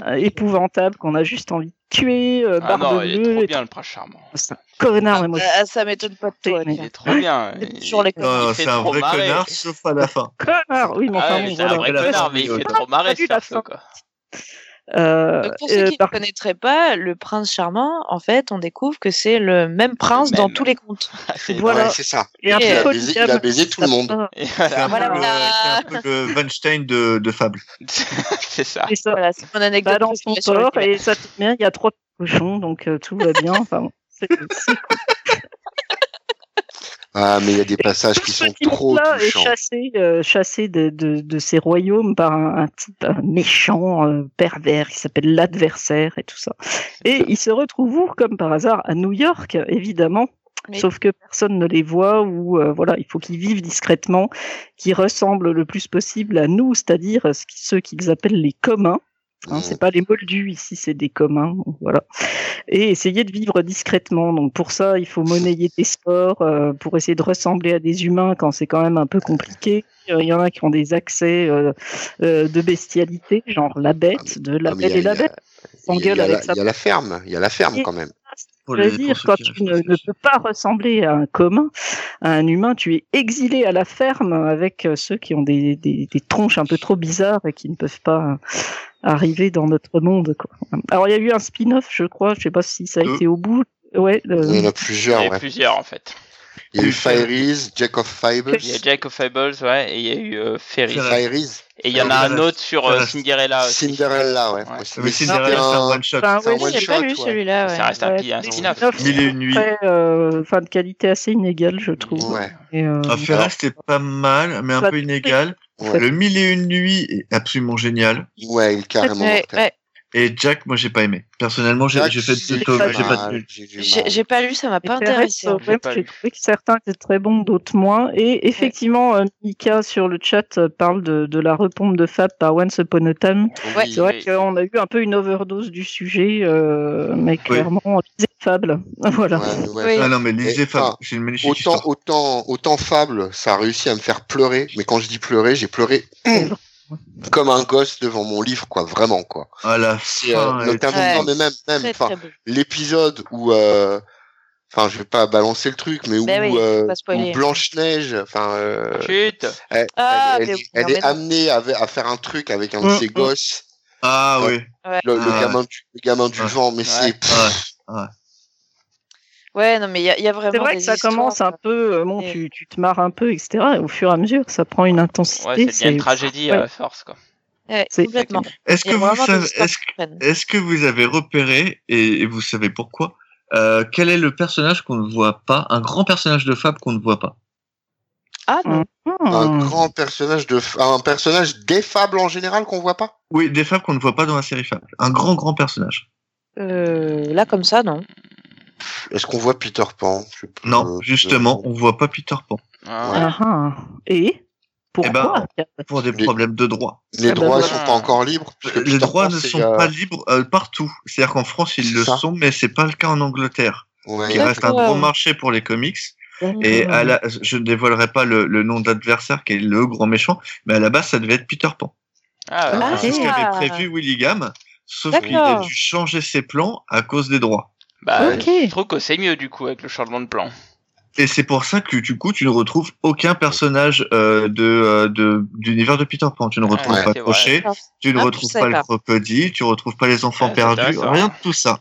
euh, épouvantable qu'on a juste envie de tuer, euh, Ah non, il est trop bien le prince charmant. c'est un connard, mais moi Ah, ça m'étonne pas de toi. Il est trop bien. Toujours les fait c'est un trop vrai marrer. connard, sauf à la fin. connard, oui, mais Ah enfin mais c'est un vrai connard, mais il fait trop marrer quoi. Euh, Donc, pour ceux euh, qui ne par- connaîtraient pas, le prince charmant, en fait, on découvre que c'est le même prince Le dans tous les contes. Ah, Voilà. Ouais, c'est ça. et un il peu a baisé- polygame, il a baisé tout le monde. un, voilà. peu Voilà. le- c'est un peu le Weinstein de, de Fable. c'est ça. c'est ça. Voilà, c'est mon anecdote. Bah, dans son tort, et ça tombe bien, il y a trois cochons, donc euh, tout va bien. Enfin, bon, c'est c'est Ah, mais il y a des passages qui sont trop là est touchants. chassé, euh, chassé de, de, de ces royaumes par un, un type un méchant, euh, pervers, qui s'appelle l'adversaire et tout ça. Et il se retrouve où, comme par hasard, à New York, évidemment. Mais- Sauf que personne ne les voit ou euh, voilà, il faut qu'ils vivent discrètement, qu'ils ressemblent le plus possible à nous, c'est-à-dire ceux qu'ils appellent les communs. Hein, Mhm. c'est pas les moldus ici, c'est des communs, voilà. Et essayer de vivre discrètement. Donc pour ça, il faut monnayer des sports euh, pour essayer de ressembler à des humains quand c'est quand même un peu compliqué. Euh, Il y en a qui ont des accès euh, euh, de bestialité, genre la bête, de la Ah, bête et la bête. Il y a- il S'engueule y, a avec la- sa il y a la ferme, il y a la ferme Et- quand même. Dire, quand tu ne, ne peux pas ressembler à un commun, à un humain, tu es exilé à la ferme avec euh, ceux qui ont des, des, des tronches un peu trop bizarres et qui ne peuvent pas euh, arriver dans notre monde. Quoi. Alors il y a eu un spin-off, je crois, je sais pas si ça a Deux. été au bout. Ouais, le- Il y en a Il y en plusieurs, a ouais. plusieurs en fait. Il y a eu Fairies, Jack of Fables. Il y a Jack of Fables, ouais, et il y a eu euh, Fairy. Fairy. Fairies. Et il y en a un autre sur euh. Cinderella aussi. Cinderella, ouais. Mais Cinderella, c'est un un- one shot. Enfin, c'est un ouais, one J'ai pas shot, lu ouais. celui-là. Ça ouais. reste un, Ouais, un spin-off. Mille et une très, euh, enfin, de qualité assez inégale, je trouve. Ouais. Et, euh, Ah, c'était pas mal, mais un peu inégal. Le Mille et une nuits est absolument génial. Ouais, il est carrément Ouais, mortel. Ouais. Et Jack, moi, j'ai pas aimé. Personnellement, j'ai fait deux tomes, pas j'ai pas tenu. j'ai pas lu, ça m'a pas intéressé. en ouais, fait. pas j'ai trouvé que certains étaient très bons, d'autres moins. Et effectivement, euh, Mika sur le chat euh, parle de, de la repompe de Fab par Once Upon a Time. Ouais. Oui. C'est vrai Oui. qu'on a eu un peu une overdose du sujet, euh, mais clairement, lisez Fable. Voilà. Ouais, ouais. Ah non, mais lisez Fable, enfin, c'est une magnifique Autant, histoire. autant, autant Fable, ça a réussi à me faire pleurer, mais quand je dis pleurer, j'ai pleuré comme un gosse devant mon livre, quoi, vraiment, quoi. À la C'est, euh, fin, elle- notamment, Ouais. non, mais même, même, Très, enfin, très beau. l'épisode où, euh, enfin, je vais pas balancer le truc, mais où, Ben oui, euh. Blanche Neige, enfin, euh, elle, Ah, elle- elle est, elle amenée à, à faire un truc avec un de Mm, ses mm. gosses, Ah Ouais. oui. le, le Ah, gamin, du, le gamin du Ouais. vent, mais Ouais. c'est, Ouais. Non, mais il y, a- il y a vraiment. C'est vrai des que ça histoires, commence un euh, peu, euh, bon, et- tu, tu te marres un peu, etc. Et au fur et à mesure, ça prend une intensité. Ouais, c'est bien une tragédie à ouais. la force, quoi. Ouais, C'est- complètement. Est-ce que a vous savez, est-ce que vous avez repéré, et, et vous savez pourquoi, euh, quel est le personnage qu'on ne voit pas, un grand personnage de Fab qu'on ne voit pas? Ah non. un Hmm. grand personnage de, un personnage des fables en général qu'on voit pas? Oui, des Fab qu'on ne voit pas dans la série Fab. Un grand, grand personnage. Euh, là, comme ça, non. Est-ce qu'on voit Peter Pan? Je peux- Non, je- justement, on voit pas Peter Pan. Ah, Ouais. Ah, ah. Et pourquoi? Pour des Les- problèmes de droit. Les Ah bah droits, voilà. sont pas encore libres. puisque Les droits ne sont euh, pas libres euh, partout. C'est-à-dire qu'en France, ils le ça. sont, mais c'est pas le cas en Angleterre. ouais. Il reste un gros marché pour les comics. Et à la, je ne dévoilerai pas le, le nom d'adversaire qui est le grand méchant, mais à la base, ça devait être Peter Pan. Ah, ouais. Ah, C'est ce qu'avait prévu Willingham, sauf qu'il a dû changer ses plans à cause des droits. Bah, Ok. je trouve que c'est mieux, du coup, avec le changement de plan. Et c'est pour ça que du coup, tu ne retrouves aucun personnage euh, de euh, de d'univers de Peter Pan. Tu ne retrouves Ouais, pas. Crochet, tu ne Ah, retrouves pas le crocodile, tu ne retrouves pas les enfants perdus, rien de tout ça.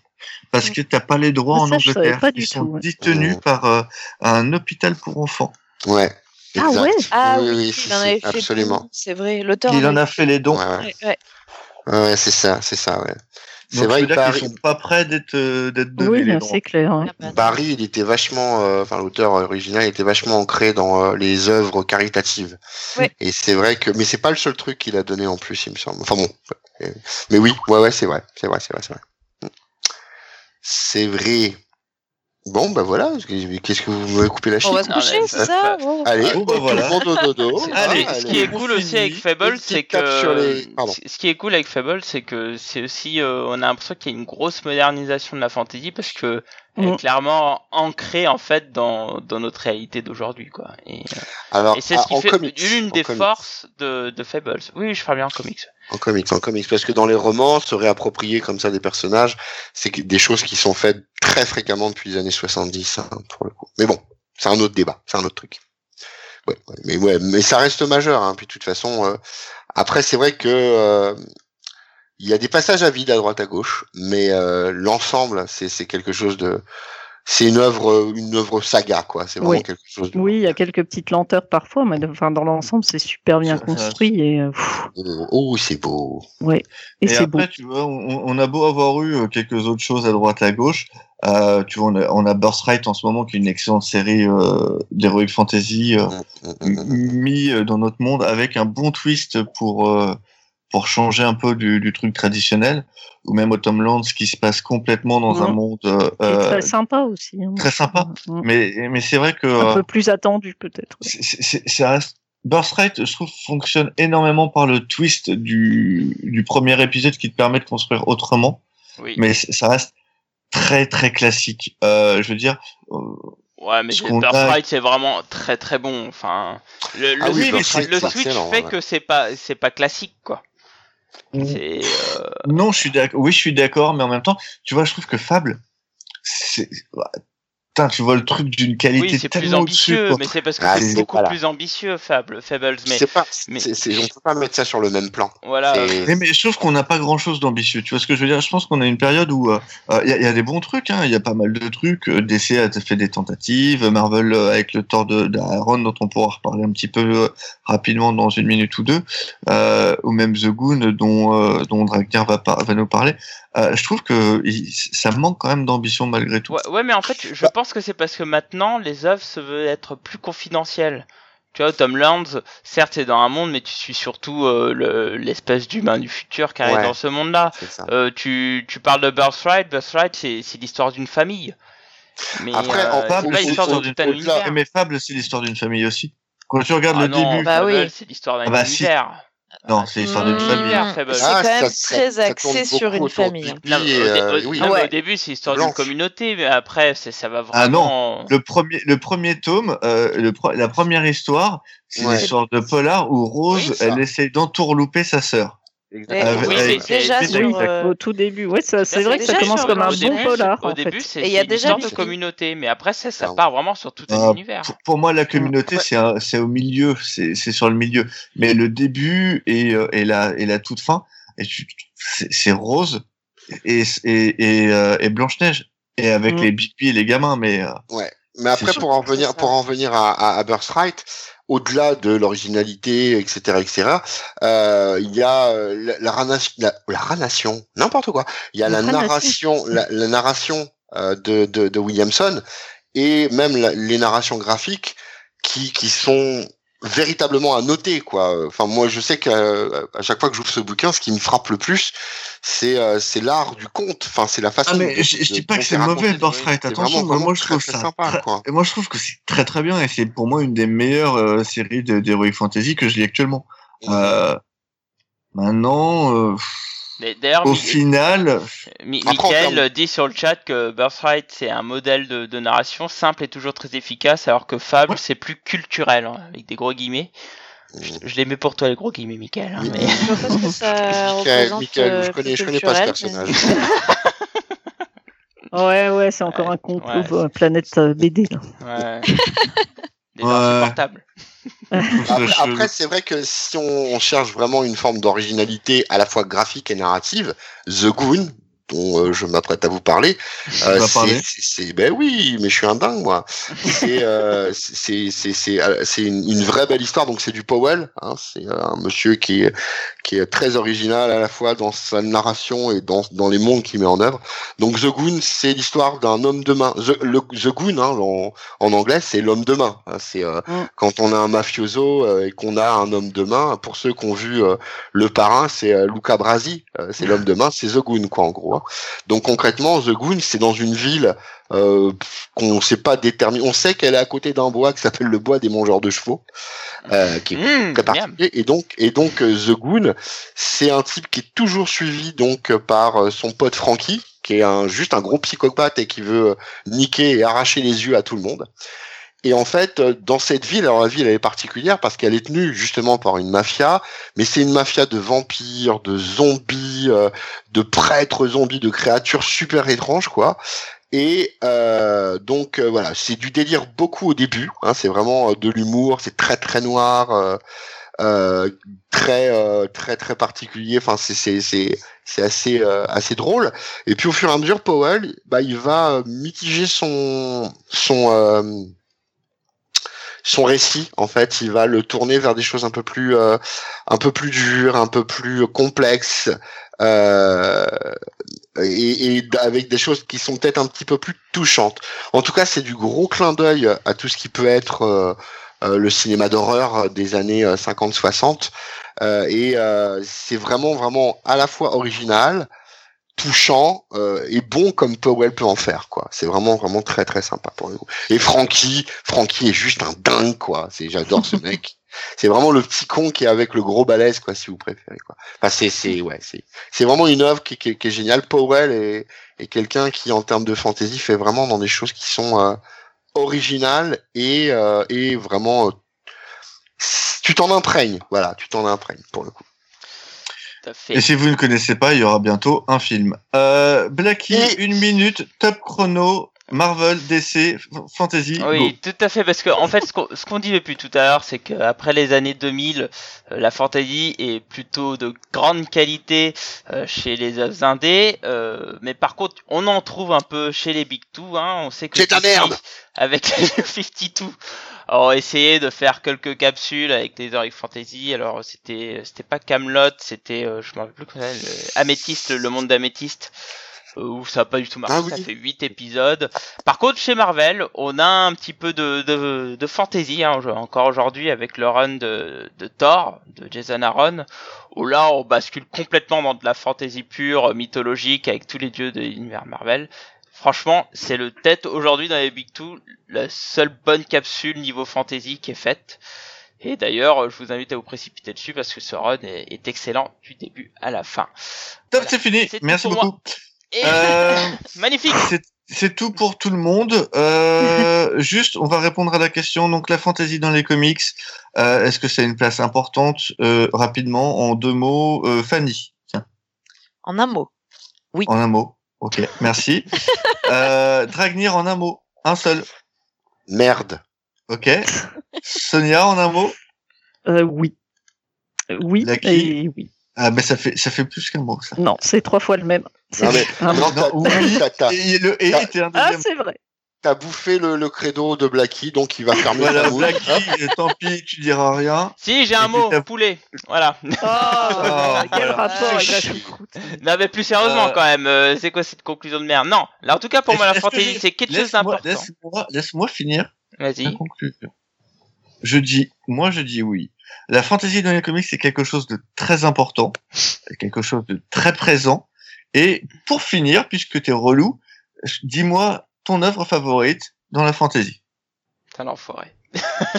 Parce que t'as pas les droits Ah, en ça, Angleterre. Ils sont tout, ouais. détenus Mmh. par euh, un hôpital pour enfants. Ouais. Ah ouais? Ah oui, oui, oui, il si, en si, absolument. C'est vrai. L'auteur. Il en a fait les dons. Ouais, ouais. Ouais, ouais. Ouais, ouais, c'est ça, c'est ça, ouais. C'est vrai que qu'ils sont pas prêts d'être euh, d'être donnés Oui, c'est clair. ouais. Ah Barry, il était vachement, euh, enfin l'auteur original était vachement ancré dans euh, les œuvres caritatives. Ouais. Et c'est vrai que, mais c'est pas le seul truc qu'il a donné en plus, il me semble. Enfin bon, mais oui, ouais, ouais, c'est vrai, c'est vrai, c'est vrai, c'est vrai. Mm. C'est vrai. Bon, bah voilà. Qu'est-ce que vous m'avez coupé la On chic va se coucher, c'est ça Oh. Allez, Oh, bah tout voilà. le monde au dodo. Allez, ce qui est on cool finit. aussi avec Fable, c'est que ce qui est cool avec Fable, c'est que c'est aussi euh, on a l'impression qu'il y a une grosse modernisation de la fantasy parce que elle est Mm. clairement ancrée en fait dans dans notre réalité d'aujourd'hui quoi. Et, euh, Alors, et c'est ce ah, qui fait comics, l'une des comics. forces de de Fables. Oui, je parle bien en comics. En comics, en comics, parce que dans les romans, se réapproprier comme ça des personnages, c'est des choses qui sont faites très fréquemment depuis les années 70, hein, pour le coup. Mais bon, c'est un autre débat, c'est un autre truc. Ouais, mais ouais, mais ça reste majeur. Hein, puis de toute façon, euh, après c'est vrai que euh, il y a des passages à vide à droite à gauche, mais euh, l'ensemble, c'est quelque chose de, c'est une œuvre, une œuvre saga quoi. C'est vraiment Oui. quelque chose. De, Oui, il y a quelques petites lenteurs parfois, mais enfin, dans l'ensemble, c'est super bien construit et, euh, pff, Oh, c'est beau. et, Et, c'est beau. après, tu vois, on, on a beau avoir eu euh, quelques autres choses à droite à gauche. Euh, tu vois, on a, on a Birthright en ce moment, qui est une excellente série euh, d'heroic fantasy euh, Mm, mm, mm, mm. mis euh, dans notre monde avec un bon twist pour euh, pour changer un peu du, du truc traditionnel. Ou même Autumnlands qui se passe complètement dans un monde euh, très sympa aussi. hein. très sympa. Mais mais c'est vrai que Un euh, peu plus attendu peut-être. ouais. ça reste Birthright, je trouve, fonctionne énormément par le twist du, du premier épisode qui te permet de construire autrement, Oui. mais ça reste très très classique. Euh, je veux dire, euh, Ouais, mais Birthright c'est vraiment très très bon. Enfin, le, le Ah oui, switch, le excellent, fait ouais. que c'est pas c'est pas classique quoi. Mm. Euh, non, je suis d'accord. Oui, je suis d'accord, mais en même temps, tu vois, je trouve que Fable, c'est, Putain, tu vois le truc d'une qualité oui, c'est plus tellement au-dessus, ambitieux, mais c'est parce que Ah, c'est beaucoup voilà. plus ambitieux Fable, Fables. Mais C'est pas, mais- c'est, c'est- on peut pas mettre ça sur le même plan. voilà. Mais, mais je trouve qu'on n'a pas grand chose d'ambitieux. Tu vois ce que je veux dire? Je pense qu'on a une période où il euh, y, a, y a des bons trucs. Il y a pas mal de trucs. Euh, DC a fait des tentatives. Marvel euh, avec le Thor de d'Aaron dont on pourra reparler un petit peu euh, rapidement dans une minute ou deux, euh, ou même The Goon dont euh, dont Dragner va, par- va nous parler. Euh, je trouve que il- ça manque quand même d'ambition malgré tout. Ouais, ouais, mais en fait, Bah je pense que c'est parce que maintenant, les œuvres se veulent être plus confidentielles. Tu vois, Tom Lands, certes, c'est dans un monde, mais tu suis surtout euh, le- l'espèce d'humain du futur qui arrive Ouais. dans ce monde-là. Euh, tu, tu parles de Birthright, Birthright, c'est l'histoire d'une famille. Mais Après, en euh, Fable, c'est l'histoire d'une- univers. Mais Fable, c'est l'histoire d'une famille aussi. Quand tu regardes Ah le non, début, Bah oui. c'est l'histoire d'un Ah bah si. Non, c'est l'histoire d'une Mmh. famille. C'est Ah, quand même ça- très ça axé tourne sur beaucoup une famille. Non, Et, au, euh, au- oui. non, Ouais. au début, c'est l'histoire d'une communauté, mais après, ça va Ah non, vraiment. Le premier, le premier tome, euh, le pro- la première histoire, c'est Ouais. l'histoire de Polar où Rose, Oui, elle essaye d'entourlouper sa sœur. Exactement. Oui, avec- mais c'est- déjà sur, euh, Au tout début, ouais, c'est c'est vrai que ça commence comme un bon au début, polar. Au en début, c'est Et il y a c'est déjà l'histoire des de communauté, mais après, ça, ça Ah. part vraiment sur tout un Ah, univers. Pour, pour moi, la communauté, Ouais. c'est au milieu, c'est c'est sur le milieu. Mais le début et, euh, et, la, et la toute fin, c'est Rose et, et, et, euh, et Blanche-Neige. Et avec Mm. les Bigby et les gamins, mais euh, Mais après, pour en venir, pour en venir à, à, à Birthright, au-delà de l'originalité, etc., etc., euh, il y a euh, la, la, ranation- la, la ranation, n'importe quoi. Il y a La narration, la, la narration euh, de, de, de Williamson et même la- les narrations graphiques qui, qui sont véritablement à noter quoi. Enfin moi je sais qu'à à chaque fois que j'ouvre ce bouquin, ce qui me frappe le plus, c'est euh, c'est l'art du conte. Enfin c'est la façon. Ah mais je, dis pas que c'est mauvais C'est attention, vraiment, moi, je très, trouve très ça sympa, très- quoi. et moi je trouve que c'est très très bien et c'est pour moi une des meilleures euh, séries d'Heroic Fantasy que je lis actuellement. Euh, maintenant, euh, D'ailleurs, au Mi- final, Mi- Après, Michael dit sur le chat que Birthright c'est un modèle de, de narration simple et toujours très efficace, alors que Fable Ouais. c'est plus culturel, hein, avec des gros guillemets. Je, je les mets pour toi les gros guillemets, Michael. hein, mais... Que ça Michael, euh, je connais, plus je connais pas ce mais- personnage. Ouais, ouais, c'est encore Ouais, un complot ouais. planète euh, BD. Là. Ouais. Des Ouais. insupportables. Après, c'est vrai que si on, on cherche vraiment une forme d'originalité à la fois graphique et narrative, The Goon, dont euh, je m'apprête à vous parler, euh, c'est, ben oui, mais je suis un dingue moi. C'est, euh, c'est, c'est, une, une vraie belle histoire. Donc c'est du Powell, hein, c'est un monsieur qui est, qui est très original à la fois dans sa narration et dans, dans les mondes qu'il met en œuvre. Donc The Goon, c'est l'histoire d'un homme de main. The, le, The Goon, hein, en, en anglais, c'est l'homme de main. hein. C'est euh, Mm. quand on a un mafioso euh, et qu'on a un homme de main. Pour ceux qui ont vu euh, le parrain, c'est euh, Luca Brasi, euh, c'est l'homme de main, c'est The Goon quoi en gros. Hein. Donc concrètement, The Goon, c'est dans une ville euh, qu'on sait pas déterminer. On sait qu'elle est à côté d'un bois qui s'appelle le bois des mangeurs de chevaux, euh, qui est Mmh, très miam. particulier. Et donc, et donc euh, The Goon, c'est un type qui est toujours suivi donc par son pote Frankie, qui est un, juste un gros psychopathe et qui veut niquer et arracher les yeux à tout le monde. Et en fait, euh, dans cette ville, alors la ville elle est particulière parce qu'elle est tenue justement par une mafia, mais c'est une mafia de vampires, de zombies, euh, de prêtres zombies, de créatures super étranges quoi. Et euh, donc voilà, c'est du délire beaucoup au début. Hein, c'est vraiment de l'humour, c'est très très noir, très très très particulier. Enfin, c'est c'est c'est c'est assez assez drôle. Et puis au fur et à mesure, Powell, bah il va mitiger son son son récit en fait il va le tourner vers des choses un peu plus euh, un peu plus dures un peu plus complexes euh, et, et avec des choses qui sont peut-être un petit peu plus touchantes. En tout cas c'est du gros clin d'œil à tout ce qui peut être euh, euh, le cinéma d'horreur des années 50-60 euh, et euh, c'est vraiment vraiment à la fois original touchant euh, et bon comme Powell peut en faire quoi. C'est vraiment vraiment très très sympa pour le coup. Et Frankie, Frankie est juste un dingue quoi. C'est j'adore ce mec. C'est vraiment le petit con qui est avec le gros balèze quoi si vous préférez quoi. Enfin c'est c'est ouais c'est c'est vraiment une œuvre qui, qui, qui est géniale. Powell est, est quelqu'un qui en termes de fantasy fait vraiment dans des choses qui sont euh, originales et euh, et vraiment euh, tu t'en imprègnes voilà tu t'en imprègnes pour le coup. Tout à fait. Et si vous ne connaissez pas, il y aura bientôt un film. Euh, Blacky, Et- une minute, top chrono, Marvel, DC, Fantasy. Oui, tout à fait, parce que en fait, ce qu'on qu'on dit depuis tout à l'heure, c'est qu'après les années 2000, euh, la fantasy est plutôt de grande qualité euh, chez les indés, euh, mais par contre, on en trouve un peu chez les Big Two. Hein, on sait que C'est ta DC, merde avec les 52 ont essayé de faire quelques capsules avec des Heroic Fantasy. Alors c'était c'était pas Camelot, c'était euh, je me rappelle plus comment euh, Améthyste, le monde d'Améthyste. euh, Où ça a pas du tout marché, Ah oui. ça fait 8 épisodes. Par contre, chez Marvel, on a un petit peu de, de, de fantasy, hein, encore aujourd'hui avec le run de, de Thor, de Jason Aaron, où là on bascule complètement dans de la fantasy pure, mythologique, avec tous les dieux de l'univers Marvel. Franchement, c'est le tête aujourd'hui dans les Big Two, la seule bonne capsule niveau fantasy qui est faite. Et d'ailleurs, je vous invite à vous précipiter dessus parce que ce run est, est excellent du début à la fin. Top, Voilà. c'est fini. Merci beaucoup. Et Euh, magnifique. c'est- tout pour tout le monde. Euh, juste, on va répondre à la question. Donc, la fantasy dans les comics, euh, est-ce que c'est une place importante Euh, Rapidement, en deux mots, euh, Fanny. Tiens, En un mot. en un mot. Ok, merci. euh, Dragnir en un mot, un seul. Merde. Ok. Sonia en un mot. Euh, oui. Euh, Oui et oui. Ah, mais ça fait ça fait plus qu'un mot ça. Non, c'est trois fois le même. Non, mais-. Non, non, oui. t'as- t'as- Et le et Ah. était un Ah, c'est vrai. T'as bouffé le, le credo de Blacky, donc il va fermer voilà, sa bouche. Blacky, tant pis, tu diras rien. Si, j'ai un mot, t'as- poulet. Voilà. Oh, quel voilà. rapport avec la choucroute Non, mais plus sérieusement Euh, quand même, euh, c'est quoi cette conclusion de merde? Non, là en tout cas pour moi la fantaisie c'est quelque chose d'important. laisse-moi- finir la Vas-y. conclusion. Je dis, moi je dis oui. La fantasy dans les comics c'est quelque chose de très important, c'est quelque chose de très présent. Et pour finir, puisque t'es relou, dis-moi ton œuvre favorite dans la fantasy. T'es un enfoiré.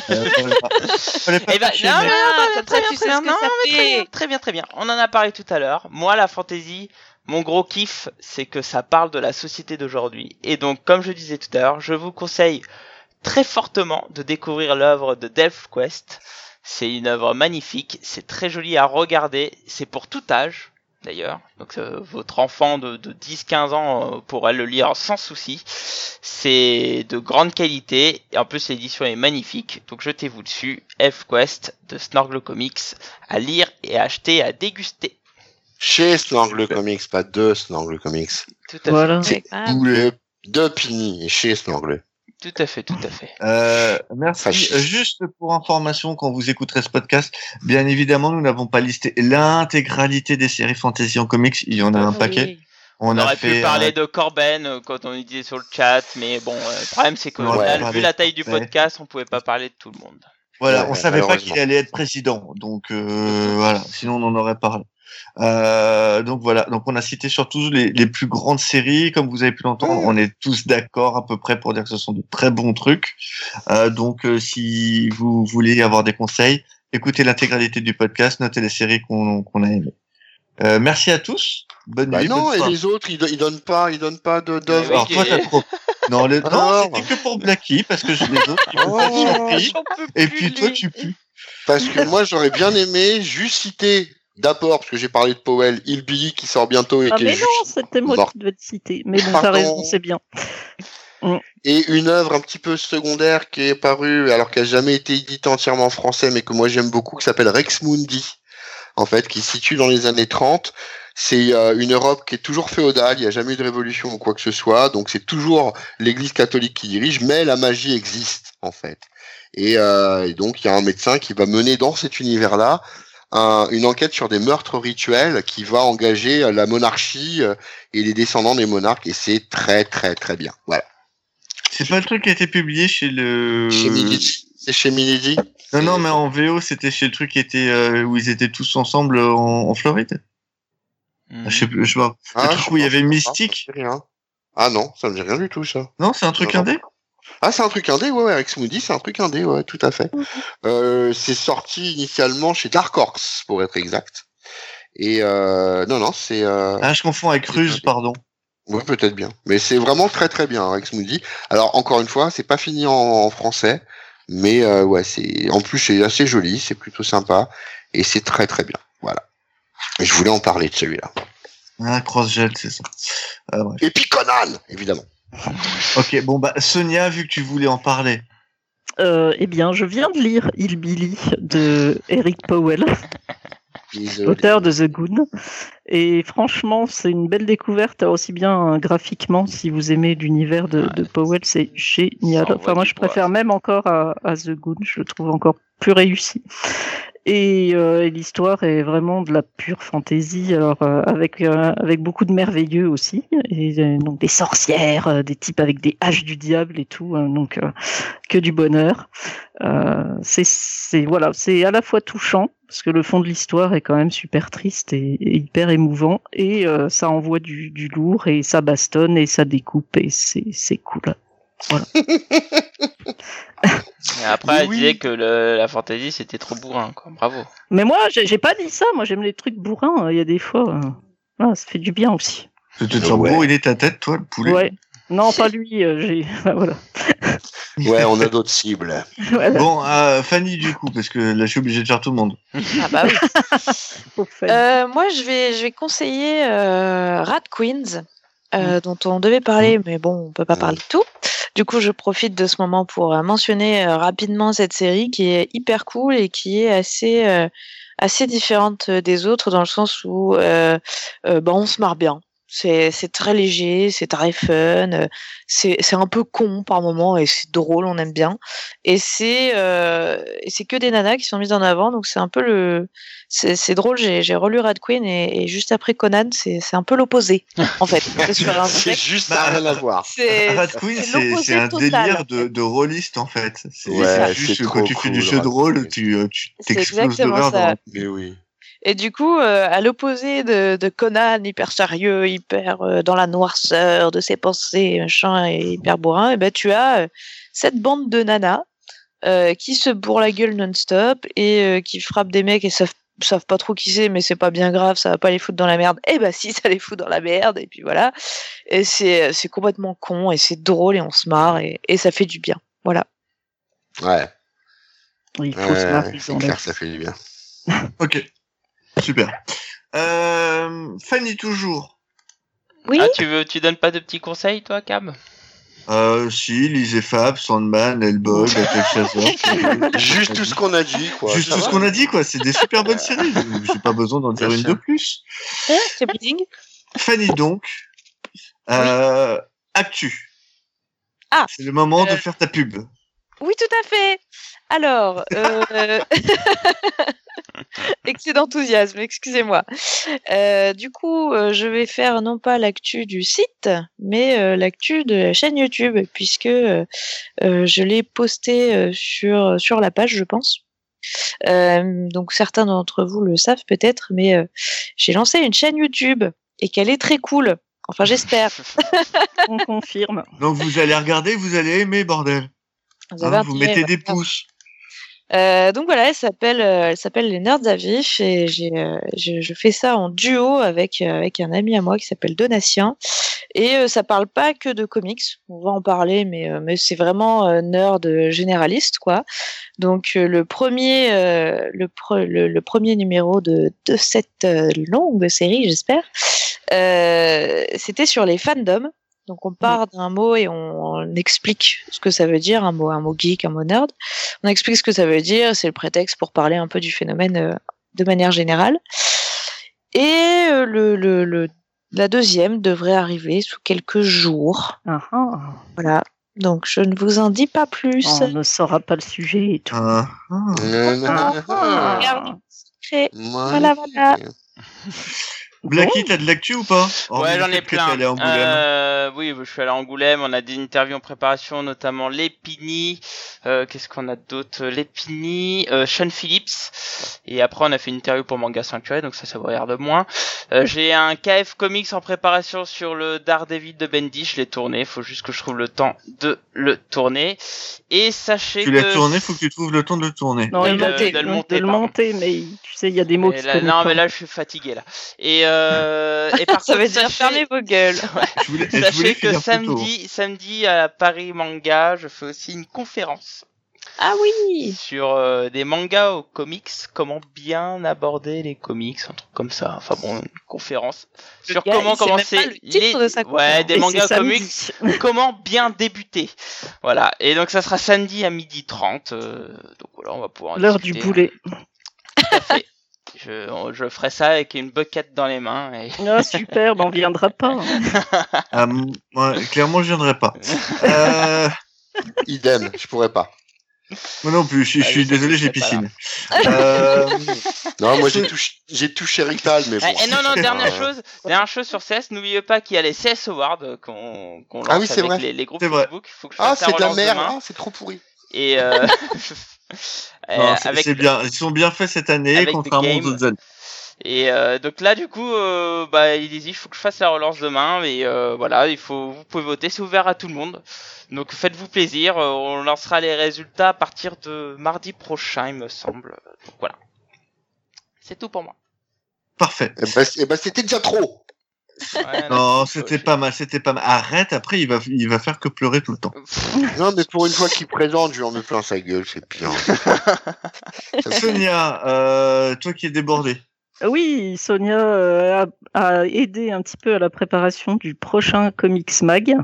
Euh, voilà. Fallait pas Eh ben, tricher, non, mais- non, Ah, très bien, tu très sais bien, ce que non, ça mais très bien, fait. très bien, très bien. On en a parlé tout à l'heure. Moi, la fantasy, mon gros kiff, c'est que ça parle de la société d'aujourd'hui. Et donc, comme je disais tout à l'heure, je vous conseille très fortement de découvrir l'œuvre de Delph Quest. C'est une œuvre magnifique, c'est très joli à regarder, c'est pour tout âge d'ailleurs. Donc euh, votre enfant de, de 10-15 ans euh, pourra le lire sans souci. C'est de grande qualité et en plus l'édition est magnifique. Donc jetez-vous dessus. F-Quest de Snorgle Comics à lire et à acheter et à déguster. Chez Snorgle Comics, pas de Snorgle Comics. Tout à Voilà. C'est Ah, de, de Pini et chez Snorgle. Tout à fait, tout à fait. Euh, merci. Juste pour information, quand vous écouterez ce podcast, bien évidemment, nous n'avons pas listé l'intégralité des séries fantasy en comics. Il y en a un oui. paquet. On, On, a aurait fait pu parler un- de Corben euh, quand on est disait sur le chat, mais bon, euh, le problème c'est que vu la taille du podcast, on pouvait pas parler de tout le monde. Voilà, Ouais, on savait pas qu'il allait être président, donc euh, voilà. Sinon, on en aurait parlé. Euh, donc voilà, donc on a cité surtout les, les plus grandes séries, comme vous avez pu l'entendre. On est tous d'accord à peu près pour dire que ce sont de très bons trucs. Euh, donc, euh, si vous voulez avoir des conseils, écoutez l'intégralité du podcast, notez les séries qu'on qu'on a aimées. Euh, merci à tous. Bonne Bah nuit. non, bonne et les autres, ils, do- ils donnent pas, ils donnent pas de d'œuvre. Oui, Alors toi, t'as trop. Non, les... non, Alors c'était que pour Blacky parce que je- les autres, ils Oh. peuvent être surpris. Et puis toi, tu pues. Parce que moi, j'aurais bien aimé juste citer d'abord, parce que j'ai parlé de Powell, Hillbilly qui sort bientôt et Ah, qui mais est non, c'était moi mort. qui devais te citer. Mais bon, t'as raison, c'est bien. et une œuvre un petit peu secondaire qui est parue, alors qu'elle n'a jamais été éditée entièrement en français, mais que moi j'aime beaucoup, qui s'appelle Rex Mundi, en fait, qui se situe dans les années 30. C'est euh, une Europe qui est toujours féodale, il n'y a jamais eu de révolution ou quoi que ce soit, donc c'est toujours l'Église catholique qui dirige, mais la magie existe, en fait. Et, euh, et donc il y a un médecin qui va mener dans cet univers-là un- une enquête sur des meurtres rituels qui va engager euh, la monarchie euh, et les descendants des monarques, et c'est très très très bien. Voilà. C'est pas le truc qui a été publié chez le. Chez Milady. C'est chez Milady. Non, non, mais en VO, c'était chez le truc qui était euh, où ils étaient tous ensemble en, en Floride. Mhm. Je sais plus, je sais pas. Ah, le truc où il y avait pas, Mystique. ça me dit rien. Ah non, ça me dit rien du tout ça. Non, c'est un truc Non, non. Ah c'est un truc indé, ouais, ouais, avec Smoothie, c'est un truc indé, ouais, tout à fait. Euh, c'est sorti initialement chez Dark Horse, pour être exact. Et euh, non, non, c'est... Euh... Ah, je confonds avec Ruse, pardon. Oui, peut-être bien. Mais c'est vraiment très très bien, avec Smoothie. Alors, encore une fois, c'est pas fini en, en français, mais euh, ouais, c'est... En plus, c'est assez joli, c'est plutôt sympa, et c'est très très bien. Voilà. Et je voulais en parler de celui-là. Ah, Crossjet, c'est ça. Ah. Et puis Conan, évidemment. Ok, bon bah Sonia, vu que tu voulais en parler. Euh, eh bien, je viens de lire Hillbilly de Eric Powell, Désolé. auteur de The Goon. Et franchement, c'est une belle découverte, aussi bien graphiquement, si vous aimez l'univers de, de Powell, c'est génial. Enfin, moi, je préfère même encore à, à The Goon, je le trouve encore plus réussi. Et, euh, l'histoire est vraiment de la pure fantaisie, alors euh, avec euh, avec beaucoup de merveilleux aussi, et euh, donc des sorcières, euh, des types avec des haches du diable et tout, hein, donc euh, que du bonheur. C'est voilà, c'est à la fois touchant parce que le fond de l'histoire est quand même super triste et, hyper émouvant, et ça envoie du, du lourd et ça bastonne et ça découpe et c'est c'est cool. Et après, Oui, elle oui. disait que le- la fantasy c'était trop bourrin, quoi. Bravo. Mais moi, j'ai pas dit ça. Moi, j'aime les trucs bourrins. Il y a des fois, euh, voilà, ça fait du bien aussi. Tu te sens Ouais. beau, il est ta tête, toi, le poulet? Ouais. Non, pas lui. euh, j'ai. voilà. Ouais, on a d'autres cibles. Voilà, Bon, euh, Fanny, du coup, parce que là, je suis obligé de faire tout le monde. Ah bah oui. Euh, moi, je vais, je vais conseiller euh, Rat Queens, euh, dont on devait parler, mais bon, on peut pas parler de tout. Du coup, je profite de ce moment pour euh, mentionner euh, rapidement cette série qui est hyper cool et qui est assez, euh, assez différente des autres dans le sens où euh, bah, on se marre bien. C'est c'est très léger, c'est très fun, euh, c'est c'est un peu con par moment et c'est drôle, on aime bien. Et c'est euh, et c'est que des nanas qui sont mises en avant, donc c'est un peu le c'est c'est drôle. J'ai j'ai relu Red Queen et, et juste après Conan, c'est c'est un peu l'opposé en fait. C'est juste Bah, rien à voir. c'est Rat Queen, c'est un total, délire de, de rôliste, en fait. C'est Ouais, juste quand tu fais du jeu de rôle, tu euh, t'exploses ça. dans... Mais oui. Et du coup, euh, à l'opposé de, de Conan, hyper sérieux, hyper euh, dans la noirceur de ses pensées, machin, et hyper bourrin, et ben tu as euh, cette bande de nanas euh, qui se bourrent la gueule non-stop et euh, qui frappent des mecs et savent, savent pas trop qui c'est, mais c'est pas bien grave, ça va pas les foutre dans la merde. Et bah si, ça les fout dans la merde, et puis voilà. Et c'est c'est complètement con, et c'est drôle, et on se marre, et, et ça fait du bien. Voilà. Ouais, Il faut se marrer c'est clair, ça fait du bien. Ok, super. Euh, Fanny, toujours. Oui, Ah, tu veux, tu donnes pas de petits conseils, toi, Cam? Euh, si, lisez Fab, Sandman, Hellboy, Chasseur. Juste tout ce qu'on a dit, quoi. Juste tout ce qu'on a dit, quoi. C'est des super bonnes séries. J'ai pas besoin d'en dire une de plus. c'est bleeding. Fanny, donc. Euh, Actu. Ah, C'est le moment de euh, faire ta pub. Oui, tout à fait. Alors, euh... excès d'enthousiasme, excusez-moi. Euh, du coup, euh, je vais faire non pas l'actu du site, mais euh, l'actu de la chaîne YouTube, puisque euh, euh, je l'ai posté euh, sur, sur la page, je pense. Euh, donc certains d'entre vous le savent peut-être, mais euh, j'ai lancé une chaîne YouTube et qu'elle est très cool. Enfin, j'espère. On confirme. Donc vous allez regarder, vous allez aimer, bordel. Vous Hein, vous mettez des pouces. Euh, donc voilà, elle s'appelle, euh, elle s'appelle les Nerds à vif et j'ai, euh, je, je fais ça en duo avec euh, avec un ami à moi qui s'appelle Donatien et euh, ça parle pas que de comics, on va en parler, mais mais c'est vraiment nerd généraliste quoi. Donc le premier le, pre- le le premier numéro de de cette longue série, j'espère, c'était sur les fandoms. Donc on part d'un mot et on, on explique ce que ça veut dire, un mot, un mot geek, un mot nerd. On explique ce que ça veut dire, c'est le prétexte pour parler un peu du phénomène euh, de manière générale. Et euh, le, le, le- la deuxième devrait arriver sous quelques jours. Voilà. Donc je ne vous en dis pas plus. On ne saura pas le sujet et tout. Voilà, voilà. Blacky, t'as de l'actu ou pas Ouais, le j'en ai plein. allé à Angoulême. Euh, oui, je suis allé à Angoulême. On a des interviews en préparation, notamment Lépini. Euh, Qu'est-ce qu'on a d'autre Lépini, euh, Sean Phillips. Et après, on a fait une interview pour Manga Sanctuary, donc ça, ça vous regarde moins. Euh, J'ai un KF Comics en préparation sur le Daredevil de Bendy. Je l'ai tourné. Faut juste que je trouve le temps de le tourner. Et sachez Tu que l'as tourné, faut que tu trouves le temps de le tourner. Non, de il le- a de le de monter, le pardon. monter, mais tu sais, il y a des mots Et qui là- non, mais là, je suis fatigué là. Et euh, et par Ça contre, veut dire sachez- fermez vos gueules. Je voulais, je voulais Sachez que tôt. samedi, samedi à Paris Manga, je fais aussi une conférence Ah oui. sur euh, des mangas aux comics, comment bien aborder les comics, un truc comme ça. Enfin bon, une conférence Le sur gars, comment même commencer pas le titre les de sa ouais des mangas c'est comics, comment bien débuter. Voilà. Et donc ça sera samedi à midi 30 euh, donc voilà, on va pouvoir L'heure du boulet. hein. Tout à fait. Je, on- je ferai ça avec une bucket dans les mains et Ah, super, ben on viendra pas. hein. Ah, ouais, clairement, je viendrai pas. Euh, Idem, je pourrais pas. moi non plus, je, je Ah, suis désolé, j'ai piscine. Euh, Non, moi j'ai touché, j'ai touché Rital, mais bon. Eh, eh, non, non, dernière Euh, chose, dernière chose sur CS, n'oubliez pas qu'il y a les CS Awards euh, qu'on qu'on lance Ah oui, c'est avec vrai. les, les groupes C'est vrai. Facebook. Faut que je Ah, c'est de la merde, ah, c'est trop pourri. Et euh, euh, c'est avec, c'est bien. Ils sont bien faits cette année, contrairement aux autres années. Et euh, donc là, du coup, euh, bah, il dit, il faut que je fasse la relance demain, mais euh, voilà, il faut, vous pouvez voter, c'est ouvert à tout le monde. Donc faites-vous plaisir, euh, on lancera les résultats à partir de mardi prochain, il me semble. Donc voilà. C'est tout pour moi. Parfait. Eh ben, c- eh ben, c'était déjà trop. Ouais, Non, c'était pas mal, c'était pas mal. Arrête, après il va, il va faire que pleurer tout le temps. Non, mais pour une fois qu'il présente, je lui en mets plein sa gueule, c'est pire. Sonia, euh, toi qui es débordée. Oui, Sonia euh, a, aidé un petit peu à la préparation du prochain Comics Mag,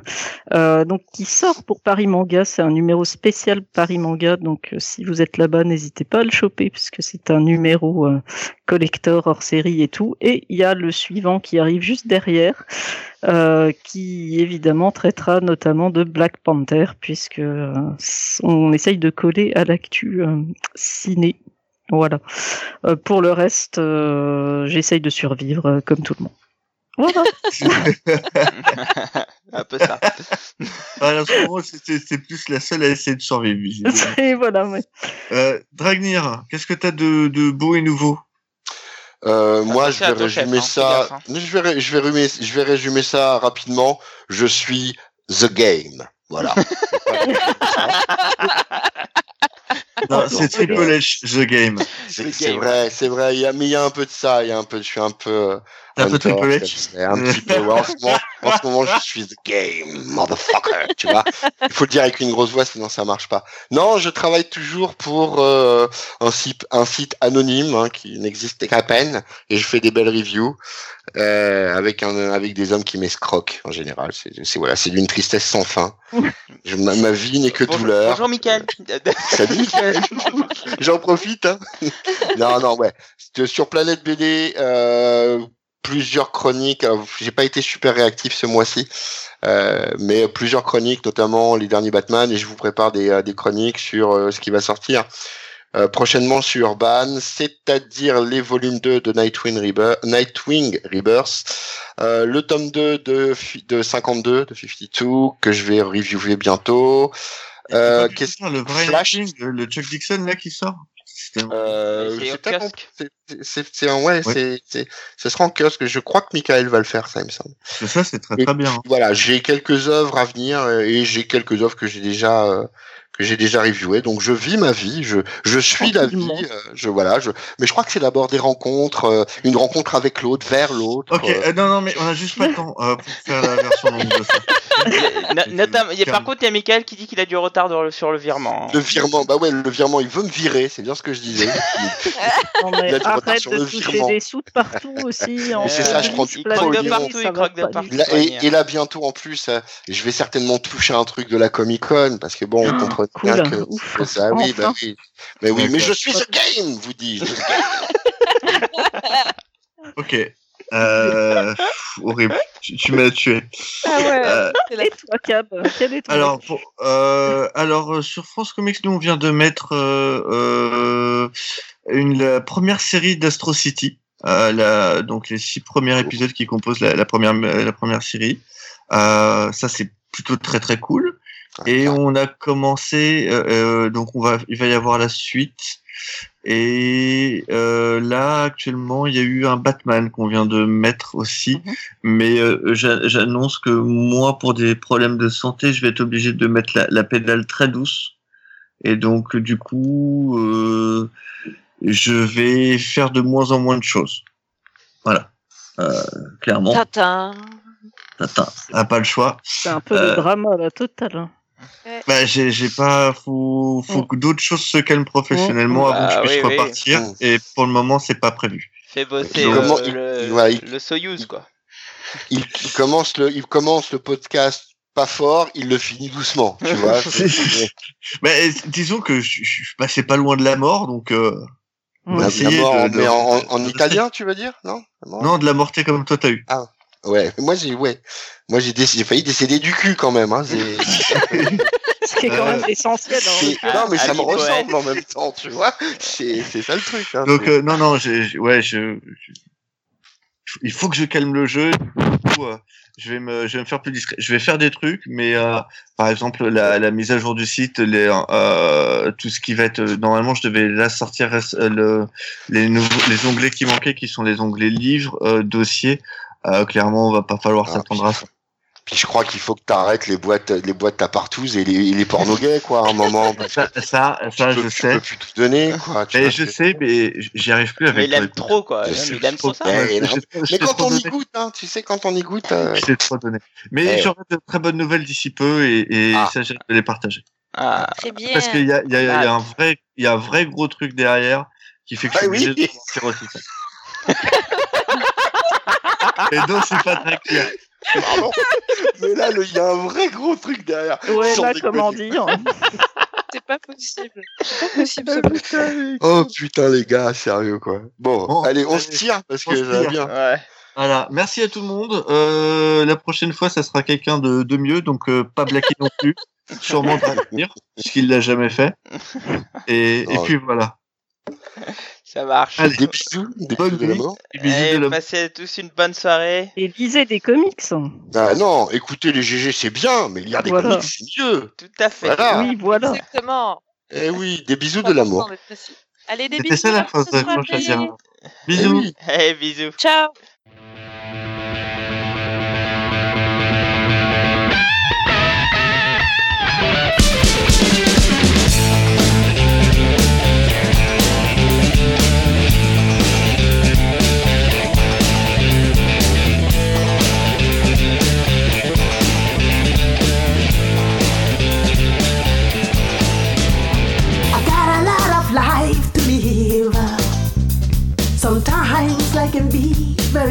euh, donc qui sort pour Paris Manga. C'est un numéro spécial Paris Manga, donc euh, si vous êtes là-bas, n'hésitez pas à le choper puisque c'est un numéro euh, collector hors série et tout. Et il y a le suivant qui arrive juste derrière, qui évidemment traitera notamment de Black Panther puisque on essaye de coller à l'actu ciné. Voilà. Euh, pour le reste, euh, j'essaye de survivre euh, comme tout le monde. Voilà. un peu ça. Voilà, en ce moment, c'est- c'est c'est plus la seule à essayer de survivre. Et voilà. ouais. Euh, Dragnir, qu'est-ce que t'as de, de beau et nouveau? Euh, moi, je vais chef, résumer hein, ça. gaffe, hein. Je vais, je vais résumer, je vais résumer ça rapidement. Je suis the game. Voilà. C'est Triple H, The Game. C'est vrai, c'est vrai. Il y a, mais il y a un peu de ça. Il y a un peu. Je suis un peu. Euh, T'as un peu Hunter, Triple comme H ça, Un petit peu. ouais, en, ce moment, en ce moment, je suis the game, motherfucker. Tu vois. Il faut le dire avec une grosse voix, sinon ça marche pas. Non, je travaille toujours pour euh, un site, un site anonyme hein, qui n'existe qu'à peine, et je fais des belles reviews euh, avec un, avec des hommes qui m'escroquent en général. C'est, c'est voilà, c'est d'une tristesse sans fin. Je, ma, ma vie n'est que Bonjour, douleur. bonjour Mickaël. Salut Michael. J'en profite. Hein. Non, non, ouais. Sur Planète BD, euh, plusieurs chroniques. Alors, J'ai pas été super réactif ce mois-ci, euh, mais plusieurs chroniques, notamment les derniers Batman, et je vous prépare des, euh, des chroniques sur euh, ce qui va sortir. euh, prochainement sur Urban, c'est-à-dire les volumes 2 de Nightwing, Rebirth, Nightwing Rebirth, euh, le tome 2 de, fi- de 52, de 52, que je vais reviewer bientôt. Euh, qu'est-ce le vrai Flash le Chuck Dixon là qui sort? C'était- Euh, C'est un ouais, Oui. c'est c'est ce sera en kiosque. Je crois que Michael va le faire, ça il me semble. C'est ça, c'est très Et- très bien. Voilà, j'ai quelques œuvres à venir euh, et j'ai quelques œuvres que j'ai déjà euh, que j'ai déjà reviewées. Donc je vis ma vie, je je suis la vie. Euh, je voilà, je mais je crois que c'est d'abord des rencontres, euh, une rencontre avec l'autre, vers l'autre. Ok, euh, non, non, mais on a juste pas le temps euh, pour faire la version longue de ça. No- notamment- il y a- par contre, il y a Mickaël qui dit qu'il a du retard sur le virement. le virement, bah ouais, le virement, il veut me virer, c'est bien ce que je disais. Non, mais Il a du retard arrête sur de le toucher virement. des sous de partout aussi. en c'est ça, je prends police, du Il croque de partout, il croque de partout. et, et là bientôt en plus, euh, je vais certainement toucher un truc de la Comic Con parce que bon, on Ah, comprend cool, que, ouf, que ça, oui, bah oui, mais oui, mais je suis ce game, vous dis. Ok. Euh, horrible. Tu, tu m'as tué. Ah ouais. Euh, c'est la- Et toi, Cab, quel est ton alors, pour, euh, alors euh, sur France Comics, nous on vient de mettre une la première série d'Astro City. Euh, la, donc les six premiers épisodes qui composent la, la première la première série. Euh, ça c'est plutôt très très cool. Et on a commencé, euh, euh, donc on va, il va y avoir la suite. Et euh, là, actuellement, il y a eu un Batman qu'on vient de mettre aussi. Mhm. Mais euh, j'a- j'annonce que moi, pour des problèmes de santé, je vais être obligé de mettre la, la pédale très douce. Et donc, du coup, euh, je vais faire de moins en moins de choses. Voilà. Euh, clairement, Tintin. Tintin a pas le choix. C'est un peu euh, le drama, la totale. Hein. Bah, j'ai, j'ai pas, faut, faut Mm. que d'autres choses se calment professionnellement Mm. avant que je Bah, puisse oui, repartir. Mm. Et pour le moment, c'est pas prévu. Fais bosser le, il- le, il- voilà, il- le Soyuz, quoi. Il, il commence le, il commence le podcast pas fort, il le finit doucement, tu vois. Mais euh, disons que je, je suis passé pas loin de la mort, donc euh, on va La- essayer d'abord, de, en- de- mais en, italien, tu veux dire Non? La mort? Non, de la morter comme toi t'as eu. Ouais, moi j'ai, ouais, moi j'ai, déc- failli décéder du cul quand même. Hein. c'est- C'est quand Euh, même essentiel. c'est- hein. non, mais ça me ressemble en même temps, tu vois. C'est, ça le truc. Hein. Donc euh, non, non, j'ai, ouais, je, je- il faut que je calme le jeu. coup, euh, je vais me, je vais me faire plus discret. Je vais faire des trucs, mais euh, par exemple la, la mise à jour du site, les, euh, tout ce qui va être. Normalement, je devais là sortir euh, le, les nouveaux, les onglets qui manquaient, qui sont les onglets livres, euh, dossiers. Euh, clairement, on va pas falloir Ah, s'attendre à ça. Puis je crois qu'il faut que tu arrêtes les boîtes, les boîtes à partous et les, et les pornos gays, quoi, à un moment. Ça, ça, ça, peux, je tu sais. peux plus tout donner, quoi. tu Mais vois, je sais, mais j'y arrive plus Mais avec. il aime trop, quoi. Je mais il aime trop ça. Non. je je Mais quand on y goûte, hein, tu sais, quand on y goûte. euh, Je trop donner. Mais Eh. j'aurai de très bonnes nouvelles d'ici peu et, et Ah. ça, hâte de les partager. Ah, Très bien. Parce qu'il y a, il y, a, il y Ah. a un vrai, il y a un vrai gros truc derrière qui fait que je suis Ah oui. aussi. et donc, c'est pas très clair. Pardon. Mais là, il y a un vrai gros truc derrière. Ouais, Sans là, déconner. comment dire C'est pas possible. C'est pas possible. ce. Oh putain, les gars, sérieux, quoi. Bon, Bon, allez, on se tire parce que ça va bien. ouais. Voilà. Merci à tout le monde. Euh, la prochaine fois, ça sera quelqu'un de, de mieux, donc euh, pas Blacky non plus. Sûrement Dragonir, puisqu'il l'a jamais fait. Et, et Oh. puis voilà. Ça marche. Allez, Des bisous, des Bonne bisous de la nuit. mort. bisous Allez, de la- passez tous une bonne soirée. Et lisez des comics. Ah non, écoutez, les GG, c'est bien, mais lire des Voilà. comics, c'est mieux. Tout à fait. Voilà. Oui, voilà. Exactement. Eh oui, des bisous de l'amour. Allez, des C'était bisous. ça la phrase de Eh Bisous. oui. Allez, bisous. Ciao.